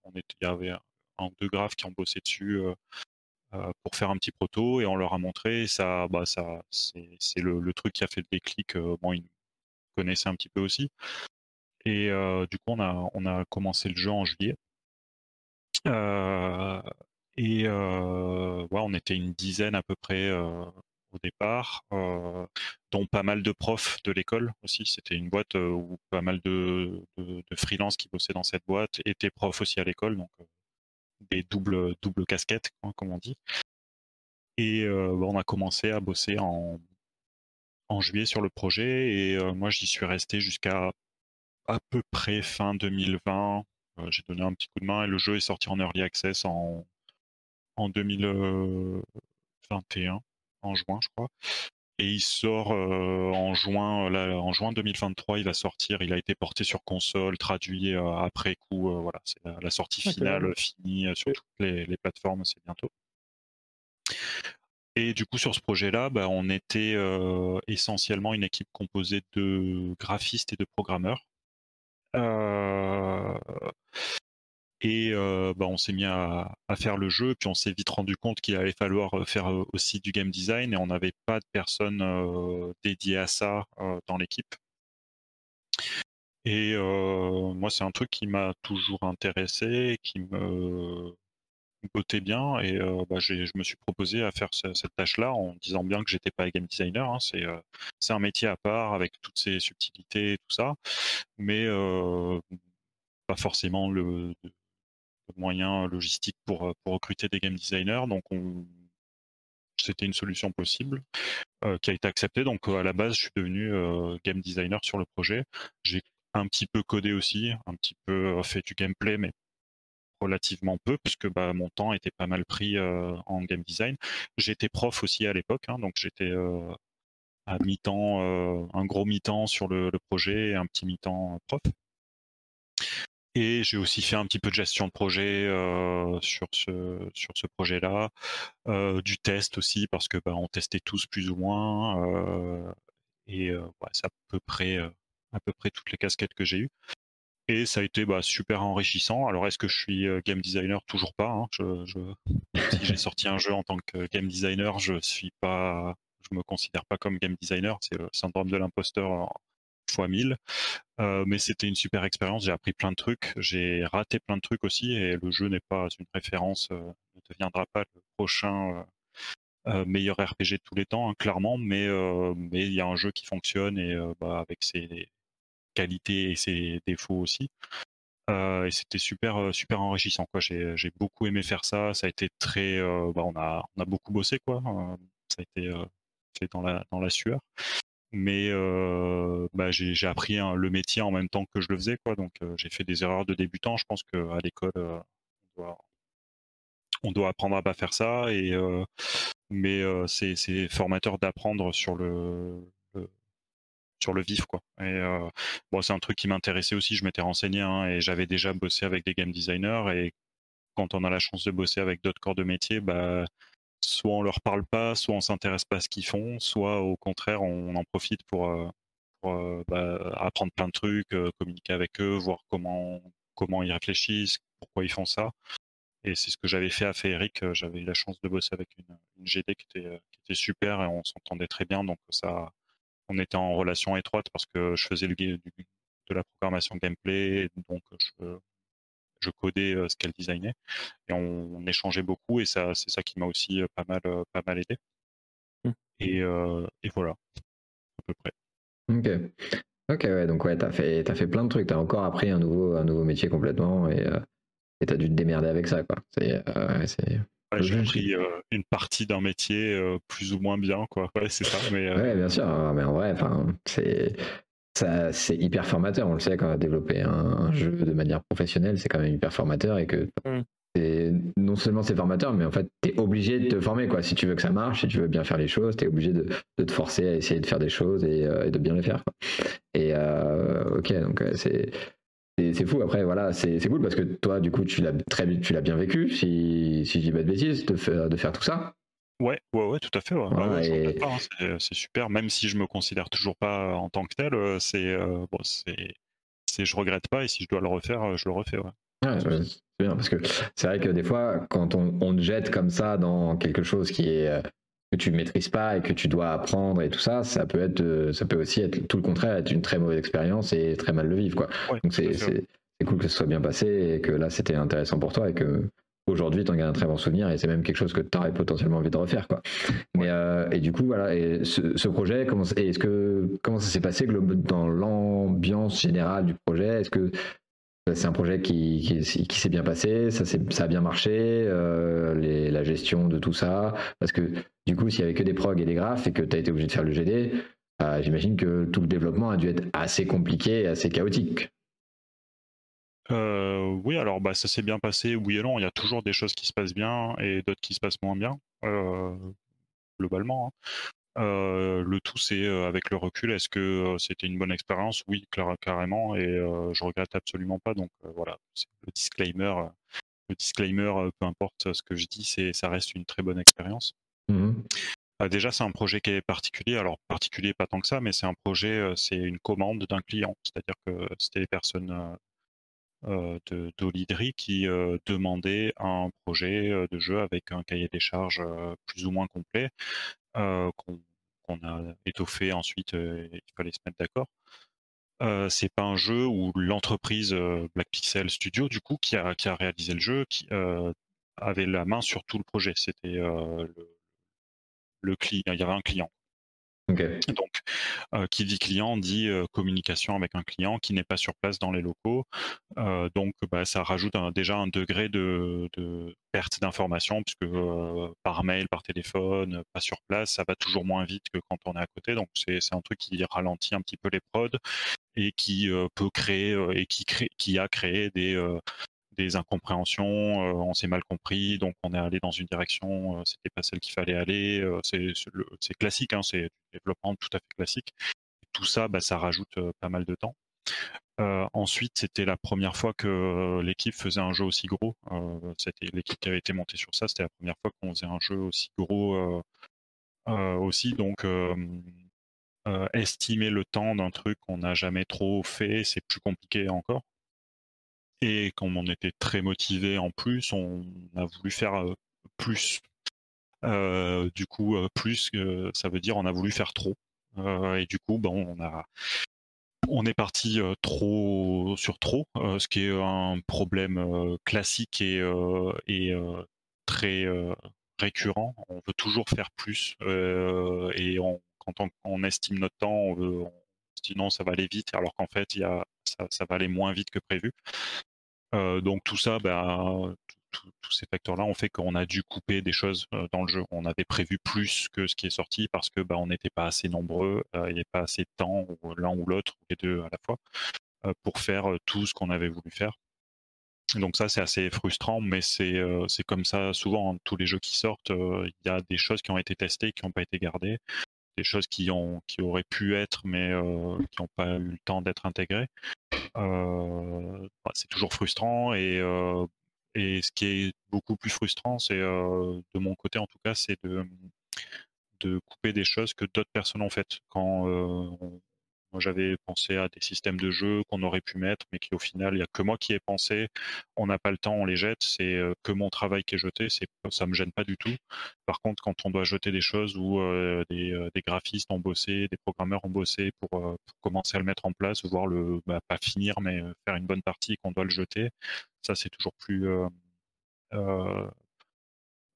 on était, il y avait un, deux graphes qui ont bossé dessus pour faire un petit proto et on leur a montré. Ça, bah, ça, c'est le, truc qui a fait le déclic. Euh, bon, ils connaissaient un petit peu aussi. Et euh, du coup, on a, on a commencé le jeu en juillet. et ouais, on était une dizaine à peu près au départ, dont pas mal de profs de l'école aussi. C'était une boîte où pas mal de, de, de freelance qui bossaient dans cette boîte étaient profs aussi à l'école. Donc des doubles, doubles casquettes, comme on dit. Et euh, bah, on a commencé à bosser en, en juillet sur le projet et euh, moi j'y suis resté jusqu'à à peu près fin 2020. Euh, j'ai donné un petit coup de main et le jeu est sorti en early access en, en 2021, en juin je crois et il sort euh, en juin là, en juin 2023 il va sortir. Il a été porté sur console traduit euh, après coup euh, voilà c'est la, sortie finale finie sur toutes les, plateformes c'est bientôt. Et du coup sur ce projet là bah, on était essentiellement une équipe composée de graphistes et de programmeurs et bah, on s'est mis à, faire le jeu, puis on s'est vite rendu compte qu'il allait falloir faire aussi du game design, et on n'avait pas de personne dédiée à ça dans l'équipe. Et moi, c'est un truc qui m'a toujours intéressé, qui me bottait bien, et bah, je me suis proposé à faire cette tâche-là en disant bien que j'étais pas game designer. Hein, c'est un métier à part avec toutes ses subtilités et tout ça, mais pas forcément le, moyens logistiques pour, pour recruter des game designers. Donc, c'était une solution possible euh, qui a été acceptée. Donc, à la base, je suis devenu euh, game designer sur le projet. J'ai un petit peu codé aussi, un petit peu euh, fait du gameplay, mais relativement peu, puisque bah, mon temps était pas mal pris en game design. J'étais prof aussi à l'époque, hein, donc j'étais à mi-temps, un gros mi-temps sur le, le, projet et un petit mi-temps prof. Et j'ai aussi fait un petit peu de gestion de projet euh, sur ce, sur ce projet-là, euh, du test aussi, parce que bah, on testait tous plus ou moins. Euh, et c'est à peu près à peu près toutes les casquettes que j'ai eues. Et ça a été bah, super enrichissant. Alors, est-ce que je suis game designer? Toujours pas. Hein. si j'ai sorti un jeu en tant que game designer, je suis pas, je me considère pas comme game designer. C'est le syndrome de l'imposteur 1000. mais c'était une super expérience. J'ai appris plein de trucs. J'ai raté plein de trucs aussi. Et le jeu n'est pas une référence, ne deviendra pas le prochain meilleur RPG de tous les temps, hein, clairement. Mais il y a un jeu qui fonctionne et bah, avec ses qualités et ses défauts aussi. et c'était super super enrichissant. J'ai beaucoup aimé faire ça. Ça a été très, bah, on a on a beaucoup bossé quoi. ça a été fait dans la dans la sueur mais bah, j'ai appris le métier en même temps que je le faisais quoi. Donc j'ai fait des erreurs de débutant. Je pense qu'à l'école on, doit, apprendre à pas faire ça. Et mais c'est formateur d'apprendre sur le, sur le vif quoi. Et bon c'est un truc qui m'intéressait aussi. Je m'étais renseigné hein, et j'avais déjà bossé avec des game designers. Et quand on a la chance de bosser avec d'autres corps de métier bah soit on leur parle pas, soit on s'intéresse pas à ce qu'ils font, soit au contraire on en profite pour, euh, euh, bah, apprendre plein de trucs, euh, communiquer avec eux, voir comment comment ils réfléchissent, pourquoi ils font ça. Et c'est ce que j'avais fait à Féeric. J'avais eu la chance de bosser avec une, GD qui était, super et on s'entendait très bien. Donc ça, on était en relation étroite parce que je faisais le, du, de la programmation gameplay, donc je codais ce qu'elle designait et on, échangeait beaucoup et ça c'est ça qui m'a aussi pas mal pas mal aidé. Mmh. Et, et, voilà à peu près. Ok. Ok ouais donc ouais t'as fait as fait plein de trucs t'as encore appris un nouveau un nouveau métier complètement et et t'as dû te démerder avec ça quoi. C'est j'ai appris une partie d'un métier plus ou moins bien, quoi. Ouais, c'est ça. Mais, Ouais, bien sûr. Hein, mais en vrai, enfin, c'est c'est hyper formateur. On le sait quand on va développer un, jeu de manière professionnelle, c'est quand même hyper formateur et que mm. non seulement c'est formateur, mais en fait, tu es obligé de te former. Quoi. Si tu veux que ça marche, si tu veux bien faire les choses, tu es obligé de, te forcer à essayer de faire des choses et, euh, de bien les faire. Et euh, ok, donc c'est. C'est fou, après, voilà, c'est cool parce que toi, du coup, tu l'as très tu l'as bien vécu, si, si je dis pas de bêtises, de, de faire tout ça. Ouais, ouais, ouais, tout à fait. Hein, c'est super, même si je me considère toujours pas en tant que tel. C'est bon, c'est, je regrette pas et si je dois le refaire, je le refais. Ouais. c'est bien parce que c'est vrai que des fois, quand on, on, te jette comme ça dans quelque chose qui est que tu maîtrises pas et que tu dois apprendre et tout ça, ça peut être, ça peut aussi être tout le contraire, être une très mauvaise expérience et très mal le vivre, quoi. Donc c'est, c'est, cool que ce soit bien passé et que là c'était intéressant pour toi et que aujourd'hui tu en gardes un très bon souvenir et c'est même quelque chose que tu aurais potentiellement envie de refaire quoi. Mais euh, et du coup voilà et ce, projet comment est-ce que comment ça s'est passé dans l'ambiance générale du projet? Est-ce que c'est un projet qui, qui, s'est bien passé, ça, ça a bien marché, euh, les, la gestion de tout ça? Parce que du coup, s'il y avait que des prog et des graphes et que tu as été obligé de faire le GD, euh, j'imagine que tout le développement a dû être assez compliqué et assez chaotique. Euh, oui, alors bah, ça s'est bien passé, oui et non. Il y a toujours des choses qui se passent bien et d'autres qui se passent moins bien, euh, globalement. Hein. Euh, le tout, c'est avec le recul, est-ce que c'était une bonne expérience? Oui, carrément, et je regrette absolument pas. Donc voilà, le disclaimer. le disclaimer, peu importe ce que je dis, c'est ça reste une très bonne expérience. Mmh déjà, c'est un projet qui est particulier. Alors, particulier pas tant que ça, mais c'est un projet, c'est une commande d'un client. C'est-à-dire que c'était des personnes euh, d'Olidri qui euh, demandait un projet euh, de jeu avec un cahier des charges plus ou moins complet qu'on a étoffé ensuite. il fallait se mettre d'accord. C'est pas un jeu où l'entreprise Black Pixel Studio du coup qui a, réalisé le jeu qui avait la main sur tout le projet. C'était le client, il y avait un client. Donc, euh, qui dit client dit euh, communication avec un client qui n'est pas sur place dans les locaux. Euh, donc, bah, ça rajoute déjà un degré de, perte d'information, puisque par mail, par téléphone, pas sur place, ça va toujours moins vite que quand on est à côté. Donc, c'est un truc qui ralentit un petit peu les prods et qui peut créer et qui, crée, qui a créé des des incompréhensions, euh, on s'est mal compris, donc on est allé dans une direction, euh, c'était pas celle qu'il fallait aller. Euh, c'est classique, hein, c'est du développement tout à fait classique. Tout ça, bah, ça rajoute pas mal de temps. ensuite, c'était la première fois que l'équipe faisait un jeu aussi gros. c'était l'équipe qui avait été montée sur ça. C'était la première fois qu'on faisait un jeu aussi gros aussi. Donc, estimer le temps d'un truc qu'on n'a jamais trop fait, c'est plus compliqué encore. Et comme on était très motivé en plus, on a voulu faire plus. du coup, plus, ça veut dire on a voulu faire trop. et du coup, bon, on on est parti trop sur trop, ce qui est un problème classique et, très récurrent. On veut toujours faire plus et quand on, estime notre temps, on, veut, on dit non, ça va aller vite, alors qu'en fait, y ça, va aller moins vite que prévu. donc tout ça, bah, tous ces facteurs-là ont fait qu'on a dû couper des choses dans le jeu. On avait prévu plus que ce qui est sorti parce que bah, on n'était pas assez nombreux, il n'y avait pas assez de temps, l'un ou l'autre, ou les deux à la fois, pour faire tout ce qu'on avait voulu faire. Donc ça, c'est assez frustrant, mais c'est comme ça souvent. Hein. tous les jeux qui sortent, il y a des choses qui ont été testées, qui n'ont pas été gardées, des choses qui, ont, qui auraient pu être, mais qui n'ont pas eu le temps d'être intégrées. Bah, c'est toujours frustrant et et ce qui est beaucoup plus frustrant, c'est de mon côté en tout cas, c'est de, de couper des choses que d'autres personnes ont faites. Quand moi j'avais pensé à des systèmes de jeu qu'on aurait pu mettre, mais qui au final, il n'y a que moi qui ai pensé, on n'a pas le temps, on les jette, c'est que mon travail qui est jeté, c'est, ça me gêne pas du tout. Par contre, quand on doit jeter des choses où des, des, graphistes ont bossé, des programmeurs ont bossé pour, pour commencer à le mettre en place, voire le, bah, pas finir, mais faire une bonne partie qu'on doit le jeter, ça c'est toujours plus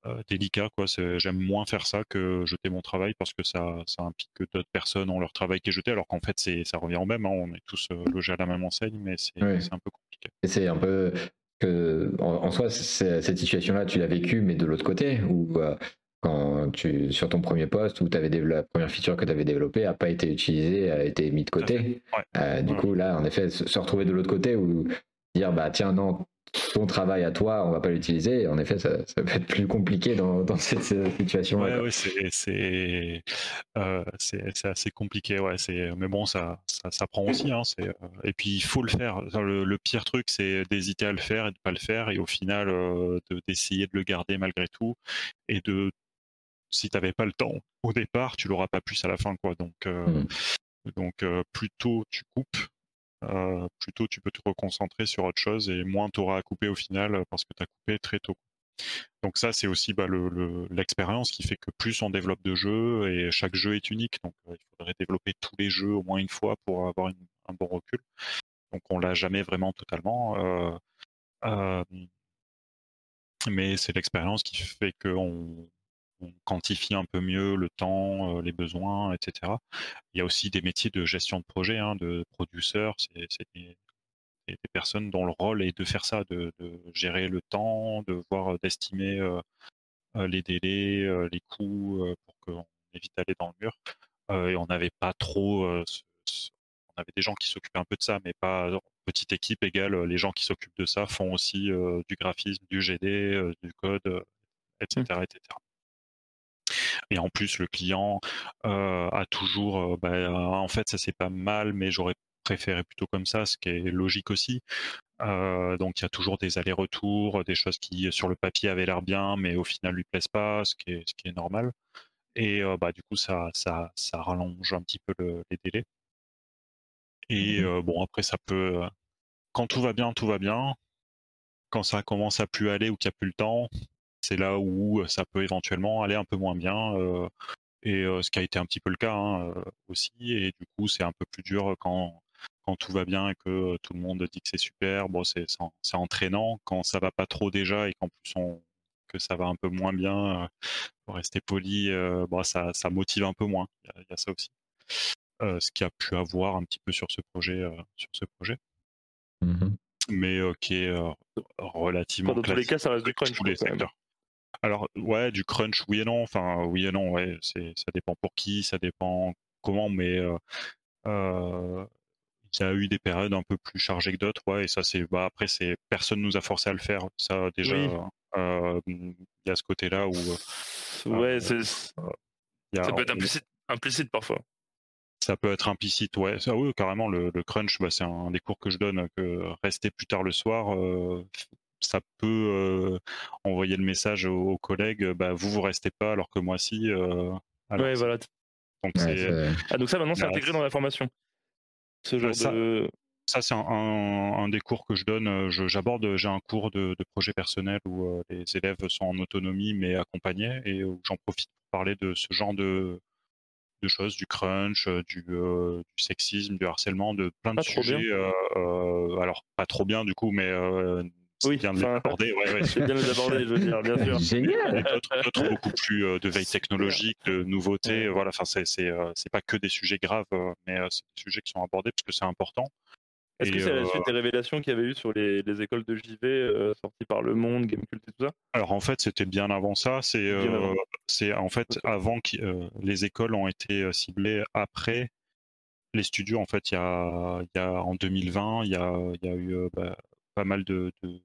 euh, euh, euh, délicat. Quoi. J'aime moins faire ça que jeter mon travail parce que ça, ça implique que d'autres personnes ont leur travail qui est jeté, alors qu'en fait c'est, ça revient au même. Hein. On est tous logés à la même enseigne, mais c'est, un peu compliqué. Et c'est un peu que, en, soi, cette situation-là, tu l'as vécue, mais de l'autre côté, où quand tu, sur ton premier poste, où avais la première feature que tu avais développée n'a pas été utilisée, a été mise de côté. du coup, là, en effet, se retrouver de l'autre côté, ou dire, bah tiens, non, ton travail à toi, on va pas l'utiliser. En effet, ça, ça, peut être plus compliqué dans, dans cette situation. Ouais, ouais c'est euh, assez compliqué. Ouais, mais bon, ça, ça, ça prend aussi. Hein, euh, et puis, il faut le faire. Le, pire truc, c'est d'hésiter à le faire et de pas le faire. Et au final, euh, d'essayer de, le garder malgré tout. Et de, si tu n'avais pas le temps au départ, tu l'auras pas plus à la fin. Quoi. Donc, mmh. donc plutôt tu coupes euh, plutôt tu peux te reconcentrer sur autre chose et moins tu auras à couper au final euh, parce que tu as coupé très tôt. Donc ça, c'est aussi bah, l'expérience qui fait que plus on développe de jeux et chaque jeu est unique. Donc euh, il faudrait développer tous les jeux au moins une fois pour avoir un bon recul. Donc on l'a jamais vraiment totalement. mais c'est l'expérience qui fait qu'on on quantifie un peu mieux le temps, euh, les besoins, etc. Il y a aussi des métiers de gestion de projet, hein, de producteurs, c'est des, personnes dont le rôle est de faire ça, de, gérer le temps, de voir, euh, d'estimer euh, les délais, les coûts, pour qu'on évite d'aller dans le mur. et on n'avait pas trop, on avait des gens qui s'occupaient un peu de ça, mais pas petite équipe égale les gens qui s'occupent de ça font aussi du graphisme, du GD, du code, etc., etc. Et en plus, le client a toujours, bah, en fait, ça c'est pas mal, mais j'aurais préféré plutôt comme ça, ce qui est logique aussi. donc il y a toujours des allers-retours, des choses qui sur le papier avaient l'air bien, mais au final lui plaisent pas, ce qui est, ce qui est normal. Et bah, du coup, ça, ça, ça rallonge un petit peu les délais. Et mmh bon, après, ça peut. Quand tout va bien, tout va bien. Quand ça commence à plus aller ou qu'il n'y a plus le temps, c'est là où ça peut éventuellement aller un peu moins bien. et ce qui a été un petit peu le cas hein, aussi. Et du coup, c'est un peu plus dur quand, quand tout va bien et que tout le monde dit que c'est super. Bon, c'est entraînant. Quand ça va pas trop déjà et qu'en plus on, que ça va un peu moins bien, pour rester poli, bon, ça, ça, motive un peu moins. Il y, a ça aussi. ce qui a pu avoir un petit peu sur ce projet. sur ce projet. Mmh mais qui est relativement. dans tous les cas, ça reste du crunch. les secteurs. Alors, ouais, du crunch, oui et non. Enfin, oui et non, ouais. C'est, ça dépend pour qui, ça dépend comment, mais euh, euh, il y a eu des périodes un peu plus chargées que d'autres, ouais. Et ça, c'est, bah, après, c'est, personne nous a forcé à le faire. Ça, déjà, euh, il y a ce côté-là où. ouais, c'est, ça peut être implicite, implicite parfois ça peut être implicite, ouais. Ça, oui, carrément, le, crunch, bah, c'est un des cours que je donne, que rester plus tard le soir, ça peut envoyer le message aux, collègues, bah, vous, vous restez pas, alors que moi, si. ouais, voilà. Donc, ah, donc ça, maintenant, c'est intégré dans la formation. Ce genre ça, de... ça c'est un, des cours que je donne. J'aborde, j'ai un cours de, projet personnel où les élèves sont en autonomie mais accompagnés et où j'en profite pour parler de ce genre de, de choses, du crunch, du, du, sexisme, du harcèlement, de plein de sujets. alors, pas trop bien du coup, mais oui, bien de l'aborder. Ouais, ouais. bien les aborder, je veux dire, bien sûr. Génial. D'autres beaucoup plus euh, de veille technologique, de nouveautés. Voilà, enfin, c'est euh, c'est pas que des sujets graves, euh, mais c'est des sujets qui sont abordés parce que c'est important. Est-ce que c'est la suite des révélations qu'il y avait eu sur les, les écoles de JV sorties par Le Monde, Gamecult et tout ça? Alors en fait, c'était bien avant ça. C'est c'est en fait avant que les écoles ont été ciblées après les studios. En fait, il y a, il y a en 2020, il y a, il y a eu bah, pas mal de, de,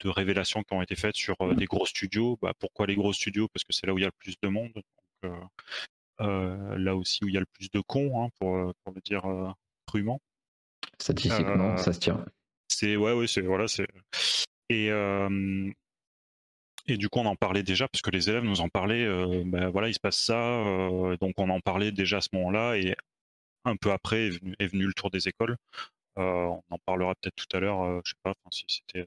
de révélations qui ont été faites sur euh, des gros studios. Bah, pourquoi les gros studios? Parce que c'est là où il y a le plus de monde. Euh, euh, là aussi où il y a le plus de cons, hein, pour, pour, le dire crûment. Statistiquement, ça se tient. C'est ouais, ouais, c'est voilà, c'est et et du coup, on en parlait déjà parce que les élèves nous en parlaient. ben voilà, il se passe ça, donc on en parlait déjà à ce moment-là. Et un peu après est venu, est venu le tour des écoles. on en parlera peut-être tout à l'heure. je sais pas si c'était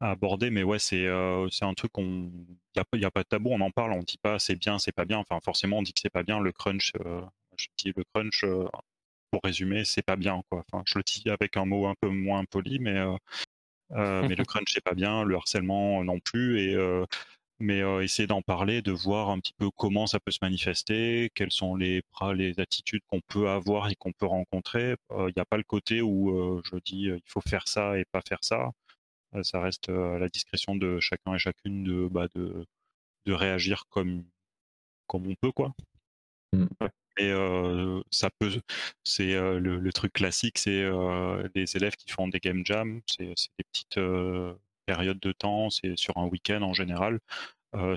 à aborder, mais ouais, c'est euh, un truc qu'on il y a, a, pas de tabou, on en parle, on dit pas c'est bien, c'est pas bien. Enfin, forcément, on dit que c'est pas bien. Le crunch, euh, je dis le crunch euh, pour résumer, c'est pas bien quoi. Enfin, je le dis avec un mot un peu moins poli, mais mais le crunch c'est pas bien, le harcèlement non plus et mais essayer d'en parler, de voir un petit peu comment ça peut se manifester, quelles sont les, les attitudes qu'on peut avoir et qu'on peut rencontrer. Il n'y a pas le côté où je dis il faut faire ça et pas faire ça. Ça reste à la discrétion de chacun et chacune de, bah, de, de réagir comme, comme on peut, quoi. Mmh. Et euh, ça peut, c'est le, truc classique, c'est les élèves qui font des game jams, c'est des petites périodes de temps, c'est sur un week-end en général.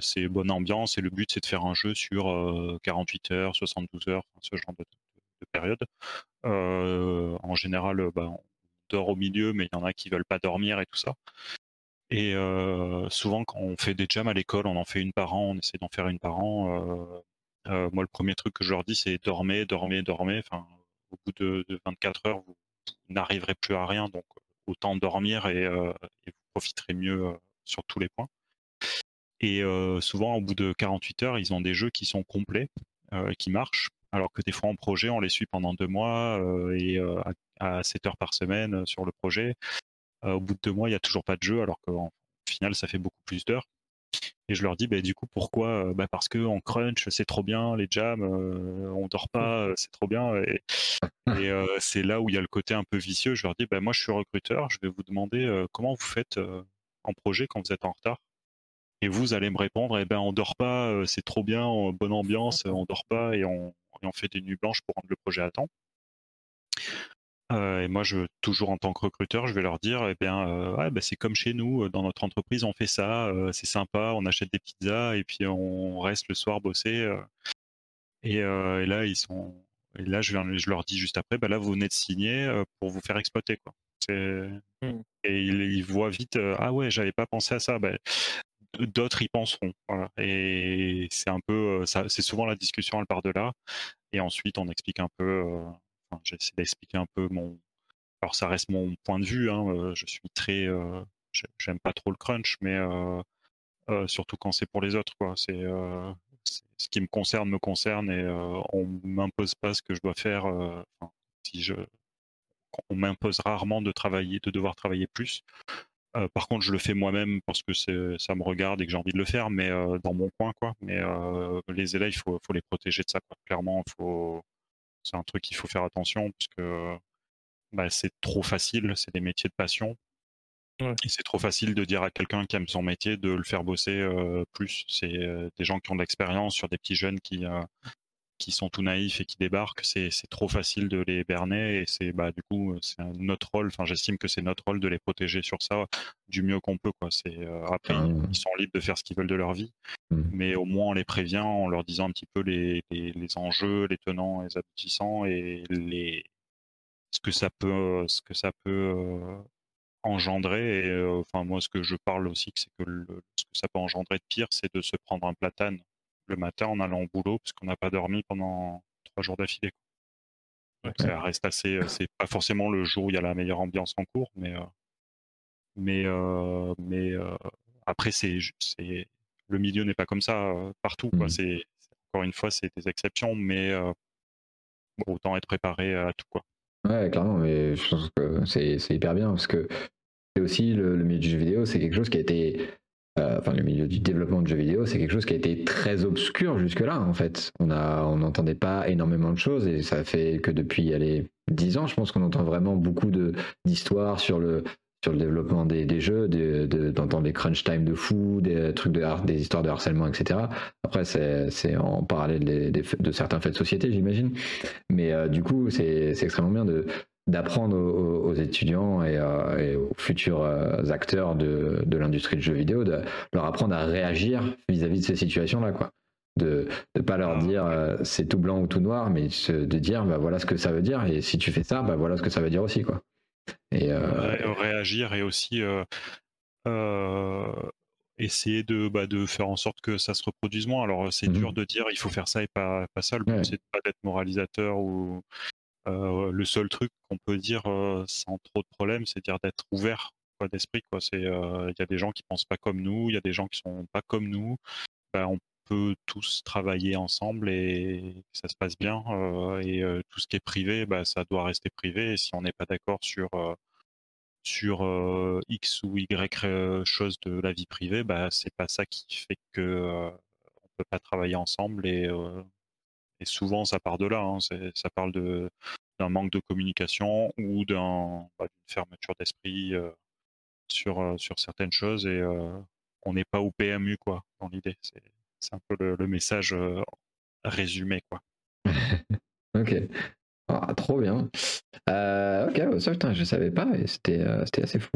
c'est bonne ambiance et le but c'est de faire un jeu sur 48 heures, 72 heures, ce genre de, de période. en général, bah, au milieu, mais il y en a qui veulent pas dormir et tout ça. Et euh, souvent, quand on fait des jams à l'école, on en fait une par an, on essaie d'en faire une par an. Euh, euh, moi, le premier truc que je leur dis, c'est dormez, dormez, dormez. Enfin, au bout de, 24 heures, vous, n'arriverez plus à rien, donc autant dormir et, vous profiterez mieux sur tous les points. Et souvent, au bout de 48 heures, ils ont des jeux qui sont complets, qui marchent, alors que des fois en projet, on les suit pendant deux mois et à 7 heures par semaine euh, sur le projet. Euh, au bout de deux mois, il n'y a toujours pas de jeu, alors qu'au final, ça fait beaucoup plus d'heures. Et je leur dis, bah, du coup, pourquoi euh, bah, Parce qu'en crunch, c'est trop bien, les jams, on dort pas, c'est trop bien. Et, c'est là où il y a le côté un peu vicieux. Je leur dis, bah, moi, je suis recruteur, je vais vous demander comment vous faites en projet quand vous êtes en retard? Et vous allez me répondre, eh ben, on dort pas, c'est trop bien, bonne ambiance, on dort pas et on, et on fait des nuits blanches pour rendre le projet à temps. Et moi, je, toujours en tant que recruteur, je vais leur dire, eh bien, bah, c'est comme chez nous, dans notre entreprise, on fait ça, c'est sympa, on achète des pizzas et puis on reste le soir bosser. Et, et, là, ils sont, et là, je, je, leur dis juste après, bah là, vous venez de signer pour vous faire exploiter, quoi. Mmh. Et ils, voient vite, ah ouais, j'avais pas pensé à ça. Bah, d'autres y penseront. Voilà. Et c'est un peu, c'est souvent la discussion, elle part de là. Et ensuite, on explique un peu j'essaie d'expliquer un peu mon. Alors, ça reste mon point de vue. Hein, euh, je suis très. Euh, j'aime pas trop le crunch, mais euh, surtout quand c'est pour les autres. Quoi. C'est, ce qui me concerne me concerne et on m'impose pas ce que je dois faire. si je, on m'impose rarement de travailler, de devoir travailler plus. par contre, je le fais moi-même parce que ça me regarde et que j'ai envie de le faire, mais dans mon coin, quoi. Mais les élèves, il faut, faut, les protéger de ça. Quoi. Clairement, il faut, c'est un truc qu'il faut faire attention parce que bah, c'est trop facile, c'est des métiers de passion. Et c'est trop facile de dire à quelqu'un qui aime son métier de le faire bosser euh, plus. C'est euh, des gens qui ont de l'expérience sur des petits jeunes qui, euh, qui sont tout naïfs et qui débarquent. C'est trop facile de les berner et c'est bah, du coup c'est notre rôle. Enfin, j'estime que c'est notre rôle de les protéger sur ça du mieux qu'on peut. Quoi. C'est après ah ils sont libres de faire ce qu'ils veulent de leur vie, mmh. mais au moins on les prévient en leur disant un petit peu les, les, enjeux, les tenants, les aboutissants et les ce que ça peut ce que ça peut engendrer. Et enfin moi ce que je parle aussi, c'est que ce que ça peut engendrer de pire, c'est de se prendre un platane le matin en allant au boulot parce qu'on n'a pas dormi pendant trois jours d'affilée. Ça reste assez. C'est pas forcément le jour où il y a la meilleure ambiance en cours, mais mais mais après c'est le milieu n'est pas comme ça partout. Mmh. C'est encore une fois c'est des exceptions, mais autant être préparé à tout quoi. Ouais, clairement, mais je pense que c'est hyper bien parce que c'est aussi le, milieu du jeu vidéo, c'est quelque chose qui a été euh, enfin le milieu du développement de jeux vidéo, c'est quelque chose qui a été très obscur jusque-là en fait. On a, on n'entendait pas énormément de choses et ça fait que depuis allez, 10 ans, je pense qu'on entend vraiment beaucoup d'histoires sur le sur le développement des, des jeux, d'entendre de, des crunch time de fou, des trucs de des histoires de harcèlement, etc. Après, c'est en parallèle de certains faits de société, j'imagine. Mais euh, du coup, c'est extrêmement bien de, d'apprendre aux, étudiants euh, et, aux futurs euh, acteurs de, de l'industrie du jeu vidéo, de leur apprendre à réagir vis-à-vis de ces situations-là, quoi. De ne pas leur ah, dire euh, c'est tout blanc ou tout noir, mais de dire bah, voilà ce que ça veut dire, et si tu fais ça, bah, voilà ce que ça veut dire aussi, quoi. Et, Réagir et aussi essayer de, bah, de faire en sorte que ça se reproduise moins. Alors c'est mmh dur de dire il faut faire ça et pas, pas ça, le but c'est pas d'être moralisateur ou euh, le seul truc qu'on peut dire euh, sans trop de problèmes, c'est dire d'être ouvert d'esprit. Euh, il y a des gens qui pensent pas comme nous, il y a des gens qui sont pas comme nous. Ben, on peut tous travailler ensemble et ça se passe bien. et tout ce qui est privé, bah, ça doit rester privé. Et si on n'est pas d'accord sur X ou Y chose de la vie privée, bah, c'est pas ça qui fait que on peut pas travailler ensemble et et souvent, ça part de là. Hein. Ça parle d'un manque de communication ou bah, d'une fermeture d'esprit euh, sur, euh, sur certaines choses. Et euh, on n'est pas au PMU, quoi, dans l'idée. C'est, un peu le, message résumé, quoi. ok. Ah, trop bien. ok, ça putain, je savais pas et c'était, assez fou.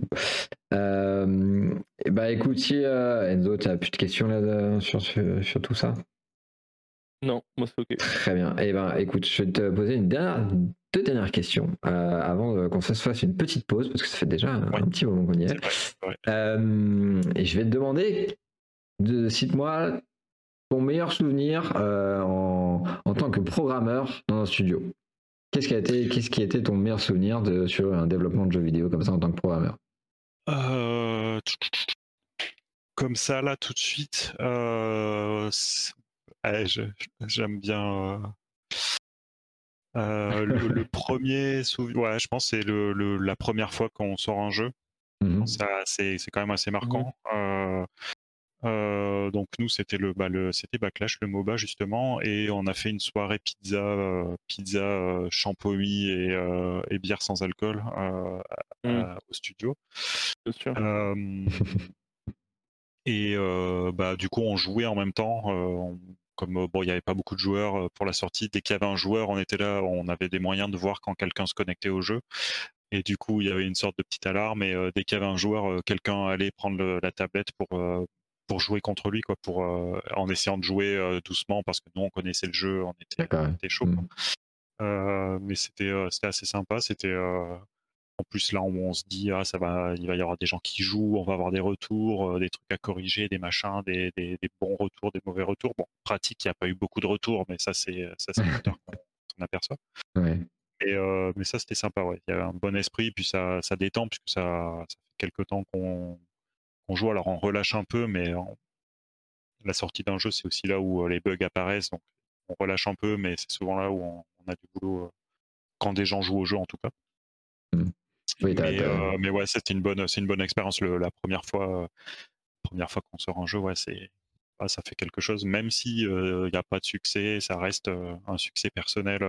bah écoute, Enzo, tu n'as plus de questions là sur, sur tout ça? Non, moi c'est ok. Très bien. Eh ben, écoute, je vais te poser une dernière, deux dernières questions euh, avant qu'on se fasse une petite pause parce que ça fait déjà un, petit moment qu'on y est. Euh, et je vais te demander, de, cite-moi ton meilleur souvenir euh, en, en, tant que programmeur dans un studio. Qu'est-ce qui a été, qu'est-ce qui a été ton meilleur souvenir de, sur un développement de jeux vidéo comme ça en tant que programmeur? Comme ça là tout de suite, j'aime bien. Euh, euh, le, premier souvenir, ouais, je pense c'est le, la première fois qu'on sort un jeu. Mmh c'est quand même assez marquant. Euh, donc nous c'était le, bah, c'était Backlash le MOBA justement et on a fait une soirée pizza pizza champomis et, et, bière sans alcool mmh. au studio. et bah du coup on jouait en même temps. On, comme euh, bon, il n'y avait pas beaucoup de joueurs euh, pour la sortie, dès qu'il y avait un joueur, on était là, on avait des moyens de voir quand quelqu'un se connectait au jeu. Et du coup, il y avait une sorte de petite alarme. Et euh, dès qu'il y avait un joueur, quelqu'un allait prendre la tablette pour pour jouer contre lui, quoi, pour en essayant de jouer doucement parce que nous on connaissait le jeu, on était, chaud. Mmh. mais c'était c'était assez sympa. C'était en plus, là, on, se dit, ah, ça va, il va y avoir des gens qui jouent, on va avoir des retours, euh, des trucs à corriger, des machins, des, bons retours, des mauvais retours. Bon, pratique, il n'y a pas eu beaucoup de retours, mais ça, c'est ça, c'est qu'on aperçoit. Et, euh, mais ça, c'était sympa, ouais. Il y avait un bon esprit, puis ça, ça détend, puisque ça, ça fait quelques temps qu'on joue. Alors, on relâche un peu, mais la sortie d'un jeu, c'est aussi là où euh, les bugs apparaissent. Donc, on relâche un peu, mais c'est souvent là où on, a du boulot quand des gens jouent au jeu, en tout cas. Mais, euh, mais, ouais, c'était une bonne, c'est une bonne expérience. la première fois, première fois qu'on sort un jeu, ouais, c'est, ah, ça fait quelque chose. Même si il euh, n'y a pas de succès, ça reste euh, un succès personnel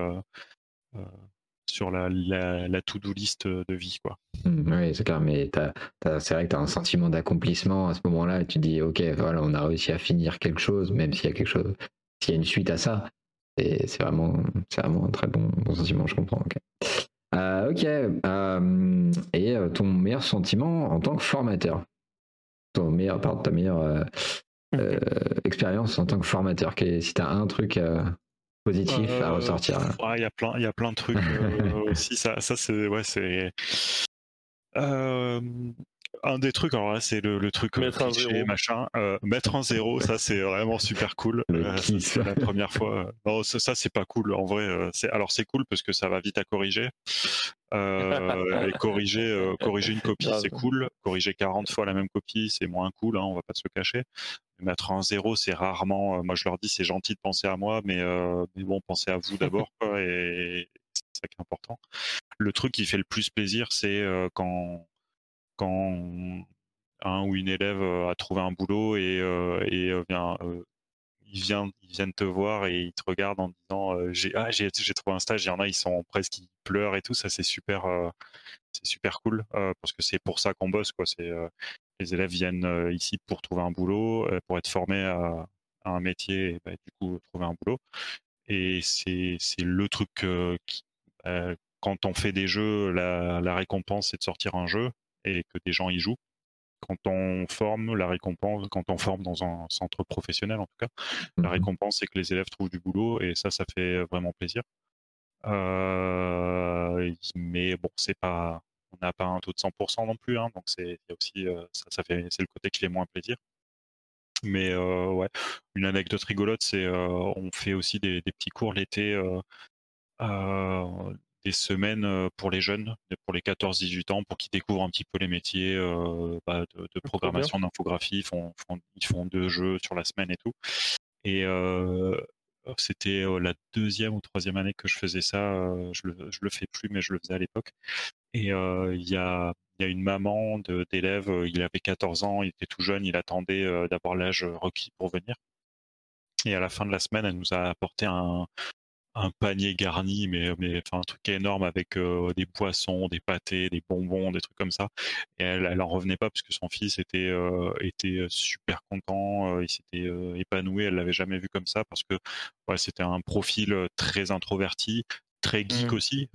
sur la, la, to-do list de vie, quoi. Mmh, oui, c'est clair. Mais c'est vrai que tu as un sentiment d'accomplissement à ce moment-là. Et tu dis, ok, voilà, on a réussi à finir quelque chose, même s'il y a quelque chose, s'il y a une suite à ça. C'est vraiment, c'est vraiment un très bon, bon sentiment. Je comprends. Euh, ok. Euh, et euh, ton meilleur sentiment en tant que formateur? Ton meilleur, pardon, ta meilleure expérience en tant que formateur Si tu as un truc positif à ressortir. Il y, a plein, y a plein de trucs aussi. Ça, ça c'est. Ouais, c'est. Un des trucs, alors là, c'est le, truc mettre un zéro. machin. mettre un zéro, ça, c'est vraiment super cool. c'est la première fois. Non, ça, c'est pas cool. En vrai, alors c'est cool parce que ça va vite à corriger. et corriger, corriger une copie, c'est cool. Corriger 40 fois la même copie, c'est moins cool. Hein, on va pas se le cacher. Mettre un zéro, c'est rarement. moi, je leur dis, c'est gentil de penser à moi, mais, mais bon, pensez à vous d'abord. et c'est ça qui est important. Le truc qui fait le plus plaisir, c'est quand quand un ou une élève a trouvé un boulot et, et vient ils viennent, ils viennent te voir et ils te regardent en disant j'ai ah, j'ai trouvé un stage. Il y en a, ils sont presque ils pleurent et tout. Ça c'est super c'est super cool parce que c'est pour ça qu'on bosse quoi. C'est les élèves viennent ici pour trouver un boulot, pour être formés à, un métier et bah, du coup trouver un boulot. Et c'est le truc qui bah, quand on fait des jeux, la récompense c'est de sortir un jeu et que des gens y jouent. Quand on forme, la récompense, quand on forme dans un centre professionnel en tout cas, la mmh récompense c'est que les élèves trouvent du boulot et ça, ça fait vraiment plaisir. Euh, mais bon, c'est pas, on n'a pas un taux de 100% non plus, hein, donc c'est aussi euh, ça, ça, fait, c'est le côté qui fait moins plaisir. Mais euh, ouais, une anecdote rigolote, c'est on fait aussi des, des petits cours l'été des semaines pour les jeunes, pour les 14-18 ans, pour qu'ils découvrent un petit peu les métiers bah, de, programmation, d'infographie. Ils font, ils font deux jeux sur la semaine et tout. Et c'était la deuxième ou troisième année que je faisais ça. je, le, le fais plus, mais je le faisais à l'époque. Et il y a, y, a, une maman d'élève, il avait 14 ans, il était tout jeune, il attendait d'avoir l'âge requis pour venir. Et à la fin de la semaine, elle nous a apporté un, un panier garni, mais, mais enfin, un truc énorme avec euh, des poissons, des pâtés, des bonbons, des trucs comme ça. Et elle, elle en revenait pas parce que son fils était, euh, était super content, euh, il s'était épanoui, elle l'avait jamais vu comme ça parce que ouais, c'était un profil très introverti, très geek mmh. aussi.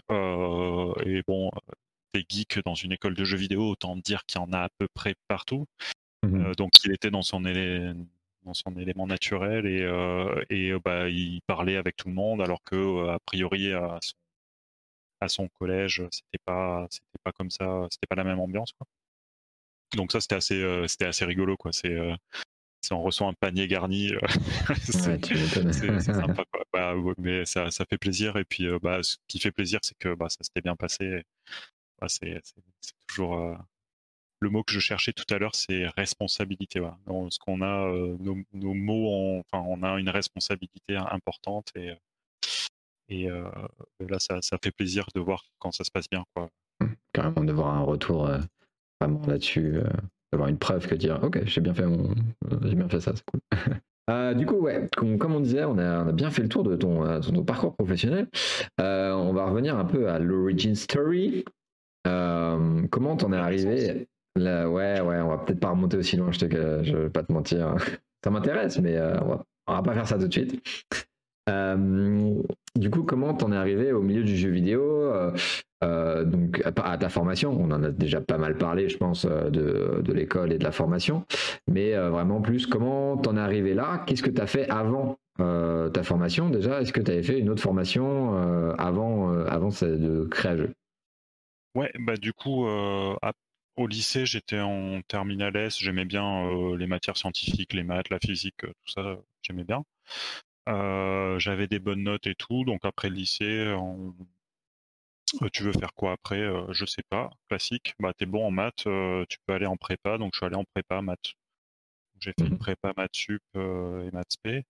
et bon, des geeks dans une école de jeux vidéo, autant dire qu'il y en a à peu près partout. Mmh donc il était dans son, dans son élément naturel et, euh, et euh, bah, il parlait avec tout le monde alors que euh, a priori à son, à son collège c'était pas c'était pas comme ça c'était pas la même ambiance quoi. donc ça c'était assez c'était assez rigolo quoi c'est on reçoit un panier garni c'est sympa quoi. Bah, mais ça, ça, fait plaisir et puis bah, ce qui fait plaisir c'est que bah, ça s'était bien passé bah, c'est toujours le mot que je cherchais tout à l'heure, c'est responsabilité. Voilà. ce qu'on a, euh, nos, mots, on a une responsabilité importante et, euh, euh, là, ça, fait plaisir de voir quand ça se passe bien. Quoi. Mmh, carrément, de voir un retour vraiment là-dessus, d'avoir une preuve que dire, ok, j'ai bien fait j'ai bien fait ça, c'est cool. du coup, ouais, comme, on disait, on a, bien fait le tour de ton, ton parcours professionnel. on va revenir un peu à l'origin story. comment t'en es arrivé ouais, ouais, on va peut-être pas remonter aussi loin, je, te, je vais pas te mentir. Ça m'intéresse, mais euh, on, va, va pas faire ça tout de suite. Euh, du coup, comment t'en es arrivé au milieu du jeu vidéo euh, donc à ta formation, on en a déjà pas mal parlé, je pense, de, l'école et de la formation, mais vraiment plus, comment t'en es arrivé là? Qu'est-ce que tu as fait avant ta formation déjà? Est-ce que tu avais fait une autre formation avant, avant de créer un jeu? Ouais, bah du coup, au lycée, j'étais en terminale S, j'aimais bien euh, les matières scientifiques, les maths, la physique, euh, tout ça, j'aimais bien. Euh, j'avais des bonnes notes et tout, donc après le lycée, tu veux faire quoi après Je sais pas, classique. Bah t'es bon en maths, tu peux aller en prépa, donc je suis allé en prépa maths. J'ai fait une mmh prépa maths sup et maths spé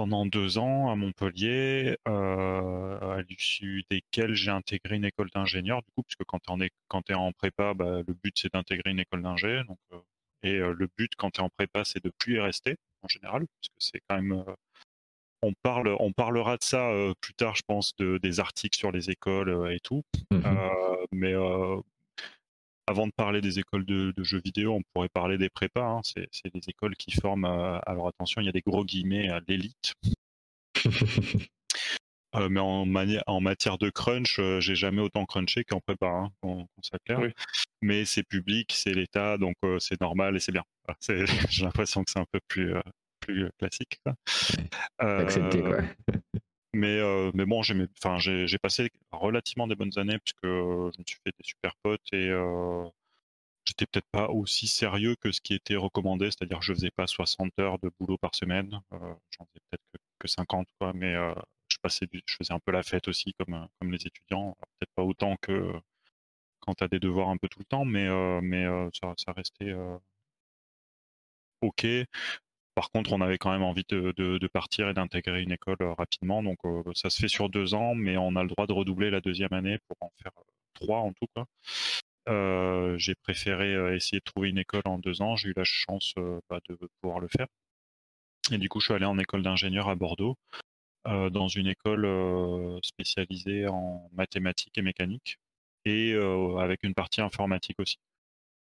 pendant deux ans à Montpellier, euh, à l'issue desquels j'ai intégré une école d'ingénieur, du coup, puisque quand tu es, es, en prépa, bah, le but c'est d'intégrer une école d'ingé. Donc, euh, et euh, le but quand tu es en prépa, c'est de plus y rester en général, parce que c'est quand même. on, parle, on parlera de ça plus tard, je pense, de, des articles sur les écoles et tout. Mmh mais avant de parler des écoles de, jeux vidéo, on pourrait parler des prépas. Hein. C'est, des écoles qui forment, alors attention, il y a des gros guillemets, à l'élite. Euh, mais en, en, matière de crunch, euh, j'ai jamais autant crunché qu'en prépa, hein, qu'on, Mais c'est public, c'est l'État, donc euh, c'est normal et c'est bien. j'ai l'impression que c'est un peu plus, plus classique. Accepté, quoi. Mais, mais bon, j'ai, passé relativement des bonnes années puisque je me suis fait des super potes et, j'étais peut-être pas aussi sérieux que ce qui était recommandé, c'est-à-dire je faisais pas 60 heures de boulot par semaine, j'en faisais peut-être que, 50, quoi, mais je, passais je faisais un peu la fête aussi comme, comme les étudiants, peut-être pas autant que quand tu as des devoirs un peu tout le temps, mais, mais ça, ça restait ok. Par contre, on avait quand même envie de, partir et d'intégrer une école euh, rapidement. Donc, euh, ça se fait sur deux ans, mais on a le droit de redoubler la deuxième année pour en faire euh, trois en tout cas. j'ai préféré essayer de trouver une école en deux ans. J'ai eu la chance bah, de pouvoir le faire. Et du coup, je suis allé en école d'ingénieur à Bordeaux, dans une école spécialisée en mathématiques et mécanique, et avec une partie informatique aussi.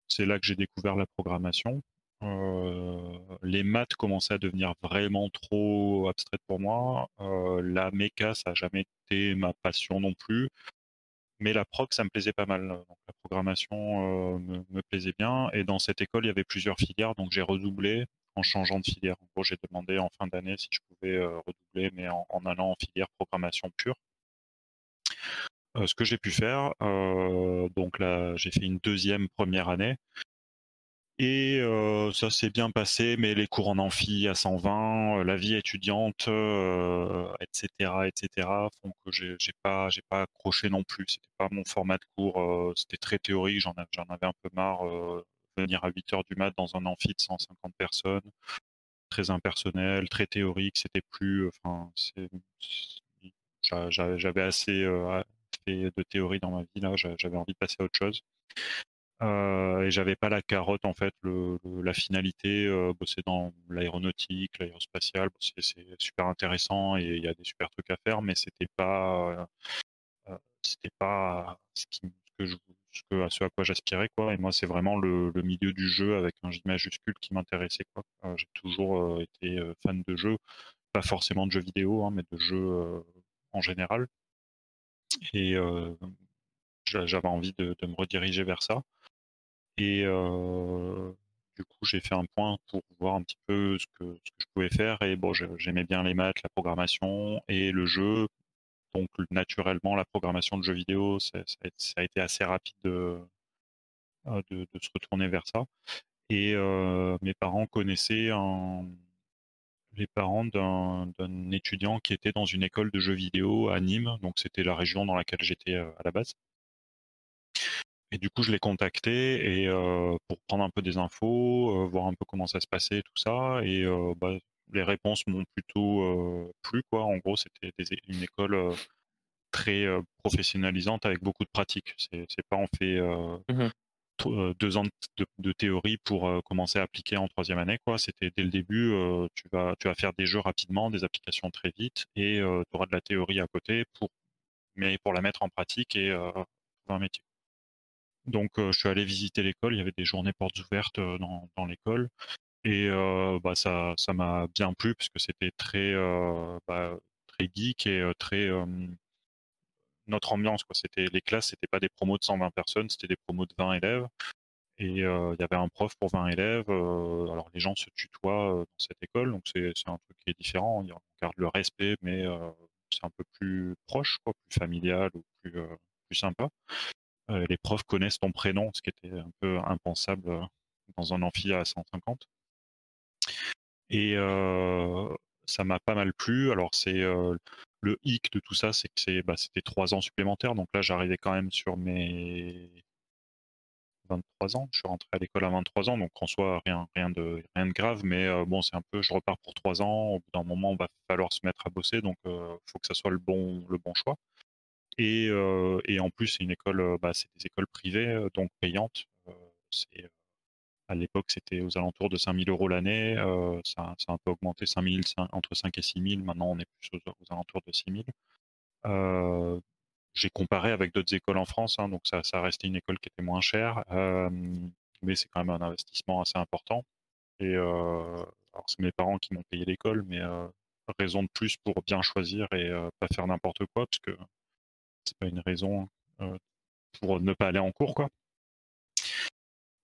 C'est là que j'ai découvert la programmation. Euh, les maths commençaient à devenir vraiment trop abstraites pour moi. Euh, la méca, ça n'a jamais été ma passion non plus. Mais la proc, ça me plaisait pas mal. La programmation euh, me, plaisait bien. Et dans cette école, il y avait plusieurs filières. Donc j'ai redoublé en changeant de filière. En gros, j'ai demandé en fin d'année si je pouvais redoubler, mais en, allant en filière programmation pure. ce que j'ai pu faire, donc là, j'ai fait une deuxième première année et ça s'est bien passé, mais les cours en amphi à 120, la vie étudiante, etc., etc., font que j'ai pas, j'ai pas accroché non plus. C'était pas mon format de cours. c'était très théorique. J'en avais un peu marre. venir à 8 heures du mat dans un amphi de 150 personnes, très impersonnel, très théorique. C'était plus, enfin, j'avais assez fait de théorie dans ma vie là. J'avais envie de passer à autre chose. Euh, et j'avais pas la carotte en fait, la finalité, euh, bosser dans l'aéronautique, l'aérospatiale, c'est super intéressant et il y a des super trucs à faire, mais c'était pas, euh, c'était pas ce, à ce à quoi j'aspirais quoi. Et moi, c'est vraiment le, milieu du jeu avec un J majuscule qui m'intéressait quoi. J'ai toujours été fan de jeux, pas forcément de jeux vidéo, hein, mais de jeux en général. Et j'avais envie de, me rediriger vers ça. Et du coup, j'ai fait un point pour voir un petit peu ce que, je pouvais faire. Et bon, j'aimais bien les maths, la programmation et le jeu. Donc, naturellement, la programmation de jeux vidéo, ça, a, été assez rapide de, de, se retourner vers ça. Et mes parents connaissaient les parents d'un étudiant qui était dans une école de jeux vidéo à Nîmes. Donc, c'était la région dans laquelle j'étais à la base. Et du coup, je l'ai contacté et pour prendre un peu des infos, voir un peu comment ça se passait, tout ça. Et bah, les réponses m'ont plutôt plu, quoi. En gros, c'était une école très professionnalisante avec beaucoup de pratique. C'est pas on fait mmh deux ans de, théorie pour commencer à appliquer en troisième année, quoi. C'était dès le début, tu vas tu vas faire des jeux rapidement, des applications très vite, et tu auras de la théorie à côté pour mais pour la mettre en pratique et pour un métier. Donc je suis allé visiter l'école, il y avait des journées portes ouvertes dans, l'école. Et bah, ça ça m'a bien plu parce que c'était très bah, très geek et très notre ambiance quoi. Les classes, c'était pas des promos de 120 personnes, c'était des promos de 20 élèves. Et il y avait un prof pour 20 élèves. alors les gens se tutoient dans cette école, donc c'est un truc qui est différent. On garde le respect, mais c'est un peu plus proche, quoi, plus familial ou plus plus sympa. Euh, les profs connaissent ton prénom, ce qui était un peu impensable euh, dans un amphi à 150. Et euh, ça m'a pas mal plu. Alors c'est le hic de tout ça, c'est que bah, c'était trois ans supplémentaires. Donc là, j'arrivais quand même sur mes 23 ans. Je suis rentré à l'école à 23 ans, donc en soi rien, de grave. Mais bon, c'est un peu, je repars pour trois ans. Au bout d'un moment, il va falloir se mettre à bosser, donc il faut que ça soit le bon choix. Et, en plus, c'est une école, bah, c'est des écoles privées, donc payantes. à l'époque, c'était aux alentours de 5000 euros l'année. ça, a un peu augmenté, 5000, entre 5 et 6000. Maintenant, on est plus aux, alentours de 6000. Euh, j'ai comparé avec d'autres écoles en France, hein, donc ça, ça restait une école qui était moins chère, mais c'est quand même un investissement assez important. Et c'est mes parents qui m'ont payé l'école, mais raison de plus pour bien choisir et pas faire n'importe quoi, parce que c'est pas une raison euh, pour ne pas aller en cours, quoi.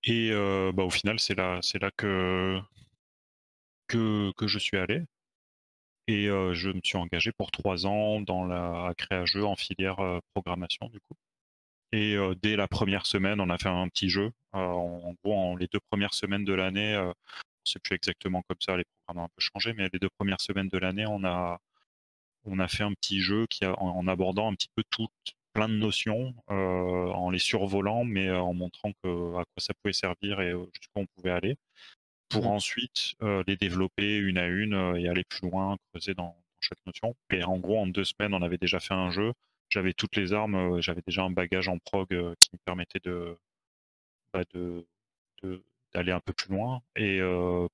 Et euh, bah, au final, c'est là, c'est là que, que, je suis allé. Et euh, je me suis engagé pour trois ans dans la à créer un jeu en filière programmation, du coup. Et dès la première semaine, on a fait un petit jeu. en, gros, les deux premières semaines de l'année, c'est plus exactement comme ça, les programmes ont un peu changé, mais les deux premières semaines de l'année, on a, on a fait un petit jeu qui en, abordant un petit peu toutes, plein de notions, en les survolant, mais en montrant que, à quoi ça pouvait servir et jusqu'où on pouvait aller, pour mmh. ensuite les développer une à une et aller plus loin, creuser dans, chaque notion. Et en gros, en deux semaines, on avait déjà fait un jeu. J'avais toutes les armes, j'avais déjà un bagage en prog qui me permettait de, bah, de, d'aller un peu plus loin. Et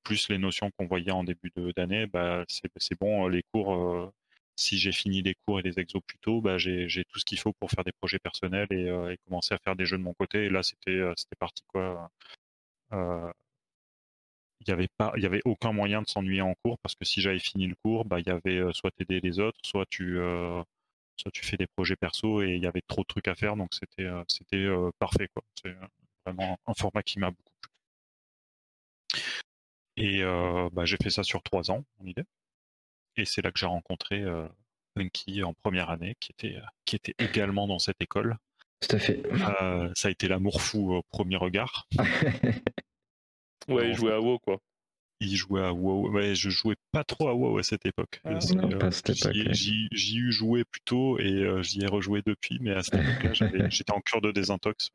plus les notions qu'on voyait en début d'année, bah, c'est bon, les cours, si j'ai fini les cours et les exos plus tôt, bah, j'ai tout ce qu'il faut pour faire des projets personnels et, et, commencer à faire des jeux de mon côté. Et là, c'était c'était parti quoi. il n'y avait aucun moyen de s'ennuyer en cours parce que si j'avais fini le cours, bah, il y avait soit t'aider les autres, soit tu, fais des projets perso et il y avait trop de trucs à faire, donc c'était, parfait. C'est vraiment un format qui m'a beaucoup et bah, j'ai fait ça sur trois ans, en idée. Et c'est là que j'ai rencontré euh, Punky en première année, qui était, qui était également dans cette école. Tout à fait. ça a été l'amour fou au premier regard. ouais, il jouait à WoW, quoi. Il jouait à WoW. Ouais, je jouais pas trop à WoW à cette époque. Ah, j'y ai joué plus tôt et j'y ai rejoué depuis, mais à cette époque-là, j'étais en cure de désintox.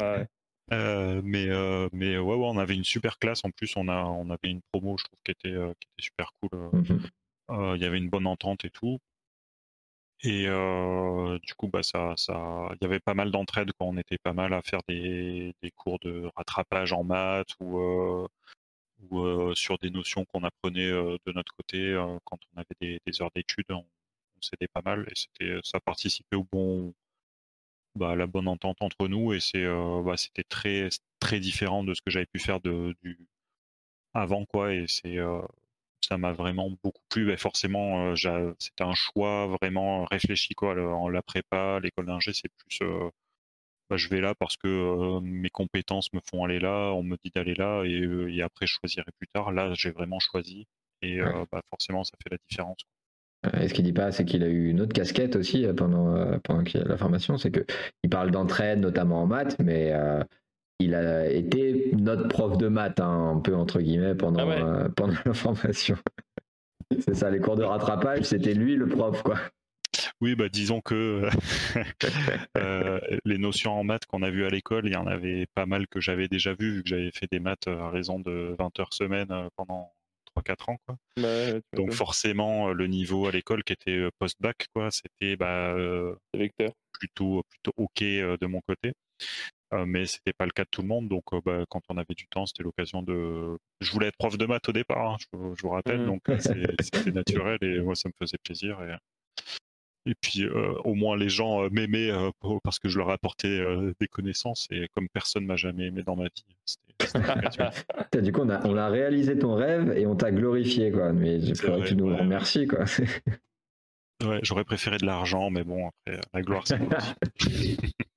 Ouais. Euh, mais euh, mais ouais, ouais, on avait une super classe. En plus, on a on avait une promo, je trouve, qui était euh, qui était super cool. Mmh il y avait une bonne entente et tout. Et du coup, bah ça ça, il y avait pas mal d'entraide quand on était pas mal à faire des des cours de rattrapage en maths ou ou sur des notions qu'on apprenait de notre côté quand on avait des, des heures d'études. On, on s'aidait pas mal et c'était ça participait au bon bah, la bonne entente entre nous et c'est bah, c'était très très différent de ce que j'avais pu faire de, du avant quoi et c'est ça m'a vraiment beaucoup plu. forcément, euh, c'était un choix vraiment réfléchi quoi. en la prépa, l'école d'ingé, c'est plus bah, je vais là parce que mes compétences me font aller là, on me dit d'aller là et, et, après je choisirai plus tard. Là, j'ai vraiment choisi et bah, forcément, ça fait la différence. Et ce qu'il dit pas, c'est qu'il a eu une autre casquette aussi euh, pendant, euh, pendant la formation, c'est qu'il parle d'entraide, notamment en maths, mais euh, il a été notre prof de maths, hein, un peu entre guillemets, pendant, ah pendant la formation. c'est ça, les cours de rattrapage, c'était lui le prof, quoi. Oui, bah disons que les notions en maths qu'on a vues à l'école, il y en avait pas mal que j'avais déjà vues, vu que j'avais fait des maths à raison de 20 heures semaine pendant 3-4 ans. Quoi. Donc forcément, le niveau à l'école qui était post-bac, quoi, c'était bah, plutôt, plutôt OK de mon côté. Mais c'était pas le cas de tout le monde. Donc, bah, quand on avait du temps, c'était l'occasion de. Je voulais être prof de maths au départ, hein, je, vous rappelle. Mmh. Donc, c'était naturel et moi, ça me faisait plaisir. Et, et puis au moins les gens m'aimaient parce que je leur apportais des connaissances et comme personne m'a jamais aimé dans ma vie. du coup, on a, on a, réalisé ton rêve et on t'a glorifié, quoi. Mais j'aimerais que tu nous remercies, quoi. ouais, j'aurais préféré de l'argent, mais bon, après, la gloire, c'est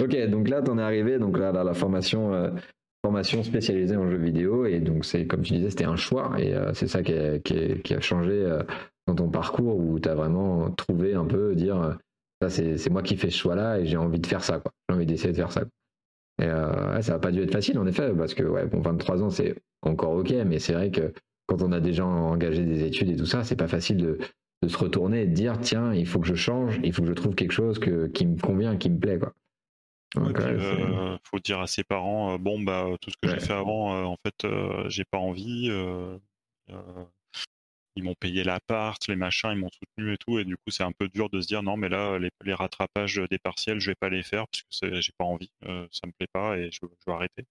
Ok, donc là, tu en es arrivé, donc là, la formation, formation spécialisée en jeux vidéo, et donc c'est, comme tu disais, c'était un choix, et c'est ça qui a, changé dans ton parcours où tu as vraiment trouvé un peu dire ça c'est moi qui fais ce choix là et j'ai envie de faire ça quoi. J'ai envie d'essayer de faire ça et euh, ça n'a pas dû être facile en effet parce que ouais bon 23 ans c'est encore ok mais c'est vrai que quand on a déjà engagé des études et tout ça c'est pas facile de, de, se retourner et de dire tiens il faut que je change il faut que je trouve quelque chose que, qui me convient qui me plaît quoi il euh, faut dire à ses parents bon bah tout ce que j'ai fait avant en fait j'ai pas envie ils m'ont payé l'appart, les machins, ils m'ont soutenu et tout. Et du coup, c'est un peu dur de se dire non, mais là, les, rattrapages des partiels, je vais pas les faire parce que j'ai pas envie, euh, ça me plaît pas et je, je vais arrêter.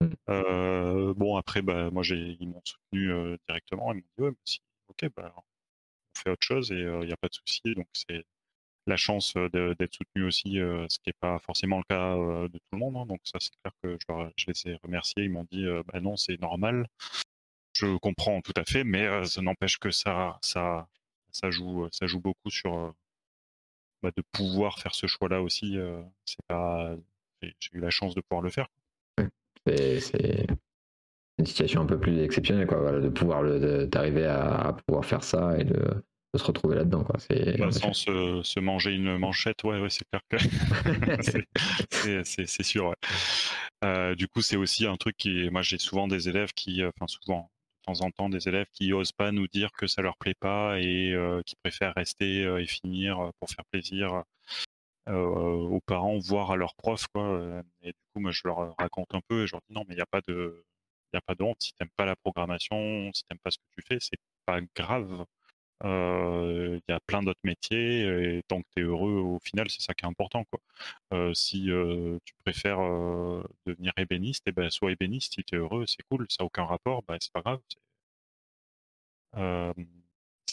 Mmh. Euh, bon, après, bah, moi, ils m'ont soutenu euh, directement. Ils m'ont dit ouais, si, ok, bah, on fait autre chose et il n'y a pas de souci. Donc, c'est la chance d'être soutenu aussi, ce qui n'est pas forcément le cas de tout le monde. Hein. Donc, ça, c'est clair que je, je, les ai remerciés. Ils m'ont dit bah non, c'est normal je comprends tout à fait, mais ça n'empêche que ça, ça, ça joue, ça joue beaucoup sur bah, de pouvoir faire ce choix-là aussi. c'est pas, j'ai eu la chance de pouvoir le faire. C'est une situation un peu plus exceptionnelle, quoi, de pouvoir d'arriver à, pouvoir faire ça et de se retrouver là-dedans. Quoi. C'est, bah, sans se, manger une manchette, ouais, ouais c'est clair que c'est, sûr. Euh, du coup, c'est aussi un truc qui, moi, j'ai souvent des élèves qui, enfin souvent, de temps en temps, des élèves qui osent pas nous dire que ça leur plaît pas et qui préfèrent rester et finir pour faire plaisir aux parents, voire à leurs profs, quoi. Et du coup, moi, je leur raconte un peu et je leur dis non, mais il n'y a pas de, il a pas de honte. Si t'aimes pas la programmation, si t'aimes pas ce que tu fais, c'est pas grave. Il y a plein d'autres métiers et tant que tu es heureux, au final, c'est ça qui est important. Quoi. si tu préfères devenir ébéniste, et eh ben, sois ébéniste. Si tu es heureux, c'est cool, ça n'a aucun rapport, bah, c'est pas grave. Euh,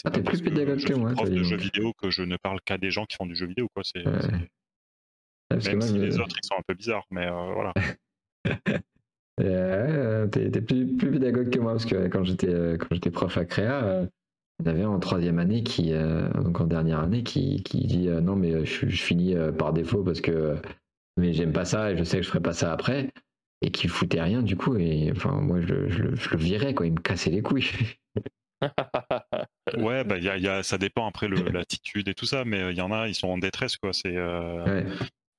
ah, t'es plus pédagogue que moi. prof de jeux vidéo que je ne parle qu'à des gens qui font du jeu vidéo. Quoi. C'est, Même si les autres ils sont un peu bizarres, mais voilà. t'es, plus, plus, pédagogue que moi parce que quand j'étais, quand j'étais prof à Créa, il y avait en troisième année qui, euh, donc en dernière année, qui, qui dit euh, non mais euh, je, finis par défaut parce que mais j'aime pas ça et je sais que je ferai pas ça après et qui foutait rien du coup et enfin moi je, je, le virais quoi, il me cassait les couilles. ouais, bah, y a, y a, ça dépend après l'attitude et tout ça, mais il y en a, ils sont en détresse quoi. C'est ouais.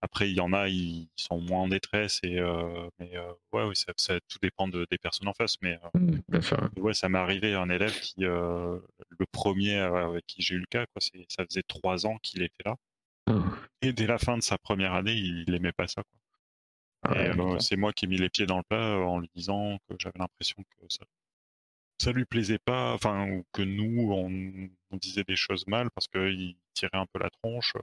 Après, il y en a, ils sont moins en détresse et euh, mais euh, ouais, oui, ça, tout dépend de, des personnes en face. Mais euh, mmh, ouais, ça m'est arrivé un élève qui, le premier avec qui j'ai eu le cas, quoi, ça faisait trois ans qu'il était là. Mmh. Et dès la fin de sa première année, il n'aimait pas ça. Quoi. c'est moi qui ai mis les pieds dans le plat en lui disant que j'avais l'impression que ça, ça lui plaisait pas, enfin, ou que nous, on, on disait des choses mal parce qu'il tirait un peu la tronche.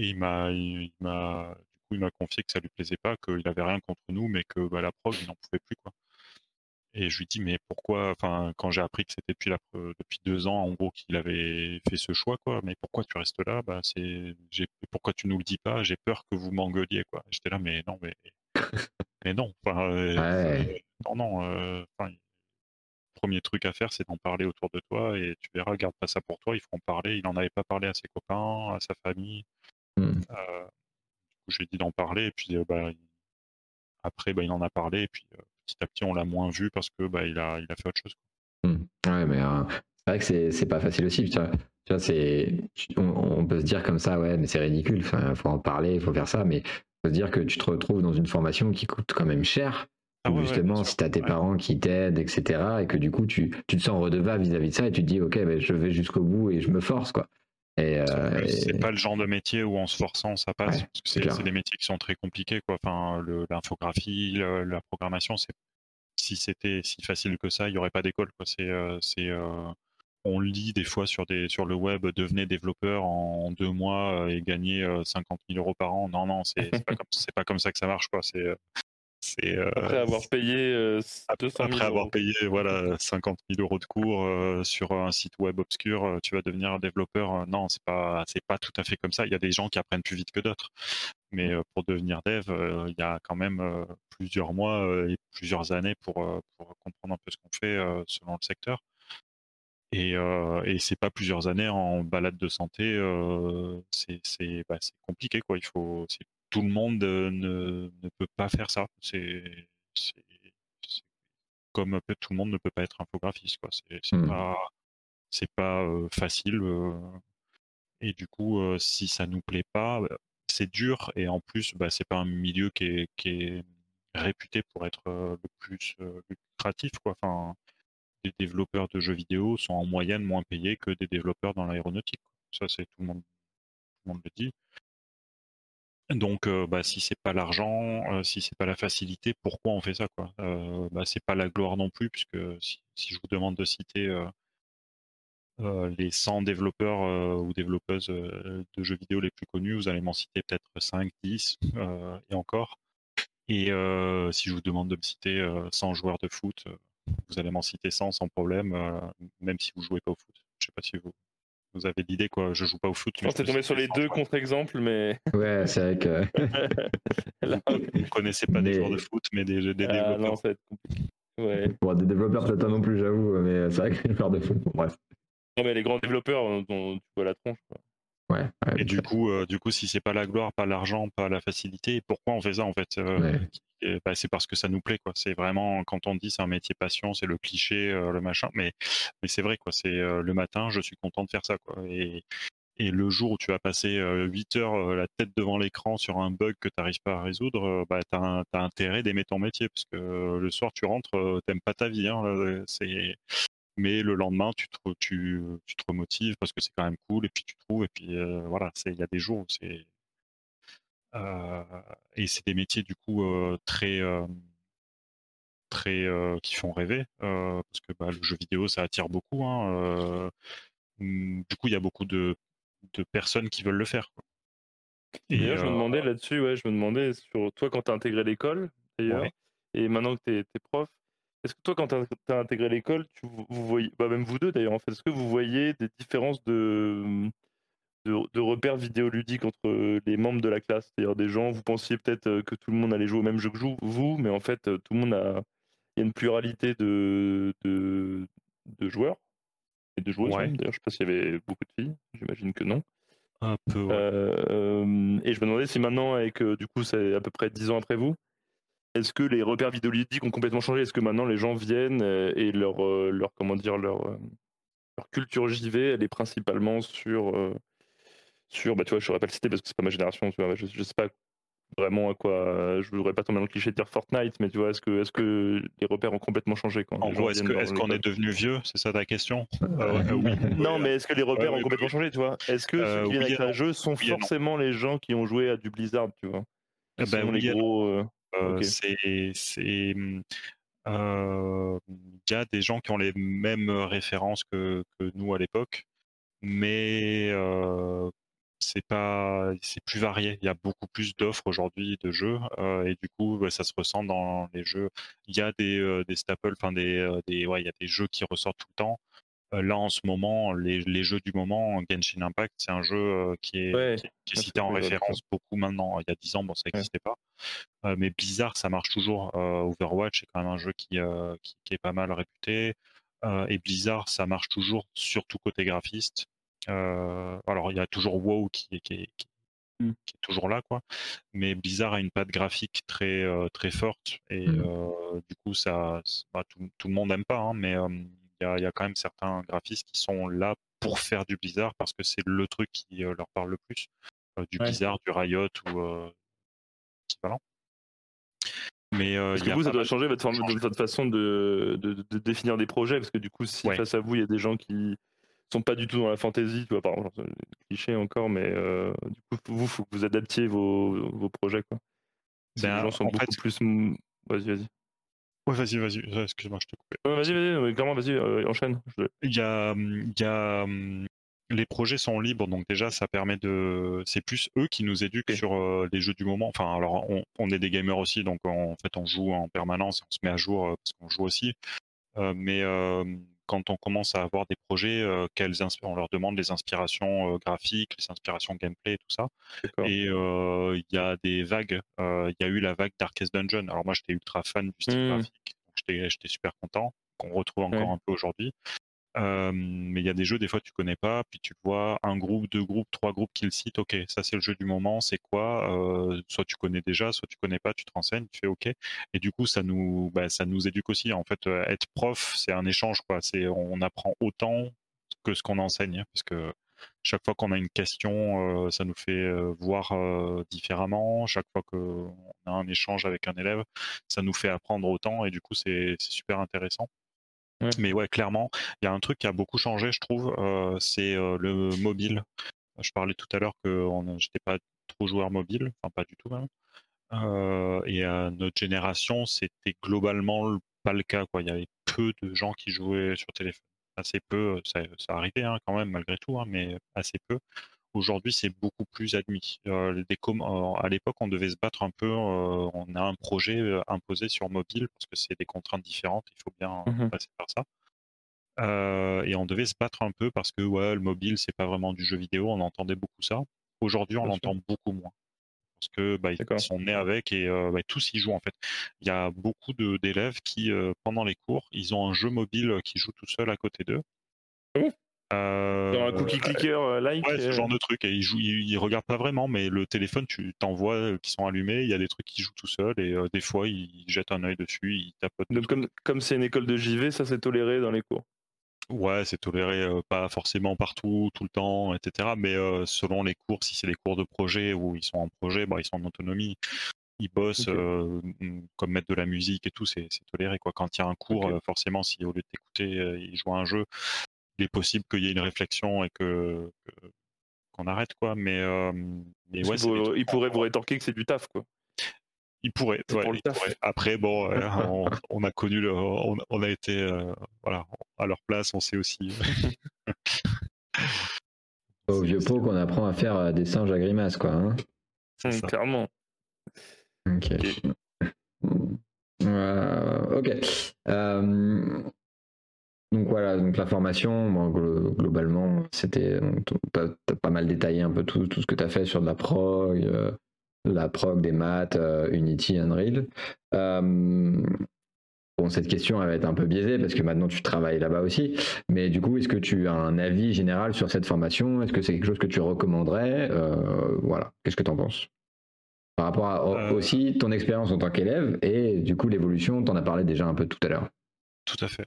Et il m'a, il, m'a, du coup, il m'a confié que ça lui plaisait pas, qu'il avait rien contre nous, mais que bah, la prog, il n'en pouvait plus, quoi. Et je lui dis, mais pourquoi, enfin, quand j'ai appris que c'était depuis, la, depuis deux ans, en gros, qu'il avait fait ce choix, quoi, mais pourquoi tu restes là? Bah, c'est, j'ai, Pourquoi tu nous le dis pas? J'ai peur que vous m'engueuliez, quoi. J'étais là, mais non, mais, mais non. Enfin, euh, non, non. Euh, premier truc à faire, c'est d'en parler autour de toi et tu verras, garde pas ça pour toi, ils feront parler. Il n'en avait pas parlé à ses copains, à sa famille. Mmh. Euh, j'ai dit d'en parler et puis euh, bah, après, bah, il en a parlé et puis euh, petit à petit, on l'a moins vu parce que bah, il a, il a fait autre chose. Mmh. Ouais, mais c'est vrai que c'est pas facile aussi. Tu vois, tu vois c'est, on, peut se dire comme ça, ouais, mais c'est ridicule. Il faut en parler, il faut faire ça, mais il faut se dire que tu te retrouves dans une formation qui coûte quand même cher. Ah justement, si tu as tes parents qui t'aident, etc., et que du coup, tu, tu te sens redevable vis-à-vis de ça, et tu te dis, ok, ben, je vais jusqu'au bout et je me force, quoi. Euh, c'est pas le genre de métier où en se forçant ça passe. c'est des métiers qui sont très compliqués. Quoi. Enfin, l'infographie, la programmation, si c'était si facile que ça, il n'y aurait pas d'école. C'est, euh, euh, on lit des fois sur, des, sur le web, devenez développeur en deux mois et gagnez 50 000 euros par an. Non, non, c'est pas, comme, pas comme ça que ça marche. Quoi. C'est, euh, après avoir payé euh, après avoir payé voilà 50 000 euros de cours euh, sur un site web obscur, tu vas devenir un développeur. non, c'est pas c'est pas tout à fait comme ça. Il y a des gens qui apprennent plus vite que d'autres, mais pour devenir dev, il y a quand même plusieurs mois et plusieurs années pour, pour comprendre un peu ce qu'on fait selon le secteur. Et, et c'est pas plusieurs années en balade de santé, c'est bah, compliqué quoi. Il faut tout le monde euh, ne, ne, peut pas faire ça. C'est comme tout le monde ne peut pas être infographiste. Quoi. C'est, mmh. pas, c'est pas euh, facile. Euh, et du coup, si ça nous plaît pas, bah, c'est dur. Et en plus, bah, c'est pas un milieu qui est, qui est réputé pour être le plus lucratif. Quoi. Enfin, les développeurs de jeux vidéo sont en moyenne moins payés que des développeurs dans l'aéronautique. Ça, c'est tout le monde, tout le monde le dit. Donc, bah, si c'est pas l'argent, si c'est pas la facilité, pourquoi on fait ça quoi? Bah, C'est pas la gloire non plus, puisque si, je vous demande de citer les 100 développeurs ou développeuses de jeux vidéo les plus connus, vous allez m'en citer peut-être 5, 10 et encore. Et si je vous demande de me citer 100 joueurs de foot, vous allez m'en citer 100 sans problème, même si vous jouez pas au foot. Je sais pas si vous, vous avez l'idée quoi. Je joue pas au foot. Je pense que tombé sur les deux contre-exemples, mais. Ouais, c'est vrai que. Vous connaissez pas des joueurs de foot, mais des, des ah, développeurs. Non, ça va être compliqué. Ouais. Bon, des développeurs peut-être non plus, j'avoue, mais c'est vrai que les joueurs de foot, bon, bref. Non, mais les grands développeurs dont tu vois la tronche. Quoi. Ouais, et du coup, du coup, si c'est pas la gloire, pas l'argent, pas la facilité, pourquoi on fait ça en fait bah, c'est parce que ça nous plaît quoi. C'est vraiment quand on dit c'est un métier passion, c'est le cliché, le machin, mais c'est vrai quoi. C'est le matin, je suis content de faire ça. Et le jour où tu vas passer 8 heures la tête devant l'écran sur un bug que tu n'arrives pas à résoudre, bah, tu as, intérêt d'aimer ton métier parce que le soir tu rentres, t'aimes pas ta vie. Hein, mais le lendemain tu te, tu, tu te remotives parce que c'est quand même cool et puis tu trouves et puis voilà il y a des jours où c'est et c'est des métiers du coup très très qui font rêver parce que bah, le jeu vidéo ça attire beaucoup hein, mmh, du coup il y a beaucoup de, de personnes qui veulent le faire et d'ailleurs je me demandais là-dessus ouais je me demandais sur toi quand tu as intégré l'école d'ailleurs et maintenant que tu es, prof est-ce que toi, quand tu as, intégré l'école, vous, voyez, bah même vous deux d'ailleurs, en fait, est-ce que vous voyez des différences de, de, repères vidéoludiques entre les membres de la classe C'est-à-dire des gens, vous pensiez peut-être que tout le monde allait jouer au même jeu que vous, mais en fait, tout le monde a. Il y a une pluralité de, de, joueurs et de joueuses. D'ailleurs, je ne sais pas s'il y avait beaucoup de filles, j'imagine que non. Un peu. et je me demandais si maintenant, avec du coup, c'est à peu près 10 ans après vous, est-ce que les repères vidéoludiques ont complètement changé? Est-ce que maintenant les gens viennent euh, et leur, euh, leur comment dire leur, euh, leur culture JV, elle est principalement sur sur bah tu vois, je saurais pas le citer parce que c'est pas ma génération, tu vois, je, je sais pas vraiment à quoi je voudrais pas tomber dans le cliché de dire Fortnite mais tu vois est-ce que est-ce que les repères ont complètement changé quand en gros est-ce qu'on est, devenu vieux? C'est ça ta question? Oui. non mais est-ce que les repères ont complètement changé tu vois? Est-ce que ceux qui viennent avec un jeu sont forcément les gens qui ont joué à du Blizzard tu vois? Eh ben, les gros c'est, c'est, il y a des gens qui ont les mêmes références que, que nous à l'époque, mais c'est pas, c'est plus varié. Il y a beaucoup plus d'offres aujourd'hui de jeux et du coup, ça se ressent dans les jeux. Il y a des, des staples, enfin des, des, ouais, il y a des jeux qui ressortent tout le temps. Là, en ce moment, les, les, jeux du moment, Genshin Impact, c'est un jeu qui est, qui, est cité en référence beaucoup maintenant. Il y a 10 ans, bon, ça n'existait pas. mais Blizzard, ça marche toujours. Overwatch, c'est quand même un jeu qui, qui, est pas mal réputé. et Blizzard, ça marche toujours, surtout côté graphiste. Alors, il y a toujours WoW qui, mmh. qui, est toujours là, quoi. Mais Blizzard a une patte graphique très, très forte. Et mmh. du coup, ça, bah, tout, tout, le monde n'aime pas, hein, mais il y, a, quand même certains graphistes qui sont là pour faire du Blizzard parce que c'est le truc qui euh, leur parle le plus. Euh, du Blizzard, du Riot ou euh, équivalent. Mais parce que vous, ça doit changer votre, votre façon de, de, définir des projets, parce que du coup, si face à vous, il y a des gens qui sont pas du tout dans la fantasy, tu vois, par exemple, cliché encore, mais du coup, vous, faut que vous adaptiez vos, vos projets, quoi. Ben, les gens sont beaucoup plus. Vas-y, vas-y. Ouais, vas-y, vas-y, excuse-moi, je te coupe. vas-y, vas-y, clairement, vas-y, euh, enchaîne. Il y a, il y a, les projets sont libres, donc déjà, ça permet de. C'est plus eux qui nous éduquent sur euh, les jeux du moment. Enfin, alors, on, on, est des gamers aussi, donc en fait, on joue en permanence, on se met à jour euh, parce qu'on joue aussi. mais quand on commence à avoir des projets, euh, on leur demande les inspirations euh, graphiques, les inspirations gameplay, tout ça. Et euh, il y a des vagues. Il y a eu la vague Darkest Dungeon. Alors moi, j'étais ultra fan du style mmh. graphique, j'étais super content qu'on retrouve encore un peu aujourd'hui mais il y a des jeux, des fois, tu connais pas, puis tu vois un groupe, deux groupes, trois groupes qui le citent. Ok, ça c'est le jeu du moment, c'est quoi? Soit tu connais déjà, soit tu connais pas, tu te renseignes, tu fais ok. Et du coup, ça nous, bah, ça nous éduque aussi. En fait, être prof, c'est un échange, on apprend autant que ce qu'on enseigne, parce que chaque fois qu'on a une question, ça nous fait voir différemment. Chaque fois qu'on a un échange avec un élève, ça nous fait apprendre autant, et du coup, c'est super intéressant. Mais ouais, clairement, il y a un truc qui a beaucoup changé, je trouve, euh, c'est euh, le mobile. Je parlais tout à l'heure que je n'étais pas trop joueur mobile, enfin pas du tout même. Euh, et à notre génération, c'était globalement pas le cas. Il y avait peu de gens qui jouaient sur téléphone. Assez peu, ça, ça arrivait hein, quand même malgré tout, hein, mais assez peu. Aujourd'hui, c'est beaucoup plus admis. Euh, à l'époque, on devait se battre un peu. Euh, on a un projet euh, imposé sur mobile parce que c'est des contraintes différentes. Il faut bien mmh passer par ça. et on devait se battre un peu parce que ouais, le mobile, c'est pas vraiment du jeu vidéo. On entendait beaucoup ça. Aujourd'hui, on l'entend beaucoup moins parce que bah, ils sont nés avec et bah, tous y jouent en fait. Il y a beaucoup d'élèves qui, pendant les cours, ils ont un jeu mobile qui joue tout seul à côté d'eux. Euh, un cookie clicker like Ouais, ce genre de truc. Et il joue, il, regarde pas vraiment, mais le téléphone, tu t'envoies qui sont allumés, il y a des trucs qui jouent tout seul, et des fois, il jette un œil dessus, il tapote. Donc, comme, comme c'est une école de JV, ça c'est toléré dans les cours Ouais, c'est toléré, pas forcément partout, tout le temps, etc. Mais selon les cours, si c'est des cours de projet où ils sont en projet, bah, ils sont en autonomie. Ils bossent mmh, comme mettre de la musique et tout, c'est toléré. Quoi. Quand il y a un cours, forcément, si au lieu de t'écouter, ils jouent à un jeu, il est possible qu'il y ait une réflexion et que qu'on arrête. quoi. Mais, mais ouais, il pourrait vous rétorquer que c'est du taf. quoi. Il pourrait. Après, bon, euh, on, a connu, le, on, a été euh, voilà, à leur place, on sait aussi. Au vieux pot qu'on apprend à faire euh, des singes à grimaces, quoi. Hein mmh, clairement. Ok. ok. Donc voilà, donc la formation, globalement, c'était. Tu as, pas mal détaillé un peu tout, tout ce que tu as fait sur de la prog, la prog des maths, euh, Unity, Unreal. Euh, bon, cette question elle va être un peu biaisée parce que maintenant tu travailles là-bas aussi. Mais du coup, est-ce que tu as un avis général sur cette formation? Est-ce que c'est quelque chose que tu recommanderais? Euh, Voilà, qu'est-ce que tu en penses? Par rapport à aussi ton expérience en tant qu'élève et du coup l'évolution, tu en as parlé déjà un peu tout à l'heure. Tout à fait.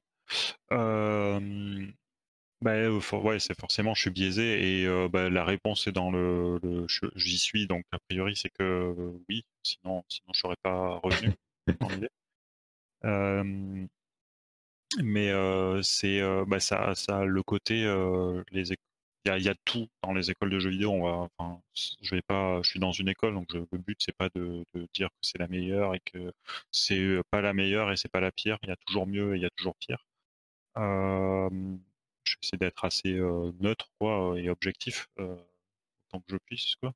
Bah, ouais, c'est forcément, je suis biaisé et bah, la réponse est dans le, j'y suis, donc a priori c'est que oui, sinon, sinon je serais pas revenu. mais c'est bah, ça, ça le côté les il y, a tout dans les écoles de jeux vidéo. On va, enfin, je vais pas, je suis dans une école, donc le but c'est pas de, dire que c'est la meilleure et que c'est pas la meilleure et c'est pas la pire. Il y a toujours mieux et il y a toujours pire je vais essayer d'être assez neutre quoi, et objectif autant que je puisse. Quoi.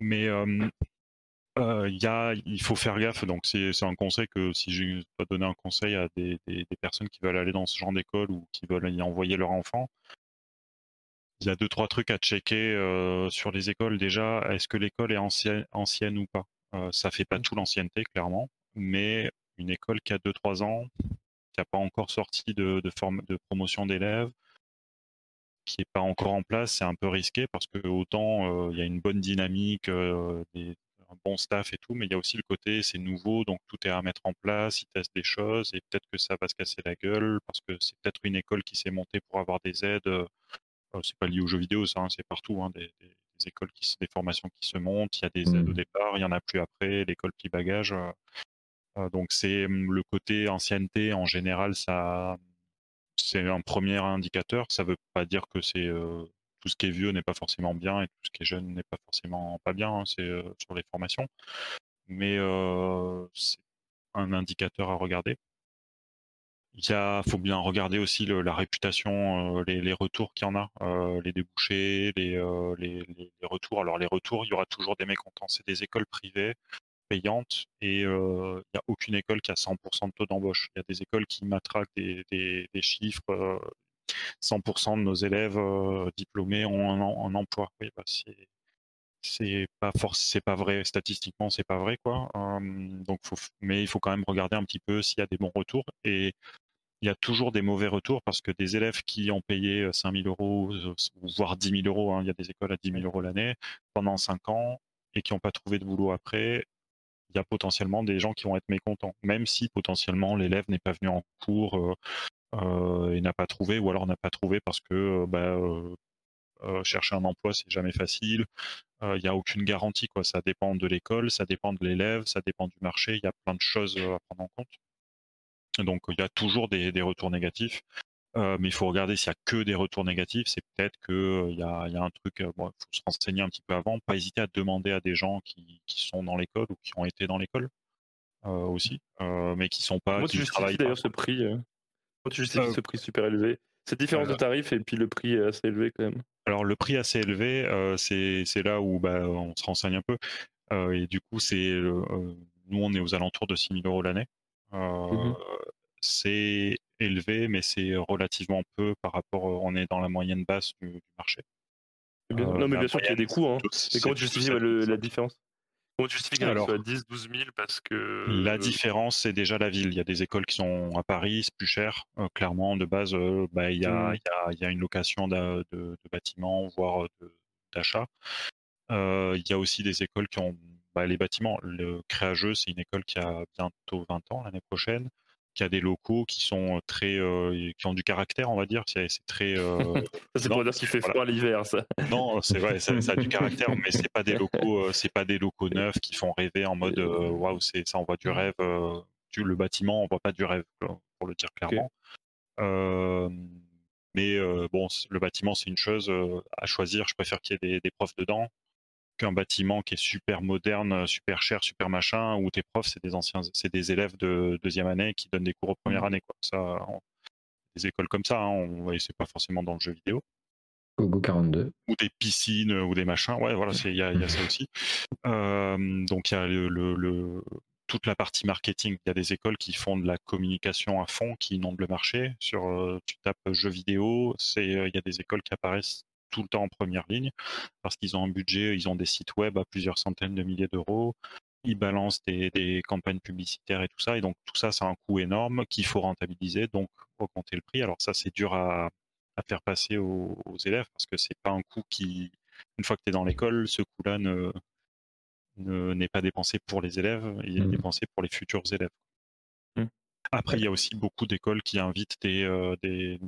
Mais il, y a, il faut faire gaffe. Donc c'est un conseil que si je dois donner un conseil à des, des, personnes qui veulent aller dans ce genre d'école ou qui veulent y envoyer leur enfant, il y a deux trois trucs à checker sur les écoles déjà. Est-ce que l'école est ancienne, ancienne ou pas? Ça fait pas mmh. tout l'ancienneté clairement, mais une école qui a 2-3 ans, qui n'a pas encore sorti de, de, forme, de promotion d'élèves, qui n'est pas encore en place, c'est un peu risqué parce que autant euh, il y a une bonne dynamique, euh, un bon staff et tout, mais il y a aussi le côté c'est nouveau, donc tout est à mettre en place, ils testent des choses et peut-être que ça va se casser la gueule parce que c'est peut-être une école qui s'est montée pour avoir des aides. Euh, c'est pas lié aux jeux vidéo, ça, hein, c'est partout, hein, des, écoles qui, des formations qui se montent, il y a des aides au mmh. départ, il y en a plus après, l'école qui bagage. Donc c'est mmh, le côté ancienneté en général, ça c'est un premier indicateur. Ça ne veut pas dire que c'est tout ce qui est vieux n'est pas forcément bien et tout ce qui est jeune n'est pas forcément pas bien. Hein, c'est sur les formations, mais c'est un indicateur à regarder. Il faut bien regarder aussi la réputation, les, retours qu'il y en a, les débouchés, les, les, retours. Alors les retours, il y aura toujours des mécontents. C'est des écoles privées payante et il n'y a aucune école qui a 100% de taux d'embauche. Il y a des écoles qui matraquent des, chiffres. 100% de nos élèves diplômés ont un, emploi. Bah c'est pas vrai statistiquement c'est pas vrai quoi donc mais il faut quand même regarder un petit peu s'il y a des bons retours et il y a toujours des mauvais retours parce que des élèves qui ont payé 5000 euros voire 10 000 euros hein, il y a des écoles à 10 000 euros l'année pendant 5 ans et qui n'ont pas trouvé de boulot après il y a potentiellement des gens qui vont être mécontents, même si potentiellement l'élève n'est pas venu en cours euh, euh, et n'a pas trouvé, ou alors n'a pas trouvé parce que euh, bah, chercher un emploi c'est jamais facile. Il n'y a aucune garantie, quoi. Ça dépend de l'école, ça dépend de l'élève, ça dépend du marché. Il y a plein de choses à prendre en compte. Donc il y a toujours des, retours négatifs. Mais il faut regarder s'il n'y a que des retours négatifs, c'est peut-être qu'il y, a, un truc, il faut se renseigner un petit peu avant, pas hésiter à demander à des gens qui, sont dans l'école ou qui ont été dans l'école aussi, mais qui sont pas. Moi, tu justifies d'ailleurs ce prix. Moi, tu justifies ce prix super élevé? Cette différence de tarif et puis le prix assez élevé quand même. Alors le prix assez élevé, c'est là où bah, on se renseigne un peu. et du coup, c'est nous on est aux alentours de 6 000 euros l'année. Mmh c'est élevé, mais c'est relativement peu par rapport. On est dans la moyenne basse du, marché. non, mais bien sûr qu'il y a des coûts. Hein. Et comment tu justifies la différence? Comment tu justifies qu'elle soit 10, 12 000 parce que. La différence, c'est déjà la ville. Il y a des écoles qui sont à Paris, c'est plus cher. clairement, de base, bah, il, y a, mmh. il, y a, une location de, de, bâtiments, voire d'achat. il y a aussi des écoles qui ont bah, les bâtiments. Le Créageux, c'est une école qui a bientôt 20 ans l'année prochaine qui a des locaux qui sont très euh, qui ont du caractère on va dire. C'est très euh... c'est pour dire qu'il fait froid l'hiver ça. Non c'est vrai ça, a du caractère mais c'est pas des locaux euh, c'est pas des locaux neufs qui font rêver en mode euh, waouh c'est ça on voit du rêve tu, le bâtiment on voit pas du rêve pour le dire clairement. Mais bon le bâtiment c'est une chose à choisir. Je préfère qu'il y ait des, des profs dedans qu'un bâtiment qui est super moderne, super cher, super machin, où tes profs, c'est des anciens, c'est des élèves de deuxième année qui donnent des cours aux première mmh. année. Quoi. Ça, des écoles comme ça, hein, on, c'est pas forcément dans le jeu vidéo. Gogo 42. Ou des piscines ou des machins. Ouais, voilà, il y, a ça aussi. donc il y a le, toute la partie marketing. Il y a des écoles qui font de la communication à fond, qui inondent le marché. Sur, tu tapes jeux vidéo, c'est, il y a des écoles qui apparaissent tout le temps en première ligne parce qu'ils ont un budget, ils ont des sites web à plusieurs centaines de milliers d'euros, ils balancent des, campagnes publicitaires et tout ça. Et donc tout ça, c'est un coût énorme qu'il faut rentabiliser, donc augmenter le prix. Alors ça, c'est dur à, faire passer aux, élèves parce que c'est pas un coût qui, une fois que tu es dans l'école, ce coût-là ne n'est pas dépensé pour les élèves, il est mmh. dépensé pour les futurs élèves. Après, il y a aussi beaucoup d'écoles qui invitent des, euh, des,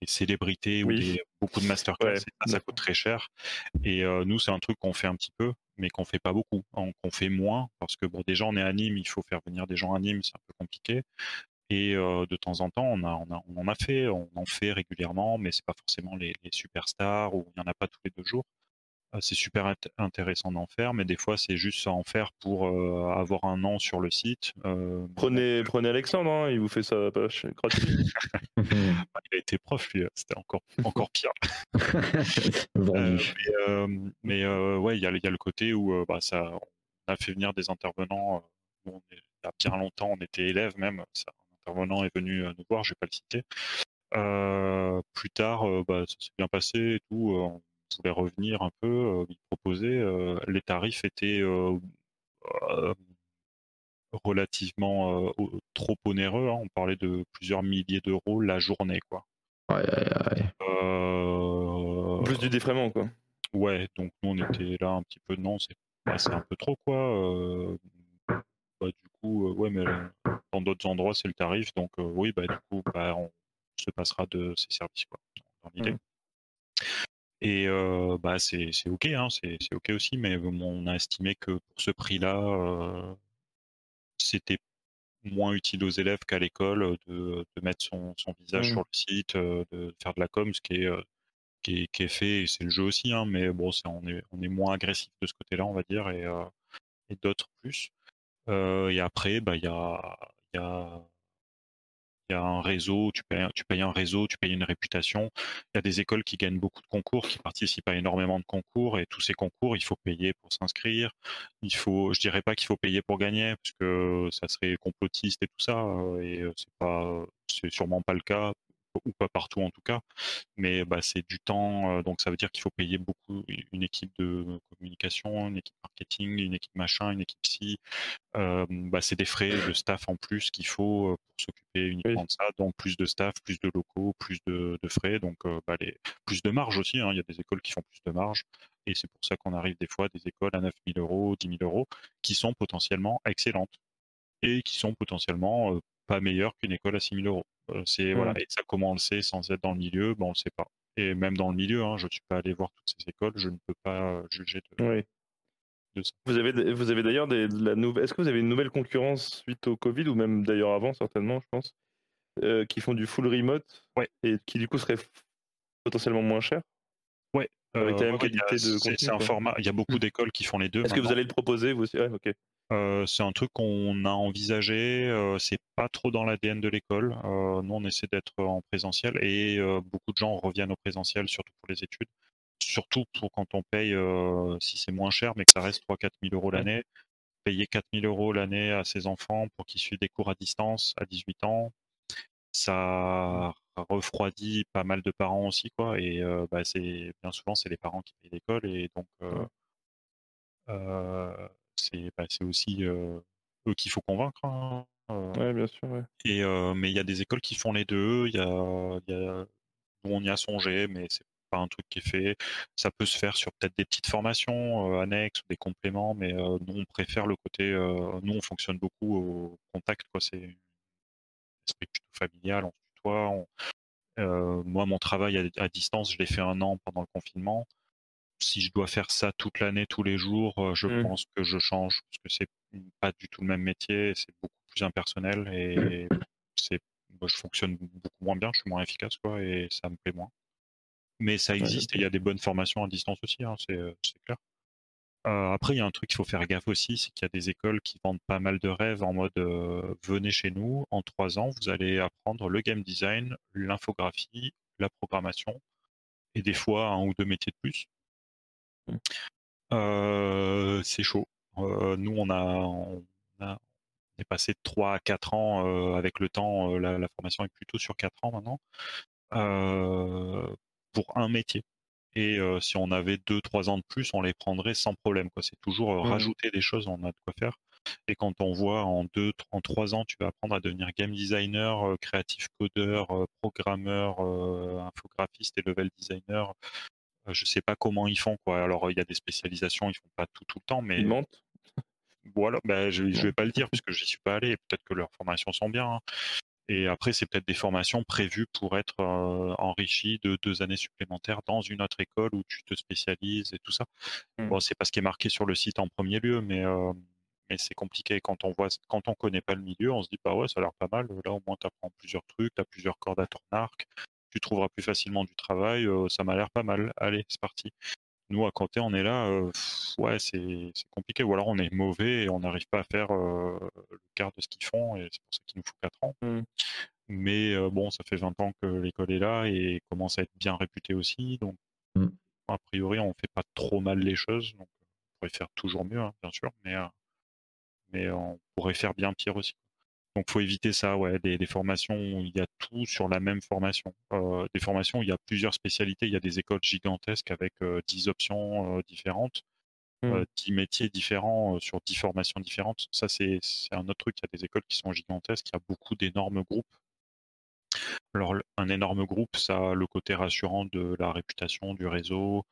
des célébrités ou des, beaucoup de masterclass. ça, coûte très cher. Et euh, nous, c'est un truc qu'on fait un petit peu, mais qu'on fait pas beaucoup. qu'on fait moins parce que bon, déjà on est à Nîmes, il faut faire venir des gens à Nîmes, c'est un peu compliqué. Et euh, de temps en temps, on, a, on, a, on, en a fait, on en fait régulièrement, mais c'est pas forcément les, les superstars ou il y en a pas tous les deux jours. Ah, c'est super intéressant d'en faire, mais des fois c'est juste à en faire pour euh, avoir un nom sur le site. Euh, prenez, prenez Alexandre, hein, il vous fait ça gratuit. Bah, il a été prof, lui, c'était encore, encore pire. Euh, mais, ouais, il y a, y a, le côté où bah, ça, on a fait venir des intervenants. il y a bien longtemps, on était élèves même. Ça, un intervenant est venu nous voir, je vais pas le citer. plus tard, bah, ça s'est bien passé et tout voulait revenir un peu, euh, il proposait, euh, les tarifs étaient euh, relativement trop onéreux. Hein. On parlait de plusieurs milliers d'euros la journée, quoi. Ouais, Plus du défraiement, quoi. Ouais, donc nous on était là un petit peu, non, c'est bah, un peu trop, quoi. Bah, du coup, ouais, mais dans d'autres endroits c'est le tarif, donc oui, bah du coup, bah, on se passera de ces services, quoi, dans l'idée. Et bah c'est ok, hein, c'est ok aussi, mais on a estimé que pour ce prix-là, c'était moins utile aux élèves qu'à l'école de, de, mettre son, son visage mmh. sur le site, de faire de la com, ce qui est, qui est, qui est fait, et c'est le jeu aussi, hein, mais bon, on, est, on est moins agressif de ce côté-là, on va dire, et, et d'autres plus. et après, bah, il y a, y a il y a un réseau, tu payes, tu payes un réseau, tu payes une réputation. Il y a des écoles qui gagnent beaucoup de concours, qui participent à énormément de concours, et tous ces concours, il faut payer pour s'inscrire. Il faut, je dirais pas qu'il faut payer pour gagner, parce que ça serait complotiste et tout ça, euh, et euh, c'est pas, c'est sûrement pas le cas ou pas partout en tout cas, mais bah, c'est du temps, donc ça veut dire qu'il faut payer beaucoup une équipe de communication, une équipe marketing, une équipe machin, une équipe ci. Euh, bah, c'est des frais de staff en plus qu'il faut pour s'occuper uniquement de ça, donc plus de staff, plus de locaux, plus de, frais, donc bah, les, plus de marge aussi. Hein. il y a des écoles qui font plus de marge, et c'est pour ça qu'on arrive des fois à des écoles à 9000 euros, 10 000 euros, qui sont potentiellement excellentes et qui sont potentiellement pas meilleures qu'une école à 6 000 euros. Euh, c'est voilà, et ça comment on le sait sans être dans le milieu, bon on le sait pas. Et même dans le milieu, hein, je ne suis pas allé voir toutes ces écoles, je ne peux pas euh, juger de, ça. Vous avez, vous avez d'ailleurs de la nouvelle. Est-ce que vous avez une nouvelle concurrence suite au Covid ou même d'ailleurs avant certainement, je pense, euh, qui font du full remote ouais. et qui du coup serait potentiellement moins cher. Ouais. Avec la même qualité de C'est un format. Il y a beaucoup mmh. d'écoles qui font les deux. Est-ce que vous allez le proposer vous aussi? Ouais. Euh, c'est un truc qu'on a envisagé. Euh, c'est pas trop dans l'ADN de l'école. Euh, nous, on essaie d'être en présentiel et beaucoup de gens reviennent au présentiel, surtout pour les études. Surtout pour quand on paye, si c'est moins cher, mais que ça reste 3-4 000 euros l'année. Payer 4 000 euros l'année à ses enfants pour qu'ils suivent des cours à distance à 18 ans, ça refroidit pas mal de parents aussi, quoi. Et bah, c'est bien souvent c'est les parents qui payent l'école et donc c'est bah, aussi eux qu'il faut convaincre. Hein, ouais, bien sûr. Et, mais il y a des écoles qui font les deux. Il y a, y a, on y a songé, mais c'est pas un truc qui est fait. Ça peut se faire sur peut-être des petites formations annexes ou des compléments, mais nous on préfère le côté. nous on fonctionne beaucoup au contact, quoi. C'est esprit plutôt familial, on se tutoie. moi mon travail à, distance, je l'ai fait un an pendant le confinement. Si je dois faire ça toute l'année, tous les jours, je mmh. pense que je change parce que c'est pas du tout le même métier, c'est beaucoup plus impersonnel et mmh. c'est je fonctionne beaucoup moins bien, je suis moins efficace quoi et ça me plaît moins. Mais ça existe et il y a des bonnes formations à distance aussi, hein, c'est clair. après, il y a un truc qu'il faut faire gaffe aussi, c'est qu'il y a des écoles qui vendent pas mal de rêves en mode venez chez nous, en trois ans, vous allez apprendre le game design, l'infographie, la programmation et des fois un ou deux métiers de plus. C'est chaud. nous, on a, on est passé de 3 à 4 ans avec le temps. La, la, formation est plutôt sur 4 ans maintenant pour un métier. Et si on avait deux, trois ans de plus, on les prendrait sans problème. C'est toujours mmh rajouter des choses, on a de quoi faire. Et quand on voit en deux, en trois ans, tu vas apprendre à devenir game designer, créatif codeur, programmeur, infographiste et level designer, je sais pas comment ils font. Quoi. Alors il y a des spécialisations, ils font pas tout tout le temps, mais ils mentent. Voilà, ben, je, je vais pas le dire puisque j'y suis pas allé. Peut-être que leurs formations sont bien. Hein. Et après, c'est peut-être des formations prévues pour être enrichies de deux années supplémentaires dans une autre école où tu te spécialises et tout ça. Mmh. Bon, c'est pas ce qui est marqué sur le site en premier lieu, mais, mais c'est compliqué quand on voit, quand on connaît pas le milieu, on se dit bah ouais, ça a l'air pas mal. Là, au moins, tu apprends plusieurs trucs, tu as plusieurs cordes à ton arc, tu trouveras plus facilement du travail. ça m'a l'air pas mal. Allez, c'est parti. Nous, à côté, on est là, ouais, c'est compliqué. Ou alors on est mauvais et on n'arrive pas à faire le quart de ce qu'ils font, et c'est pour ça qu'il nous faut 4 ans. Mmh. Mais bon, ça fait 20 ans que l'école est là et commence à être bien réputée aussi. Donc, mmh. a priori, on fait pas trop mal les choses. Donc, on pourrait faire toujours mieux, hein, bien sûr, mais, mais on pourrait faire bien pire aussi. Donc faut éviter ça, ouais, des, formations où il y a tout sur la même formation. Euh, des formations où il y a plusieurs spécialités, il y a des écoles gigantesques avec 10 euh, options euh, différentes, 10 mmh. métiers différents sur 10 formations différentes. Ça c'est un autre truc, il y a des écoles qui sont gigantesques, il y a beaucoup d'énormes groupes. Alors un énorme groupe, ça a le côté rassurant de la réputation du réseau,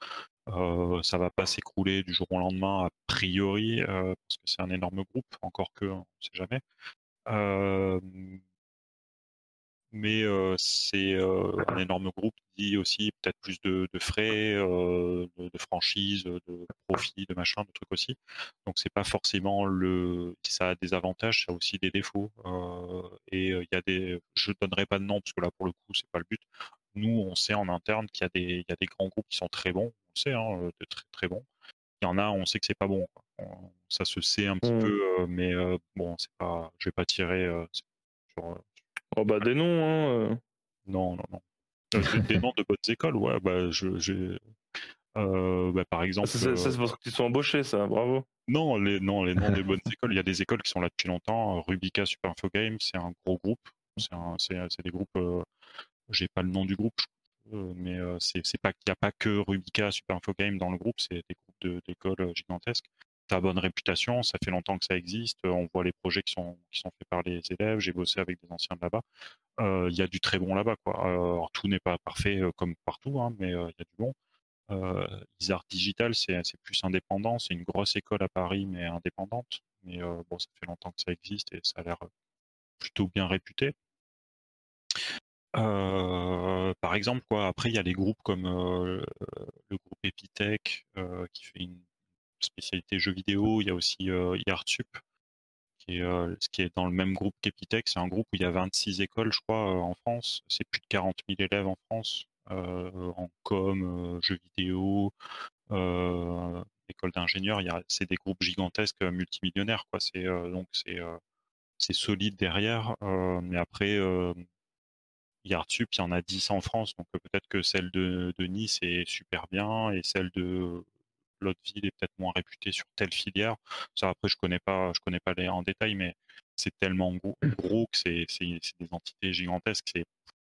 euh, ça va pas s'écrouler du jour au lendemain a priori parce que c'est un énorme groupe, encore que on ne sait jamais mais c'est un énorme groupe qui aussi peut-être plus de, frais, de, de, franchise, de profit, de machin, de trucs aussi. Donc c'est pas forcément le, ça a des avantages, ça a aussi des défauts. et il y a des, je donnerai pas de nom parce que là pour le coup c'est pas le but. Nous on sait en interne qu'il y a des, il y a des grands groupes qui sont très bons, on sait, hein, de très très bons. Il y en a, on sait que c'est pas bon. Ça se sait un petit mmh. peu, mais bon, c'est pas, je vais pas tirer sur. Oh bah des noms, hein. Non, non, non. des noms de bonnes écoles, ouais. Bah, je, j'ai, bah, par ah, exemple. ça, c'est parce qu'ils sont embauchés, ça. Bravo. Non, les, non, les noms des bonnes écoles. Il y a des écoles qui sont là depuis longtemps. Rubica Super Info Game, c'est un gros groupe. C'est, c'est, c'est des groupes. j'ai pas le nom du groupe, mais c'est, c'est pas qu'il n'y a pas que Rubica Super Info Game dans le groupe. C'est des groupes d'écoles gigantesques ça bonne réputation, ça fait longtemps que ça existe, on voit les projets qui sont, qui sont faits par les élèves, j'ai bossé avec des anciens de là-bas. Il y a du très bon là-bas. Quoi. Tout n'est pas parfait comme partout, hein, mais il y a du bon. Euh, Digital, c'est plus indépendant, c'est une grosse école à Paris, mais indépendante. Mais bon, ça fait longtemps que ça existe et ça a l'air plutôt bien réputé. par exemple, quoi. Après, il y a des groupes comme le groupe Epitech qui fait une spécialité jeux vidéo. Il y a aussi euh, Yartup, qui est, euh, qui est dans le même groupe qu'Epitech. C'est un groupe où il y a 26 écoles, je crois, euh, en France. C'est plus de 40 000 élèves en France, en com, jeux vidéo, école d'ingénieurs. C'est des groupes gigantesques multimillionnaires. Quoi. Donc c'est, solide derrière. mais après, Yartup, il y en a 10 en France, donc peut-être que celle de, de, Nice est super bien et celle de l'autre ville est peut-être moins réputée sur telle filière. Ça, après, je connais pas, je connais pas les en détail, mais c'est tellement gros, que c'est, des entités gigantesques,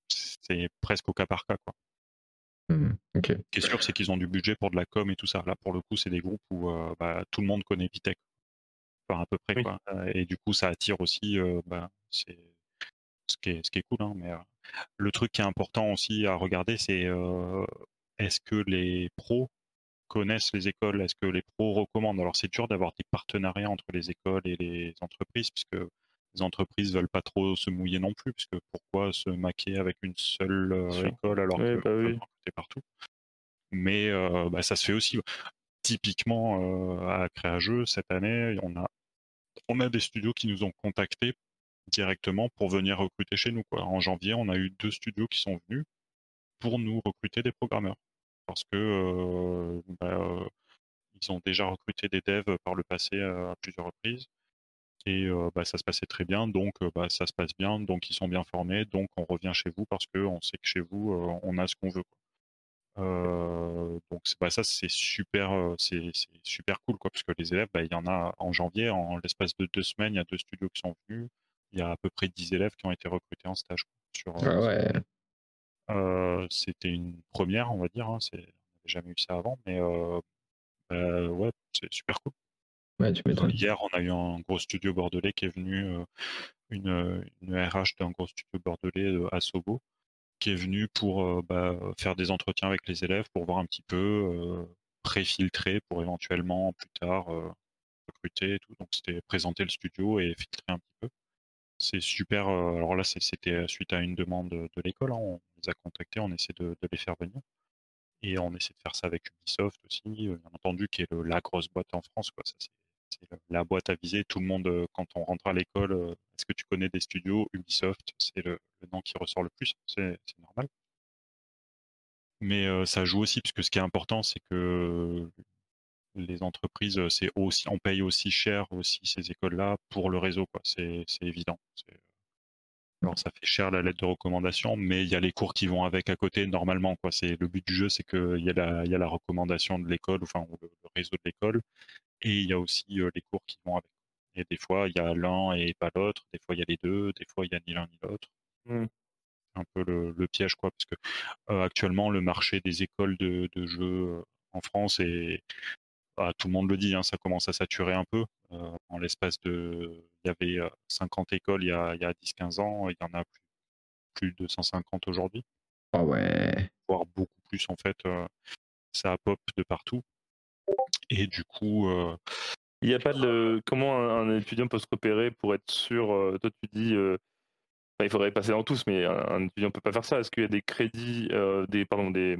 c'est, presque au cas par cas, quoi. Mmh, Ce qui est sûr, c'est qu'ils ont du budget pour de la com et tout ça. Là, pour le coup, c'est des groupes où euh, bah, tout le monde connaît Vitech. enfin, à peu près. Quoi. Et du coup, ça attire aussi, bah, c'est ce qui est, ce qui est cool. Hein, mais le truc qui est important aussi à regarder, c'est est-ce que les pros connaissent les écoles Est-ce que les pros recommandent? Alors c'est dur d'avoir des partenariats entre les écoles et les entreprises, puisque les entreprises veulent pas trop se mouiller non plus, puisque pourquoi se maquer avec une seule école alors que bah oui. partout? Mais bah, ça se fait aussi. Typiquement à Créageux cette année, on a on a des studios qui nous ont contactés directement pour venir recruter chez nous. Quoi. En janvier, on a eu deux studios qui sont venus pour nous recruter des programmeurs. Parce que bah, ils ont déjà recruté des devs par le passé à plusieurs reprises. Et euh, bah, ça se passait très bien, donc bah, ça se passe bien, donc ils sont bien formés, donc on revient chez vous parce qu'on sait que chez vous, on a ce qu'on veut. donc bah, ça c'est super, c'est super cool quoi, parce que les élèves, bah, il y en a en janvier, en l'espace de deux semaines, il y a deux studios qui sont venus, il y a à peu près 10 élèves qui ont été recrutés en stage. Sur, ah ouais. Euh, c'était une première, on va dire. Hein, c'est, on n'avait jamais eu ça avant, mais euh, bah, ouais, c'est super cool. Ouais, tu Hier, on a eu un gros studio bordelais qui est venu, euh, une, une, RH d'un gros studio bordelais à Sobo, qui est venu pour bah, faire des entretiens avec les élèves pour voir un petit peu, pré-filtrer pour éventuellement plus tard recruter et tout. Donc c'était présenter le studio et filtrer un petit peu. C'est super. alors là, c'était suite à une demande de l'école. Hein, on les a contactés, on essaie de, les faire venir. Et on essaie de faire ça avec Ubisoft aussi, bien entendu, qui est la grosse boîte en France. Quoi. c'est, la boîte à viser. Tout le monde, quand on rentre à l'école, est-ce que tu connais des studios? Ubisoft, c'est le, nom qui ressort le plus. C'est, normal. Mais ça joue aussi, puisque ce qui est important, c'est que les entreprises, c'est aussi, on paye aussi cher aussi ces écoles-là pour le réseau, quoi. C'est, évident. Alors ça fait cher la lettre de recommandation, mais il y a les cours qui vont avec à côté normalement, quoi. C'est le but du jeu, c'est qu'il y a la, il y a la recommandation de l'école, enfin le, réseau de l'école, et il y a aussi les cours qui vont avec. Et des fois, il y a l'un et pas l'autre. Des fois, il y a les deux. Des fois, il y a ni l'un ni l'autre. Mmh. Un peu le, piège, quoi, parce que actuellement, le marché des écoles de, de jeux en France est, bah, tout le monde le dit, hein, ça commence à saturer un peu. Euh, en l'espace de. Il y avait 50 écoles il y a, 10-15 ans, il y en a plus, de 150 aujourd'hui. Ah ouais. Voire beaucoup plus en fait. ça pop de partout. Et du coup. il n'y a pas de. Comment un, étudiant peut se repérer pour être sûr Toi, tu dis. il faudrait passer dans tous, mais un, étudiant ne peut pas faire ça. Est-ce qu'il y a des crédits, des, pardon, des,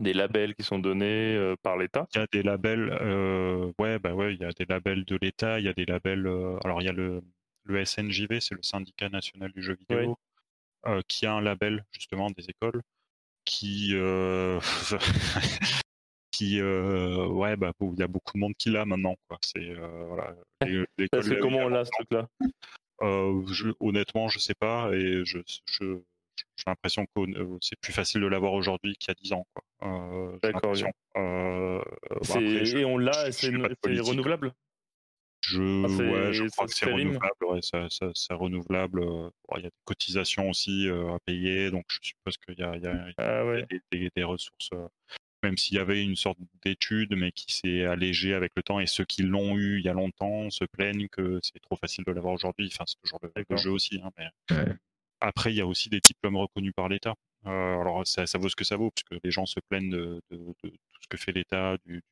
des labels qui sont donnés euh, par l'État? Il y a des labels, euh, ouais, bah ouais, il y a des labels de l'État, il y a des labels. Euh, alors il y a le, le SNJV, c'est le syndicat national du jeu vidéo, qui a un label justement des écoles, qui, qui, ouais, bah il y a beaucoup de monde qui l'a maintenant, quoi. C'est voilà. comment on l'a ce truc-là? Honnêtement, je sais pas, et je, je j'ai l'impression que euh, c'est plus facile de l'avoir aujourd'hui qu'il y a 10 ans. Euh, D'accord. Euh, et on l'a, c'est renouvelable? Je, ouais, je crois que c'est renouvelable. Ouais, c'est renouvelable. il y a des cotisations aussi à payer, donc je suppose qu'il y a, il y a, ah des, des, ressources. même s'il y avait une sorte d'étude, mais qui s'est allégée avec le temps, et ceux qui l'ont eu il y a longtemps se plaignent que c'est trop facile de l'avoir aujourd'hui. Enfin, c'est toujours le, le jeu aussi. Hein, mais... Après, il y a aussi des diplômes reconnus par l'État. Euh, alors, ça, vaut ce que ça vaut, puisque les gens se plaignent de, tout ce que fait l'État, du,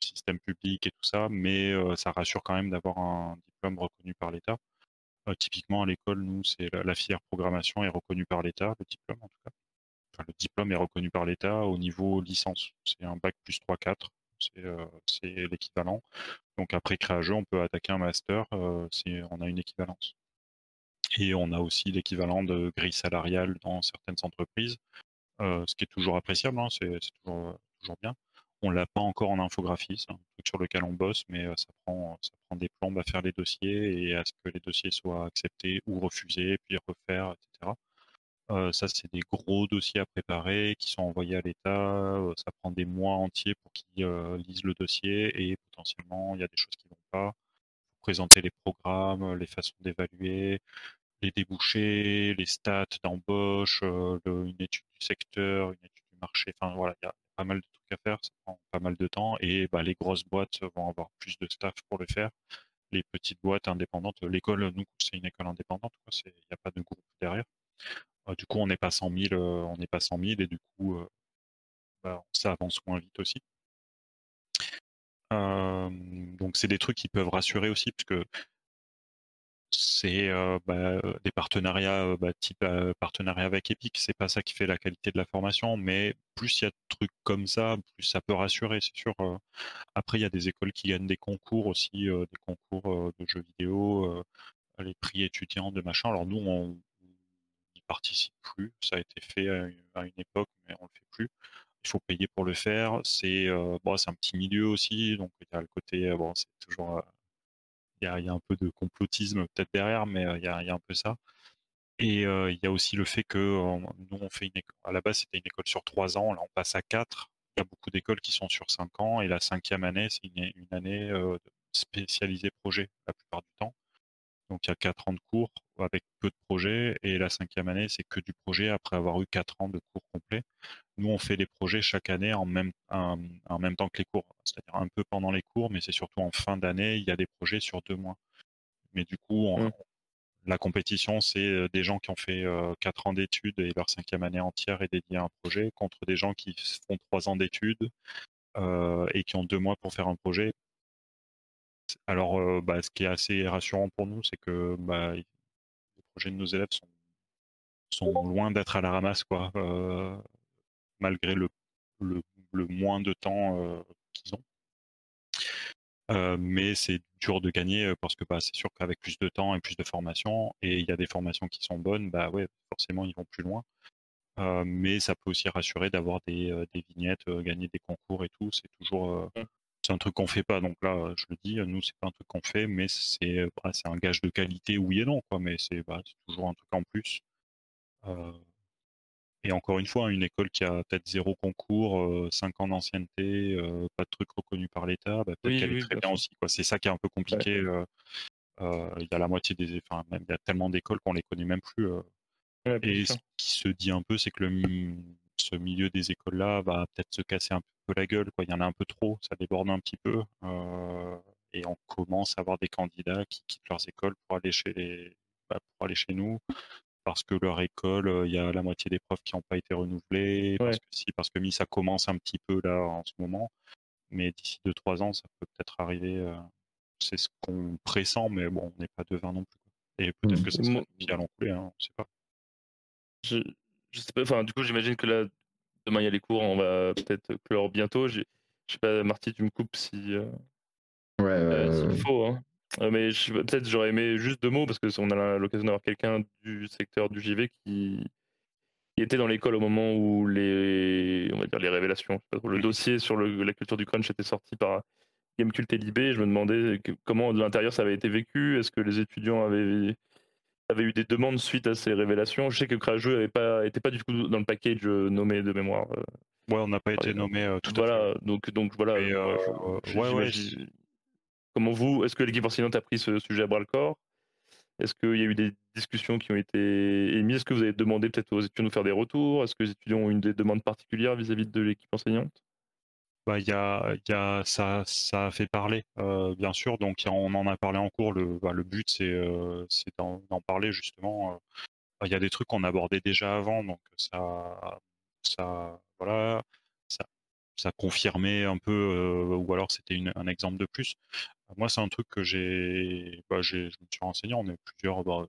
système public et tout ça, mais euh, ça rassure quand même d'avoir un diplôme reconnu par l'État. Euh, typiquement, à l'école, nous, c'est la, filière programmation est reconnue par l'État, le diplôme en tout cas. Enfin, le diplôme est reconnu par l'État au niveau licence. C'est un bac plus 3-4, c'est l'équivalent. Donc après créageux, on peut attaquer un master, on a une équivalence. Et on a aussi l'équivalent de grille salariale dans certaines entreprises, euh, ce qui est toujours appréciable, hein, c'est toujours, toujours, bien. On l'a pas encore en infographie, c'est un truc sur lequel on bosse, mais euh, ça, prend, ça prend des plombes à faire les dossiers et à ce que les dossiers soient acceptés ou refusés, puis refaire, etc. Euh, ça, c'est des gros dossiers à préparer qui sont envoyés à l'État. ça prend des mois entiers pour qu'ils lisent le dossier et potentiellement, il y a des choses qui vont pas. présenter les programmes, les façons d'évaluer, les débouchés, les stats d'embauche, euh, une étude du secteur, une étude du marché. Enfin voilà, il y a pas mal de trucs à faire, ça prend pas mal de temps et bah, les grosses boîtes vont avoir plus de staff pour le faire. les petites boîtes indépendantes. L'école, nous, c'est une école indépendante, il n'y a pas de groupe derrière. du coup, on n'est pas 100 000, on n'est pas 100 000 et du coup, bah, ça avance moins vite aussi. donc, c'est des trucs qui peuvent rassurer aussi, puisque c'est bah, des partenariats bah, type partenariat avec Epic. C'est pas ça qui fait la qualité de la formation, mais plus il y a de trucs comme ça, plus ça peut rassurer, c'est sûr. Après, il y a des écoles qui gagnent des concours aussi, des concours de jeux vidéo, les prix étudiants de machin. Alors nous, on n'y participe plus. Ça a été fait à une, époque, mais on le fait plus. Il faut payer pour le faire. C'est un petit milieu aussi, donc il y a le côté c'est toujours il y, a, un peu de complotisme peut-être derrière, mais il y, a, un peu ça. Et il y a aussi le fait que nous, on fait une école. À la base, c'était une école sur trois ans. Là, on passe à quatre. Il y a beaucoup d'écoles qui sont sur cinq ans. Et la cinquième année, c'est une, année spécialisée projet la plupart du temps. Donc, il y a quatre ans de cours avec peu de projets. Et la cinquième année, c'est que du projet après avoir eu quatre ans de cours complets. Nous, on fait des projets chaque année en même, en, même temps que les cours, c'est-à-dire un peu pendant les cours, mais c'est surtout en fin d'année, il y a des projets sur deux mois. Mais du coup, mmh. la compétition, c'est des gens qui ont fait quatre ans d'études et leur cinquième année entière est dédiée à un projet, contre des gens qui font trois ans d'études et qui ont deux mois pour faire un projet. Alors, bah, ce qui est assez rassurant pour nous, c'est que bah, les projets de nos élèves sont, loin d'être à la ramasse, quoi malgré le, moins de temps qu'ils ont. Mais c'est dur de gagner parce que bah, c'est sûr qu'avec plus de temps et plus de formation, et il y a des formations qui sont bonnes, bah ouais, forcément ils vont plus loin. mais ça peut aussi rassurer d'avoir des, des, vignettes, gagner des concours et tout. C'est toujours mmh. C'est un truc qu'on fait pas. Donc là, je le dis, nous c'est pas un truc qu'on fait, mais c'est bah, c'est un gage de qualité oui et non quoi. Mais c'est bah, toujours un truc en plus. Et encore une fois, une école qui a peut-être zéro concours, 5 ans d'ancienneté, pas de truc reconnu par l'État, bah, peut-être qu'elle est très bien, aussi. C'est ça qui est un peu compliqué. il y a la moitié des, enfin, même, il y a tellement d'écoles qu'on les connaît même plus. et ce qui se dit un peu, c'est que le, ce milieu des écoles-là va peut-être se casser un peu la gueule. Quoi. Il y en a un peu trop, ça déborde un petit peu. et on commence à avoir des candidats qui quittent leurs écoles pour aller chez, bah, pour aller chez nous parce que leur école, il y a la moitié des profs qui n'ont pas été renouvelés, parce que si, parce que ça commence un petit peu là en ce moment, mais d'ici 2-3 ans, ça peut peut-être arriver. c'est ce qu'on pressent, mais bon, on n'est pas devin non plus. Et peut-être que ça sera pire à l'encouler, hein, on ne sait pas. Je, je sais pas, enfin, du coup, j'imagine que là, demain il y a les cours, on va peut-être clore bientôt. Je sais pas, Marty, tu me coupes si. ouais, ouais, s'il faut. Hein. Euh, mais peut-être j'aurais aimé juste deux mots parce que on a l'occasion d'avoir quelqu'un du secteur du JV qui, était dans l'école au moment où les, on va dire les révélations, le dossier sur la culture du crunch était sorti par Gamecult et Libé. Je me demandais comment de l'intérieur ça avait été vécu? Est-ce que les étudiants avaient, avaient eu des demandes suite à ces révélations Je sais que Crajeux n'avait pas, était pas du tout dans le package euh, nommé de mémoire. Euh. Ouais, on n'a pas été nommé tout voilà, à fait. Donc, donc voilà. ouais, ouais, Comment vous, est-ce que l'équipe enseignante a pris ce sujet à bras le corps? Est-ce qu'il y a eu des discussions qui ont été émises? Est-ce que vous avez demandé peut-être aux étudiants de faire des retours? Est-ce que les étudiants ont eu des demandes particulières vis-à-vis de l'équipe enseignante? Bah, y a, y a, ça, ça a fait parler, euh, bien sûr. Donc, on en a parlé en cours. Le, bah, le but, c'est euh, d'en parler justement. Il y a des trucs qu'on abordait déjà avant, donc ça, ça, voilà, ça, ça confirmait un peu, euh, ou alors c'était un exemple de plus. Moi, c'est un truc que j'ai, bah, je me suis renseigné, on est plusieurs, bah,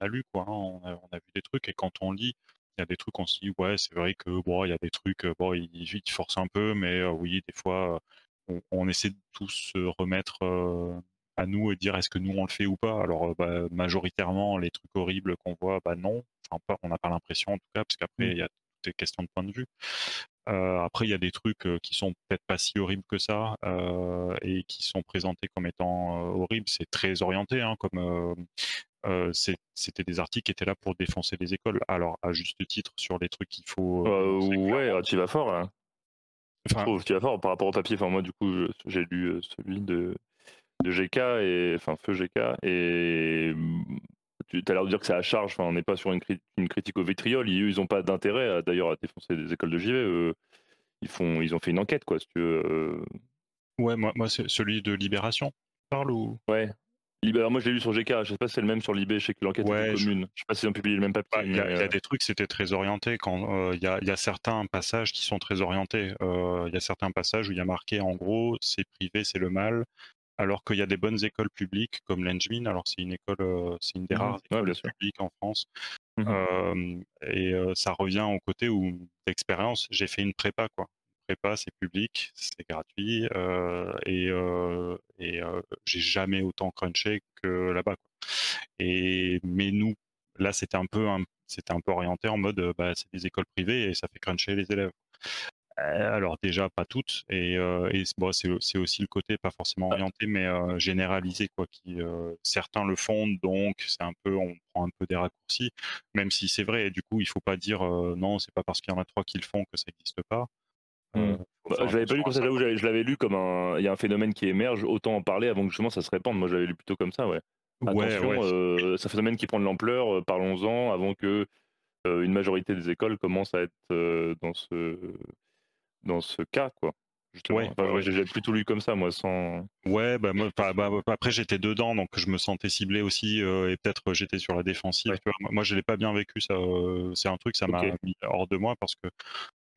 on a lu quoi, hein, on, a, on, a, vu des trucs, et quand on lit, il y a des trucs, on se dit, ouais, c'est vrai que bon, il y a des trucs, bon, ils, ils forcent un peu, mais euh, oui, des fois, on, on, essaie de tous se remettre euh, à nous et dire est-ce que nous on le fait ou pas? Alors, bah, majoritairement, les trucs horribles qu'on voit, bah non, enfin, pas, on n'a pas l'impression en tout cas, parce qu'après, mmh. il y a les questions de point de vue. Euh, après, il y a des trucs euh, qui sont peut-être pas si horribles que ça euh, et qui sont présentés comme étant horribles. C'est très orienté, hein, comme c'était des articles qui étaient là pour défoncer les écoles. Alors, à juste titre, sur les trucs qu'il faut. ouais, ah, tu vas fort là. Enfin, tu vas fort par rapport au papier. Enfin, moi, du coup, j'ai lu celui de, de GK et enfin Feu GK et tu as l'air de dire que c'est à charge, enfin, on n'est pas sur une, une, critique au vitriol, ils, ils ont pas d'intérêt d'ailleurs à défoncer des écoles de JV, ils, font, ils ont fait une enquête, quoi, si tu veux. Ouais, moi, moi c'est celui de Libération, parle ou? Ouais. Alors moi, je l'ai lu sur GK. Je sais pas si c'est le même sur Libé. Je sais que l'enquête est commune. Je... sais pas s'ils ont publié le même papier. Bah, il y, a des trucs, c'était très orienté. Quand il y, a certains passages qui sont très orientés. Il y a certains passages où il y a marqué en gros, c'est privé, c'est le mal alors qu'il y a des bonnes écoles publiques comme l'Engmin, alors c'est une école, c'est une des mmh rares écoles publiques en France, mmh et ça revient au côté où d'expérience, j'ai fait une prépa quoi. Prépa, c'est public, c'est gratuit, et, et j'ai jamais autant crunché que là-bas. Et mais nous, là, c'était un peu, c'était un peu orienté en mode, bah, c'est des écoles privées et ça fait cruncher les élèves. Euh, alors déjà pas toutes et, euh, bon, c'est aussi le côté pas forcément orienté mais euh, généralisé quoi qui certains le font donc c'est un peu on prend un peu des raccourcis même si c'est vrai et du coup il faut pas dire non c'est pas parce qu'il y en a trois qui le font que ça n'existe pas mmh. bah, je l'avais pas lu comme ça, je l'avais lu comme un. Il y a un phénomène qui émerge, autant en parler avant que justement ça se répande. Moi, j'avais lu plutôt comme ça, ouais. Attention, c'est un phénomène qui prend de l'ampleur, parlons-en avant que une majorité des écoles commencent à être dans ce dans ce cas, quoi. Ouais, j'ai plutôt lu comme ça, moi, sans. Ouais, bah, moi, bah, bah, après j'étais dedans, donc je me sentais ciblé aussi, euh, et peut-être j'étais sur la défensive. Moi, je l'ai pas bien vécu, ça. Euh, c'est un truc, ça m'a mis hors de moi parce que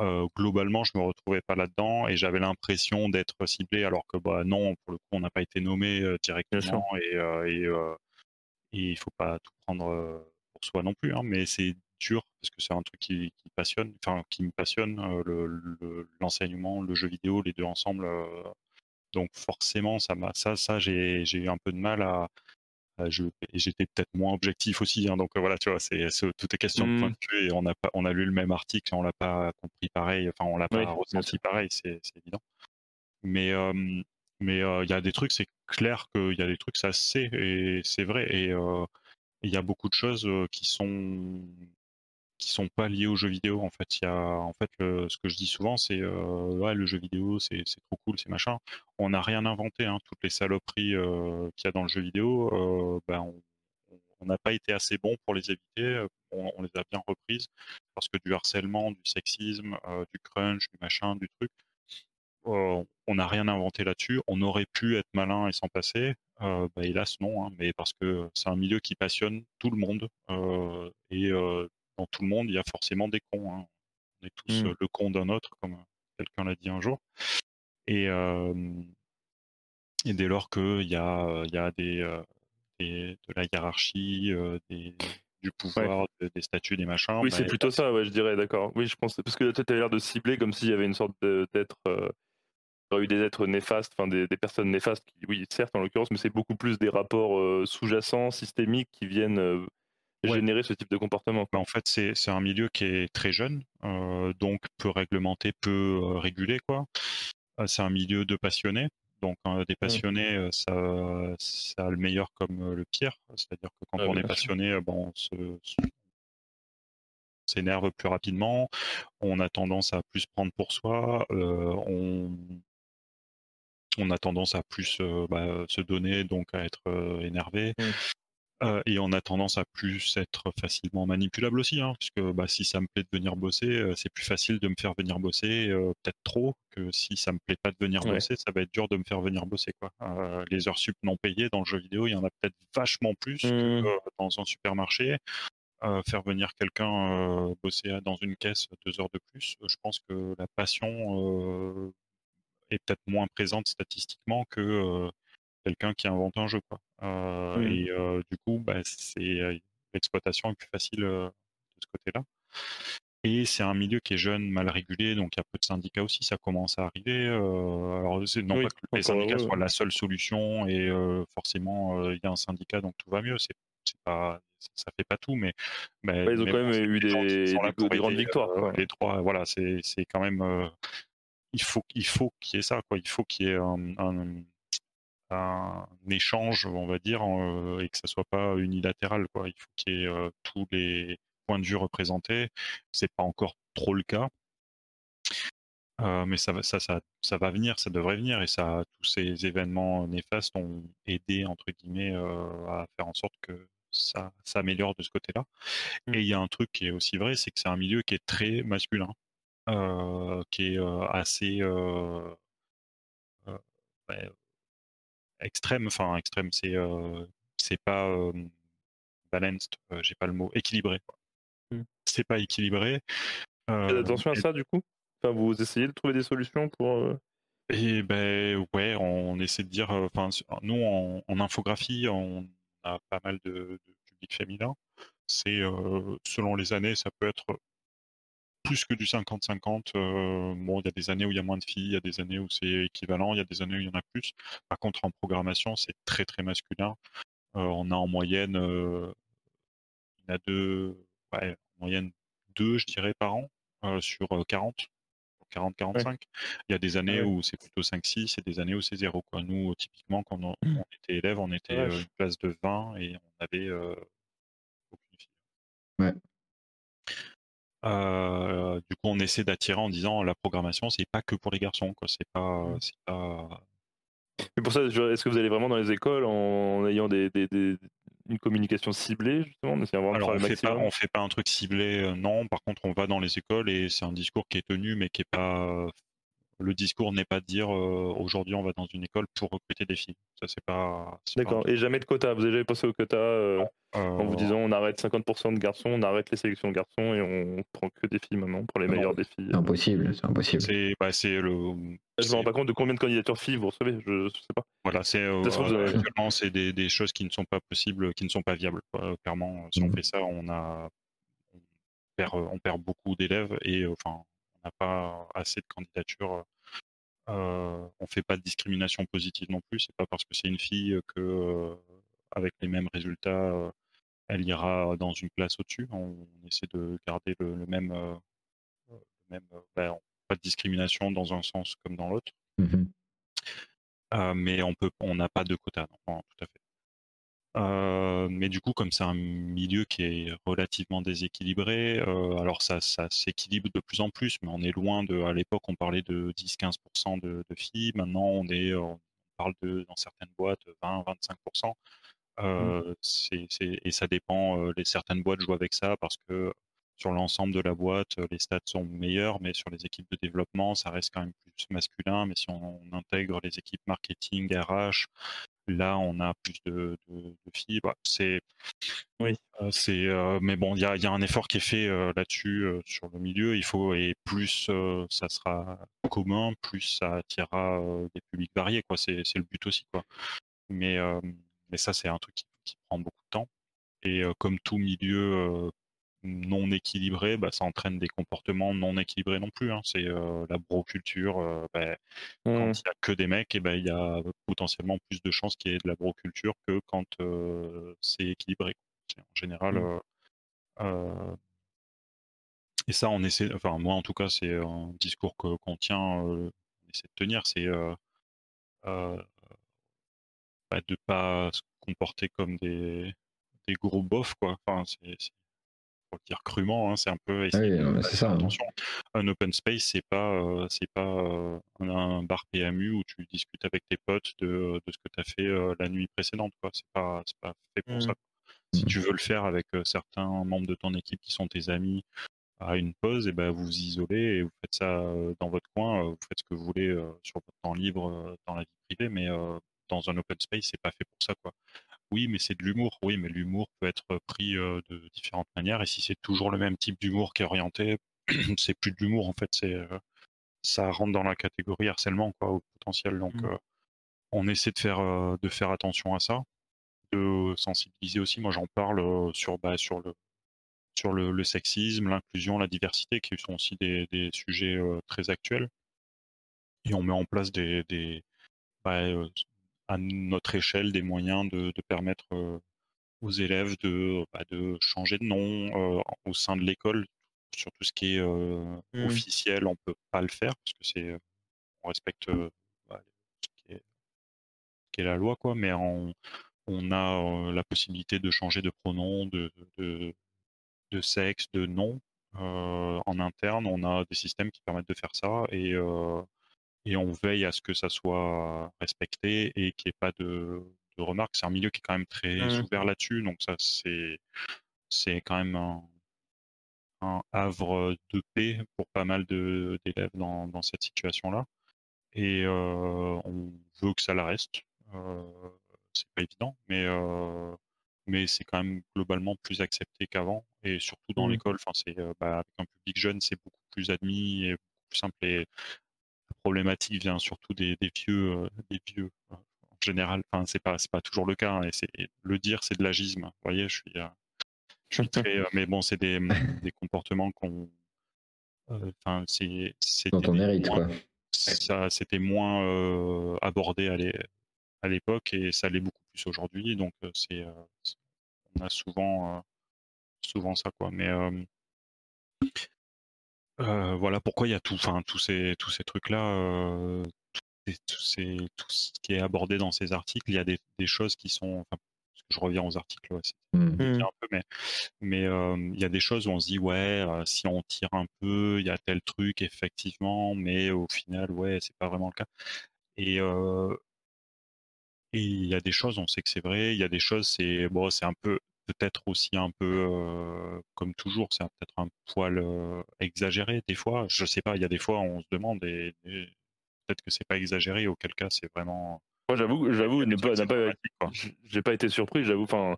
euh, globalement, je me retrouvais pas là-dedans et j'avais l'impression d'être ciblé, alors que bah non, pour le coup, on n'a pas été nommé directement et et, et il faut pas tout prendre pour soi non plus, hein, mais c'est dur parce que c'est un truc qui, passionne, enfin qui me passionne, l'enseignement, le, jeu vidéo, les deux ensemble. donc forcément, ça m'a, ça, ça, j'ai, eu un peu de mal à. J'étais peut-être moins objectif aussi, hein, donc voilà, tu vois, c'est, tout est question de point de vue et on a pas, on a lu le même article, on l'a pas compris pareil, enfin on l'a pas ressenti pareil, c'est, évident. Mais mais il y a des trucs, c'est clair qu'il y a des trucs, ça c'est et c'est vrai et il y a beaucoup de choses qui sont qui sont pas liés aux jeux vidéo. En fait, il y a, en fait, ce que je dis souvent, c'est euh, le jeu vidéo, c'est trop cool, c'est machin. On n'a rien inventé. Hein. Toutes les saloperies euh, qu'il y a dans le jeu vidéo, euh, ben, on n'a pas été assez bon pour les éviter. On, les a bien reprises parce que du harcèlement, du sexisme, du crunch, du machin, du truc, on n'a rien inventé là-dessus. On aurait pu être malin et s'en passer. bah, hélas, non. Hein, mais parce que c'est un milieu qui passionne tout le monde et dans tout le monde, il y a forcément des cons. Hein. On est tous mmh. le con d'un autre, comme quelqu'un l'a dit un jour. Et, et dès lors qu'il y a, y a des, de la hiérarchie, des, du pouvoir, des statuts, des machins. Oui, c'est bah, plutôt ça, ouais, je dirais, d'accord. Oui, je pense, parce que tu as l'air de cibler comme s'il y avait une sorte d'être. Euh, eu des êtres néfastes, enfin des, personnes néfastes, qui, oui, certes en l'occurrence, mais c'est beaucoup plus des rapports sous-jacents, systémiques, qui viennent générer ce type de comportement. Bah, en fait, c'est un milieu qui est très jeune, euh, donc peu réglementé, peu euh, régulé. quoi. Euh, c'est un milieu de passionnés. Donc, des mmh. passionnés, ça, ça, a le meilleur comme le pire. C'est-à-dire que quand on est passionné, bon, on s'énerve plus rapidement, on a tendance à plus prendre pour soi, on, on a tendance à plus bah, se donner, donc à être énervé. Mmh. Euh, et on a tendance à plus être facilement manipulable aussi, hein, puisque bah, si ça me plaît de venir bosser, euh, c'est plus facile de me faire venir bosser, euh, peut-être trop, que si ça me plaît pas de venir bosser, ça va être dur de me faire venir bosser. Quoi. les heures sup non payées dans le jeu vidéo, il y en a peut-être vachement plus que mmh. dans un supermarché. faire venir quelqu'un bosser dans une caisse deux heures de plus, je pense que la passion est peut-être moins présente statistiquement que quelqu'un qui invente un jeu. Quoi. Mmh. Et du coup, bah, c'est l'exploitation est plus facile de ce côté-là. Et c'est un milieu qui est jeune, mal régulé, donc il y a peu de syndicats aussi, ça commence à arriver. alors, non pas que les syndicats soient la seule solution, et forcément, il y a un syndicat, donc tout va mieux. C'est, pas, ça fait pas tout, mais. mais ils ont quand même eu des, grandes victoires. les trois, voilà, c'est, quand même. il faut, il faut qu'il y ait ça, quoi. Il faut qu'il y ait un un échange, on va dire, et que ça soit pas unilatéral. Quoi. Il faut qu'il y ait tous les points de vue représentés. C'est pas encore trop le cas. mais ça va, ça, ça, ça, va venir, ça devrait venir, et ça, tous ces événements néfastes ont aidé entre guillemets à faire en sorte que ça s'améliore de ce côté-là. Mmh. Et il y a un truc qui est aussi vrai, c'est que c'est un milieu qui est très masculin, qui est assez extrême, enfin extrême, c'est c'est pas balanced, j'ai pas le mot, équilibré. Mmh. C'est pas équilibré. attention à ça du coup? Enfin, vous essayez de trouver des solutions pour. Et ben ouais, on essaie de dire, enfin, nous en, infographie, on a pas mal de, de public féminin. C'est selon les années, ça peut être plus que du 50-50. bon, il y a des années où il y a moins de filles, il y a des années où c'est équivalent, il y a des années où il y en a plus. Par contre, en programmation, c'est très très masculin. on a en moyenne, il y a deux, ouais, en moyenne deux, je dirais, par an sur 40. 40-45. Il y a des années où c'est plutôt 5-6 et des années où c'est 0. Quoi. Nous, typiquement, quand on, mmh. était élève, on était une classe de 20 et on avait aucune fille. Ouais. Euh, du coup, on essaie d'attirer en disant la programmation, c'est pas que pour les garçons, quoi. C'est pas, mmh. c'est pas. Et pour ça, est-ce que vous allez vraiment dans les écoles en ayant des, des, une communication ciblée justement Alors on fait pas, on fait pas un truc ciblé, non. Par contre, on va dans les écoles et c'est un discours qui est tenu, mais qui est pas le discours n'est pas de dire euh, aujourd'hui on va dans une école pour recruter des filles. Ça c'est pas. D'accord. Et jamais de quota. Vous avez jamais pensé au quota euh, en vous disant on arrête 50% de garçons, on arrête les sélections de garçons et on prend que des filles maintenant pour les meilleurs des filles. C'est impossible. C'est impossible. C'est bah, le. Je me rends pas compte de combien de candidatures filles vous recevez. Je, sais pas. Voilà, c'est euh, actuellement c'est des, des, choses qui ne sont pas possibles, qui ne sont pas viables. Clairement, si on mmh. fait ça, on a on perd, on perd beaucoup d'élèves et enfin pas assez de candidatures. Euh, on fait pas de discrimination positive non plus. C'est pas parce que c'est une fille que, euh, avec les mêmes résultats, euh, elle ira dans une classe au-dessus. On, essaie de garder le, même, même ben, pas de discrimination dans un sens comme dans l'autre. Mmh mais on peut, on n'a pas de quota, tout à fait. Euh, mais du coup, comme c'est un milieu qui est relativement déséquilibré, euh, alors ça, ça s'équilibre de plus en plus, mais on est loin de. À l'époque, on parlait de 10-15% de, de, filles. Maintenant, on est, on parle de dans certaines boîtes 20-25%. Mmh. Euh, et ça dépend. les certaines boîtes jouent avec ça parce que sur l'ensemble de la boîte, les stats sont meilleurs, mais sur les équipes de développement, ça reste quand même plus masculin. Mais si on, on intègre les équipes marketing, RH, Là, on a plus de, filles. Bah, c'est, oui, euh, c'est, euh, mais bon, il y a, un effort qui est fait euh, là-dessus sur le milieu. Il faut et plus ça sera commun, plus ça attirera des publics variés. Quoi, c'est, le but aussi, quoi. Mais, mais ça, c'est un truc qui, prend beaucoup de temps. Et comme tout milieu non équilibré, bah, ça entraîne des comportements non équilibrés non plus. Hein. C'est la broculture. Bah, quand mmh. il n'y a que des mecs, et ben il y a potentiellement plus de chances qu'il y ait de la broculture que quand c'est équilibré. En général. Mmh. et ça, on essaie. Enfin, moi, en tout cas, c'est un discours qu'on tient, on essaie de tenir. C'est bah, de pas se comporter comme des, des gros bofs, quoi. Enfin, c'est pour dire crûment, hein, c'est un peu ah c'est ça, hein. attention. Un open space, c'est pas, euh, c'est pas euh, un bar PMU où tu discutes avec tes potes de, de ce que tu as fait euh, la nuit précédente. Quoi. C'est pas, c'est pas fait pour ça. Mmh. Si tu veux le faire avec certains membres de ton équipe qui sont tes amis à une pause, et ben vous vous isolez et vous faites ça dans votre coin, vous faites ce que vous voulez sur votre temps libre dans la vie privée, mais dans un open space, c'est pas fait pour ça. Quoi. Oui, mais c'est de l'humour. Oui, mais l'humour peut être pris de différentes manières. Et si c'est toujours le même type d'humour qui est orienté, c'est plus de l'humour en fait. C'est ça rentre dans la catégorie harcèlement quoi, au potentiel. Donc, mmh. on essaie de faire de faire attention à ça, de sensibiliser aussi. Moi, j'en parle sur bah, sur le sur le, sexisme, l'inclusion, la diversité, qui sont aussi des, sujets très actuels. Et on met en place des, des bah, à notre échelle des moyens de, permettre aux élèves de, bah, de changer de nom au sein de l'école. Sur tout ce qui est mmh. officiel, on peut pas le faire parce que c'est on respecte bah, ce, qui est, la loi, quoi. Mais on, on a la possibilité de changer de pronom, de, de, de sexe, de nom. en interne, on a des systèmes qui permettent de faire ça et et on veille à ce que ça soit respecté et qu'il n'y ait pas de, remarques. C'est un milieu qui est quand même très mmh. ouvert là-dessus, donc ça c'est c'est quand même un, havre de paix pour pas mal d'élèves dans, dans, cette situation-là. Et on veut que ça la reste. c'est pas évident, mais mais c'est quand même globalement plus accepté qu'avant et surtout dans mmh. l'école. Enfin, c'est bah, avec un public jeune, c'est beaucoup plus admis et beaucoup plus simple. Et la problématique vient surtout des, vieux, des vieux en général. Enfin, c'est pas c'est pas toujours le cas. Hein, et c'est le dire, c'est de l'agisme. Vous voyez, je suis je suis très, mais bon, c'est des, des comportements qu'on Enfin, c'est dont on hérite quoi. Ça, c'était moins abordé à l'époque et ça l'est beaucoup plus aujourd'hui. Donc, c'est, on a souvent, souvent ça quoi. Mais voilà pourquoi il y a tout, enfin tous ces tous ces trucs là, tout, ces, tout ce qui est abordé dans ces articles. Il y a des, des choses qui sont, je reviens aux articles, mmh. Mmh. un peu, mais mais il y a des choses où on se dit ouais, si on tire un peu, il y a tel truc effectivement, mais au final ouais, c'est pas vraiment le cas. Et et il y a des choses, on sait que c'est vrai. Il y a des choses, c'est bon, c'est un peu peut-être aussi un peu comme toujours, c'est peut-être un poil exagéré des fois. Je sais pas, il y a des fois on se demande et, peut-être que c'est pas exagéré, auquel cas c'est vraiment moi, j'avoue, j'avoue, ne pas, pas, j'ai pas été surpris. J'avoue, enfin,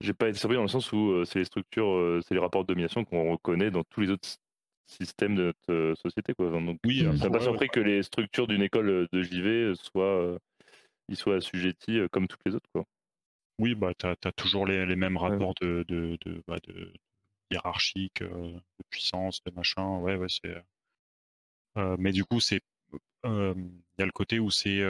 j'ai pas été surpris dans le sens où c'est les structures, c'est les rapports de domination qu'on reconnaît dans tous les autres systèmes de notre société, quoi. Donc, oui, ça pas surpris que les structures d'une école de JV soient, ils soient assujettis comme toutes les autres, quoi. Oui, bah, tu as, toujours les, les, mêmes rapports de, de, de, bah, de hiérarchique, de puissance, de machin. Ouais, ouais, c'est. mais du coup, c'est il y a le côté où c'est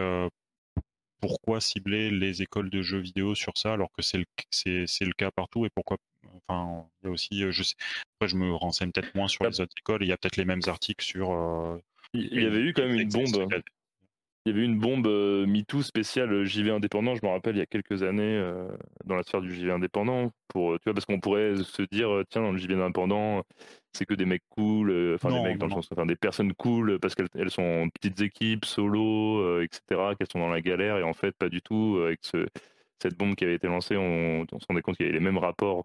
pourquoi cibler les écoles de jeux vidéo sur ça alors que c'est le, c'est, le cas partout et pourquoi enfin il y a aussi je sais après je me renseigne peut-être moins sur les autres écoles il y a peut-être les mêmes articles sur euh, il y avait eu quand même une bombe il y avait une bombe euh, MeToo spéciale JV indépendant, je me rappelle, il y a quelques années, euh, dans la sphère du JV indépendant, pour, tu vois, parce qu'on pourrait se dire, tiens, dans le JV indépendant, c'est que des mecs cool, enfin des mecs dans le sens, enfin des personnes cool, parce qu'elles sont en petites équipes, solo, etc., qu'elles sont dans la galère, et en fait, pas du tout, avec ce, cette bombe qui avait été lancée, on, on se rendait compte qu'il y avait les mêmes rapports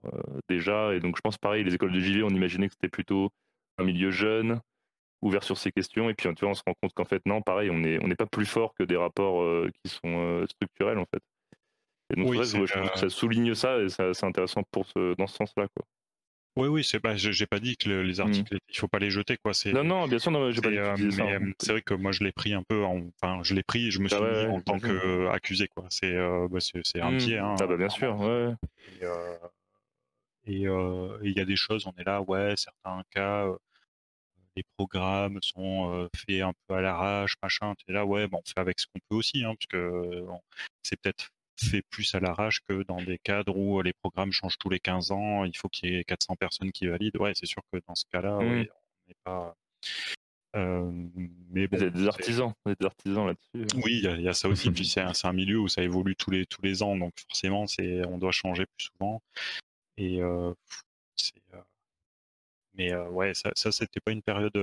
déjà, et donc je pense pareil, les écoles de JV, on imaginait que c'était plutôt un milieu jeune, ouvert sur ces questions. Et puis, tu vois, on se rend compte qu'en fait, non, pareil, on n'est on pas plus fort que des rapports euh, qui sont euh, structurels, en fait. Et donc, je trouve que euh ça souligne ça et c'est intéressant pour ce, dans ce sens-là, quoi. Oui, oui, c'est pas, j'ai pas dit que les mmh. articles, il faut pas les jeter, quoi. Non, non, bien sûr, non, j'ai pas dit hein. C'est vrai que moi, je l'ai pris un peu, enfin, je l'ai pris, je me bah suis mis en tant qu'accusé, quoi. C'est, bah, c'est un mmh. pied, hein. Ah bah bien sûr, ouais. Et il y a des choses, on est là, ouais, certains cas, les programmes sont faits un peu à l'arrache, machin. Tu es là, ouais, bon, on fait avec ce qu'on peut aussi, hein, parce que c'est peut-être fait plus à l'arrache que dans des cadres où les programmes changent tous les 15 ans, il faut qu'il y ait 400 personnes qui valident. Ouais, c'est sûr que dans ce cas-là, mmh. on n'est pas. mais bon, y a des artisans, des artisans là-dessus. Hein. Oui, il y, a ça aussi. Puis c'est un, milieu où ça évolue tous les tous les ans, donc forcément, c'est on doit changer plus souvent. Et c'est mais ouais, ça, ça c'était pas une période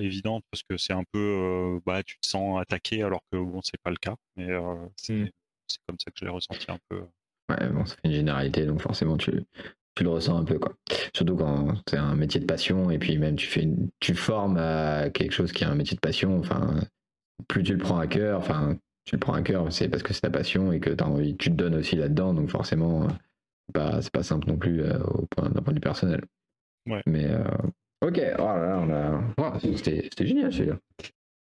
évidente parce que c'est un peu, bah, tu te sens attaqué alors que bon, c'est pas le cas. Mais mmh. c'est comme ça que je l'ai ressenti un peu. Ouais, bon, ça fait une généralité, donc forcément tu, tu le ressens un peu quoi. Surtout quand c'est un métier de passion et puis même tu fais tu formes à quelque chose qui est un métier de passion. Enfin, plus tu le prends à cœur, enfin tu le prends à cœur, c'est parce que c'est ta passion et que as envie, tu te donnes aussi là-dedans, donc forcément pas, c'est pas simple non plus euh, au point, d'un point de vue personnel. Mais euh, ok, oh c'était, génial celui-là.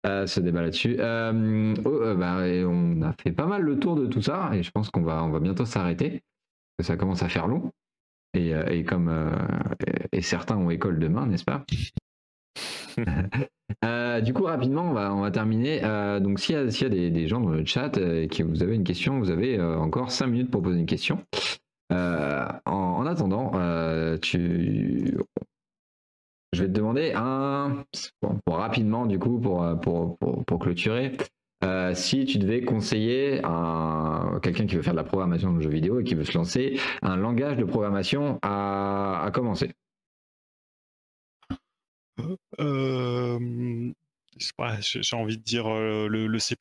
Euh, ce débat là-dessus. Oh, bah, on a fait pas mal le tour de tout ça et je pense qu'on va, on va bientôt s'arrêter. Ça commence à faire long. Et, et comme et, certains ont école demain, n'est-ce pas? Du coup, rapidement, on va, on va terminer. donc, s'il y a, s'il y a des, des, gens dans le chat et que vous avez une question, vous avez encore 5 minutes pour poser une question. Euh, en, attendant, euh, je vais te demander un, rapidement du coup pour, pour, pour, clôturer, euh, si tu devais conseiller à quelqu'un qui veut faire de la programmation de jeux vidéo et qui veut se lancer, un langage de programmation à commencer. J'ai envie de dire le, C++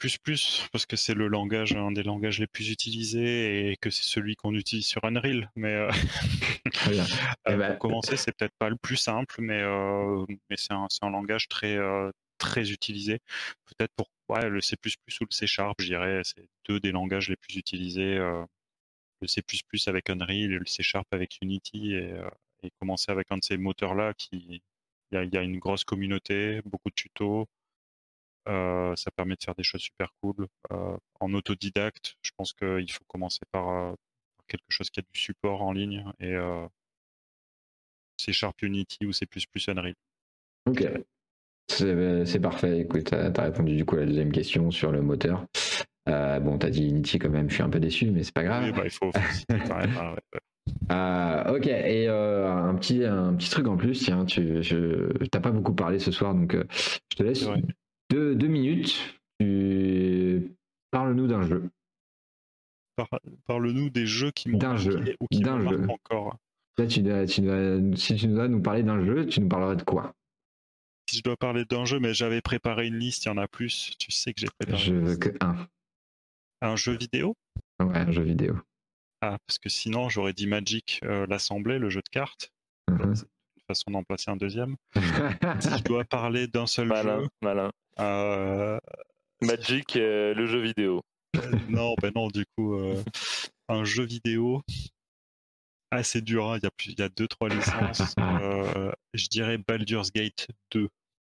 parce que c'est le langage, un des langages les plus utilisés et que c'est celui qu'on utilise sur Unreal. Mais eh ben, pour commencer, c'est peut-être pas le plus simple, mais, mais c'est un, un, langage très, très utilisé. Peut-être pour ouais, le C++ ou le C Sharp, je dirais, c'est deux des langages les plus utilisés. le C++ avec Unreal et le C Sharp avec Unity et, et commencer avec un de ces moteurs-là qui, il y, a une grosse communauté, beaucoup de tutos. Ça permet de faire des choses super cool. en autodidacte, je pense qu'il faut commencer par, quelque chose qui a du support en ligne et C Sharp Unity ou C++ Unreal. Ok, c'est parfait. Écoute, tu as, répondu du coup à la deuxième question sur le moteur. Bon, tu as dit Unity quand même, je suis un peu déçu, mais c'est pas grave. Oui, bah, il faut, hein, euh, ok, et euh, un, petit, un petit truc en plus, tiens, tu n'as pas beaucoup parlé ce soir, donc je te laisse deux, deux, minutes. Parle-nous d'un jeu. Parle-nous des jeux qui m'ont d'un jeu, ou qui d'un jeu. encore. Là, tu tu si tu dois nous parler d'un jeu, tu nous parlerais de quoi? Si je dois parler d'un jeu, mais j'avais préparé une liste, il y en a plus. Tu sais que j'ai préparé. Je veux que un. Un jeu vidéo? Ouais, un jeu vidéo. Ah, parce que sinon, j'aurais dit Magic, euh, l'Assemblée, le jeu de cartes. Mhm. C'est une façon d'en placer un deuxième. si je dois parler d'un seul jeu. Malin. Euh... Magic, euh, le jeu vidéo. non, ben non, du coup, euh, un jeu vidéo assez dur. Hein. Il, y a plus, il y a deux, trois licences. je dirais Baldur's Gate 2.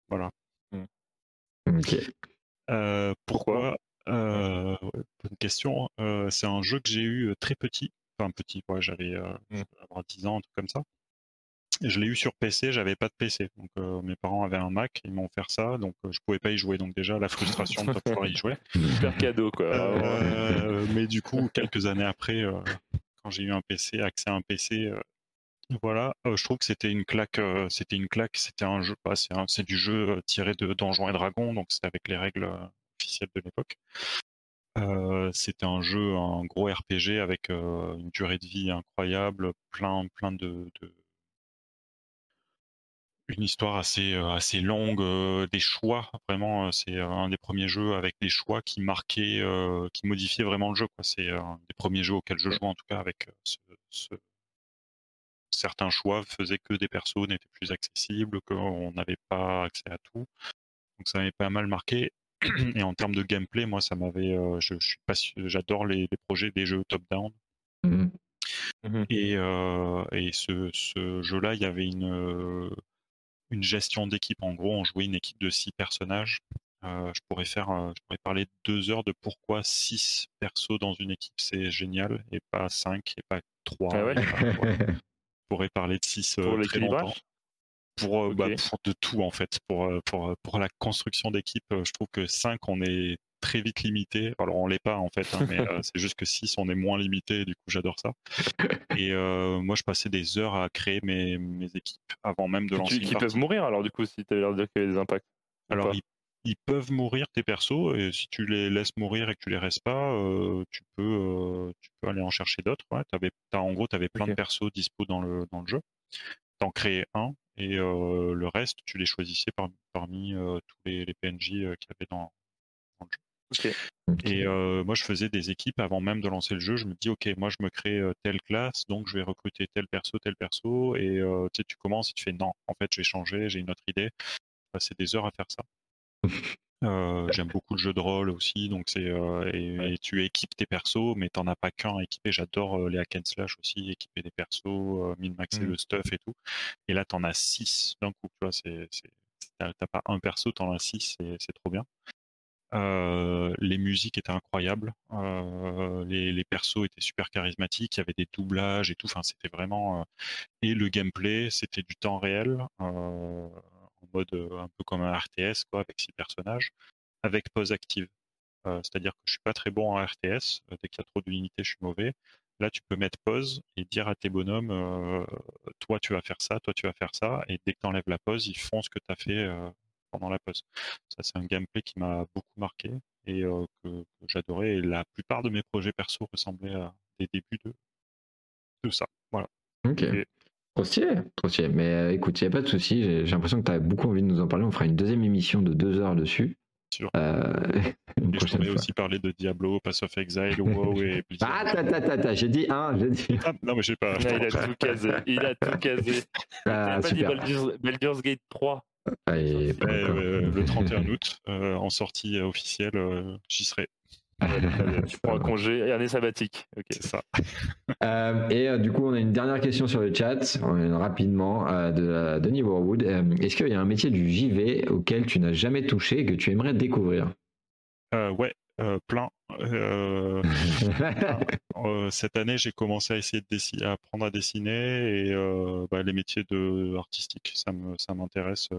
Voilà. Ok. pourquoi? Euh, bonne question. Euh, c'est un jeu que j'ai eu euh, très petit. Enfin, petit, ouais, j'avais mmh. 10 ans, un truc comme ça. Je l'ai eu sur PC, j'avais pas de PC. Donc mes parents avaient un Mac, ils m'ont offert ça, donc je pouvais pas y jouer. Donc déjà la frustration de pas pouvoir y jouer. Super cadeau quoi. mais du coup, quelques années après, quand j'ai eu un PC, accès à un PC, voilà, je trouve que c'était une claque. c'était une claque. C'était un jeu, bah, c'est du jeu tiré de Donjons et Dragons, donc c'est avec les règles officielle de l'époque. Euh, c'était un jeu, un gros RPG avec euh, une durée de vie incroyable, plein, plein de, une histoire assez, euh, assez longue, des choix. Vraiment, c'est un des premiers jeux avec des choix qui marquaient, qui modifiaient vraiment le jeu. C'est un des premiers jeux auxquels je joue, en tout cas, avec certains choix faisaient que des persos n'étaient plus accessibles, qu'on n'avait pas accès à tout. Donc ça m'avait pas mal marqué. Et en termes de gameplay, moi, ça m'avait. Euh, je, suis pas, j'adore les, projets des jeux top-down. Mmh mmh et, euh, et, ce, ce jeu-là, il y avait une, euh, une gestion d'équipe. En gros, on jouait une équipe de six personnages. je pourrais faire, je pourrais parler deux heures de pourquoi six persos dans une équipe c'est génial et pas cinq et pas trois. Ah je pourrais parler de six pour l'équilibrage? Pour, bah, pour, de tout en fait. Pour, pour, pour la construction d'équipe, je trouve que 5, on est très vite limité. Alors on l'est pas en fait, hein, mais c'est juste que 6, on est moins limité. Du coup, j'adore ça. Et moi, je passais des heures à créer mes, mes équipes avant même de lancer. Qui peuvent mourir alors du coup si tu as l'air de dire qu'il y a des impacts. Alors ils, peuvent mourir tes persos et si tu les laisses mourir et que tu les restes pas, tu peux tu peux aller en chercher d'autres. Ouais, en gros, tu avais plein de persos dispo dans le dans le jeu. T'en créais un et le reste, tu les choisissais parmi tous les, PNJ qu'il y avait dans, le jeu. Et moi, je faisais des équipes avant même de lancer le jeu. Je me dis, ok, moi, je me crée telle classe, donc je vais recruter tel perso, tel perso. Et tu, sais, tu commences et tu fais, non, en fait, je vais changer, j'ai une autre idée. Passer des heures à faire ça. Euh, j'aime beaucoup le jeu de rôle aussi, donc c'est euh, et, tu équipes tes persos, mais t'en as pas qu'un à équiper. J'adore euh, les hack and slash aussi, équiper des persos, min-maxer mmh. le stuff et tout. Et là, t'en as six d'un coup. Tu vois, c'est, t'as, pas un perso, t'en as six, c'est, trop bien. Les musiques étaient incroyables, les, les, persos étaient super charismatiques, il y avait des doublages et tout. Enfin, c'était vraiment et le gameplay, c'était du temps réel en mode un peu comme un RTS, quoi, avec six personnages, avec pause active. C'est-à-dire que je suis pas très bon en RTS. dès qu'il y a trop d'unités, je suis mauvais. Là, tu peux mettre pause et dire à tes bonhommes, toi, tu vas faire ça, toi, tu vas faire ça. Et dès que tu enlèves la pause, ils font ce que tu as fait pendant la pause. Ça, c'est un gameplay qui m'a beaucoup marqué et que, j'adorais. Et la plupart de mes projets perso ressemblaient à des débuts de, de ça. Voilà. Ok. Trop stylé, trop stylé. Mais euh, écoute, il n'y a pas de souci. J'ai l'impression que tu as beaucoup envie de nous en parler. On fera une deuxième émission de deux heures dessus. Sûr. Euh, je pourrais aussi parler de Diablo, Pass of Exile, WoW et Ah, ta, ta, ta, ta, j'ai dit un, j'ai dit. Ah, non, mais je sais pas. il a tout casé. Il a tout casé. Ah, il a pas dit Baldur's, Gate 3. Le 31 août, en sortie officielle, j'y serai. tu prends un congé et année sabbatique. C'est ça. et du coup, on a une dernière question sur le chat, rapidement, de Denis Warwood. Est-ce qu'il y a un métier du JV auquel tu n'as jamais touché et que tu aimerais découvrir? Ouais, plein. cette année, j'ai commencé à essayer de apprendre à dessiner et bah, les métiers de artistiques, ça me, ça m'intéresse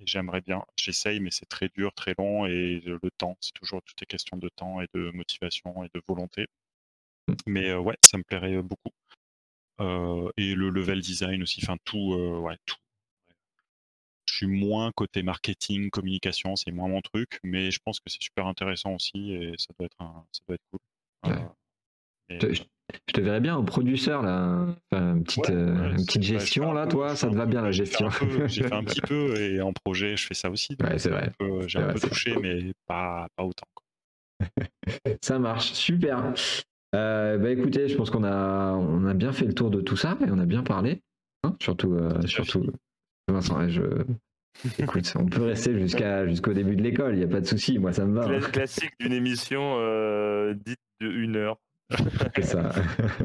et j'aimerais bien. J'essaye, mais c'est très dur, très long et le temps, c'est toujours toutes les questions de temps et de motivation et de volonté. Mais ouais, ça me plairait beaucoup. et le level design aussi, enfin tout, ouais, tout suis moins côté marketing, communication, c'est moins mon truc, mais je pense que c'est super intéressant aussi et ça doit être, ça doit être cool. Euh, je, te verrais bien au producteur là, une petite, euh, une petite gestion là, toi, ça te va bien la gestion. J'ai fait un petit peu et en projet, je fais ça aussi. Ouais, c'est vrai. J'ai un peu touché, mais pas, pas autant. ça marche, super. Euh, bah écoutez, je pense qu'on a, on a bien fait le tour de tout ça et on a bien parlé. Hein, surtout, surtout, Vincent, je, Écoute, on peut rester jusqu'à jusqu'au début de l'école, il n'y a pas de souci, moi ça me va. Hein. Classique d'une émission euh, dite de une heure. C'est ça.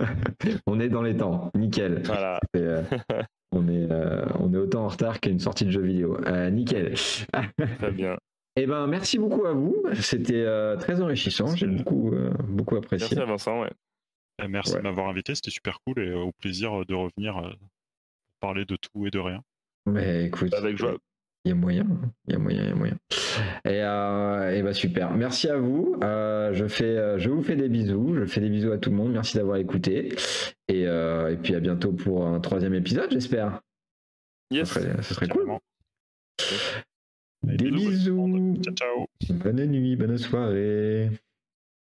on est dans les temps, nickel. Voilà. Euh, on, est, euh, on est autant en retard qu'une sortie de jeu vidéo. nickel. Très bien. Eh ben, merci beaucoup à vous. C'était très enrichissant. J'ai beaucoup, beaucoup apprécié. Merci à Vincent. Ouais. Eh, merci de m'avoir invité. C'était super cool et au plaisir de revenir parler de tout et de rien. Mais écoute. Avec joie. Il y a moyen, il y a moyen, il y a moyen. Et, euh, bah super. Merci à vous. Euh, je fais, euh, je vous fais des bisous. Je fais des bisous à tout le monde. Merci d'avoir écouté. Et, et puis à bientôt pour un troisième épisode, j'espère. Yes. Ce serait, cool. Des bisous. Ciao, ciao. Bonne nuit, bonne soirée.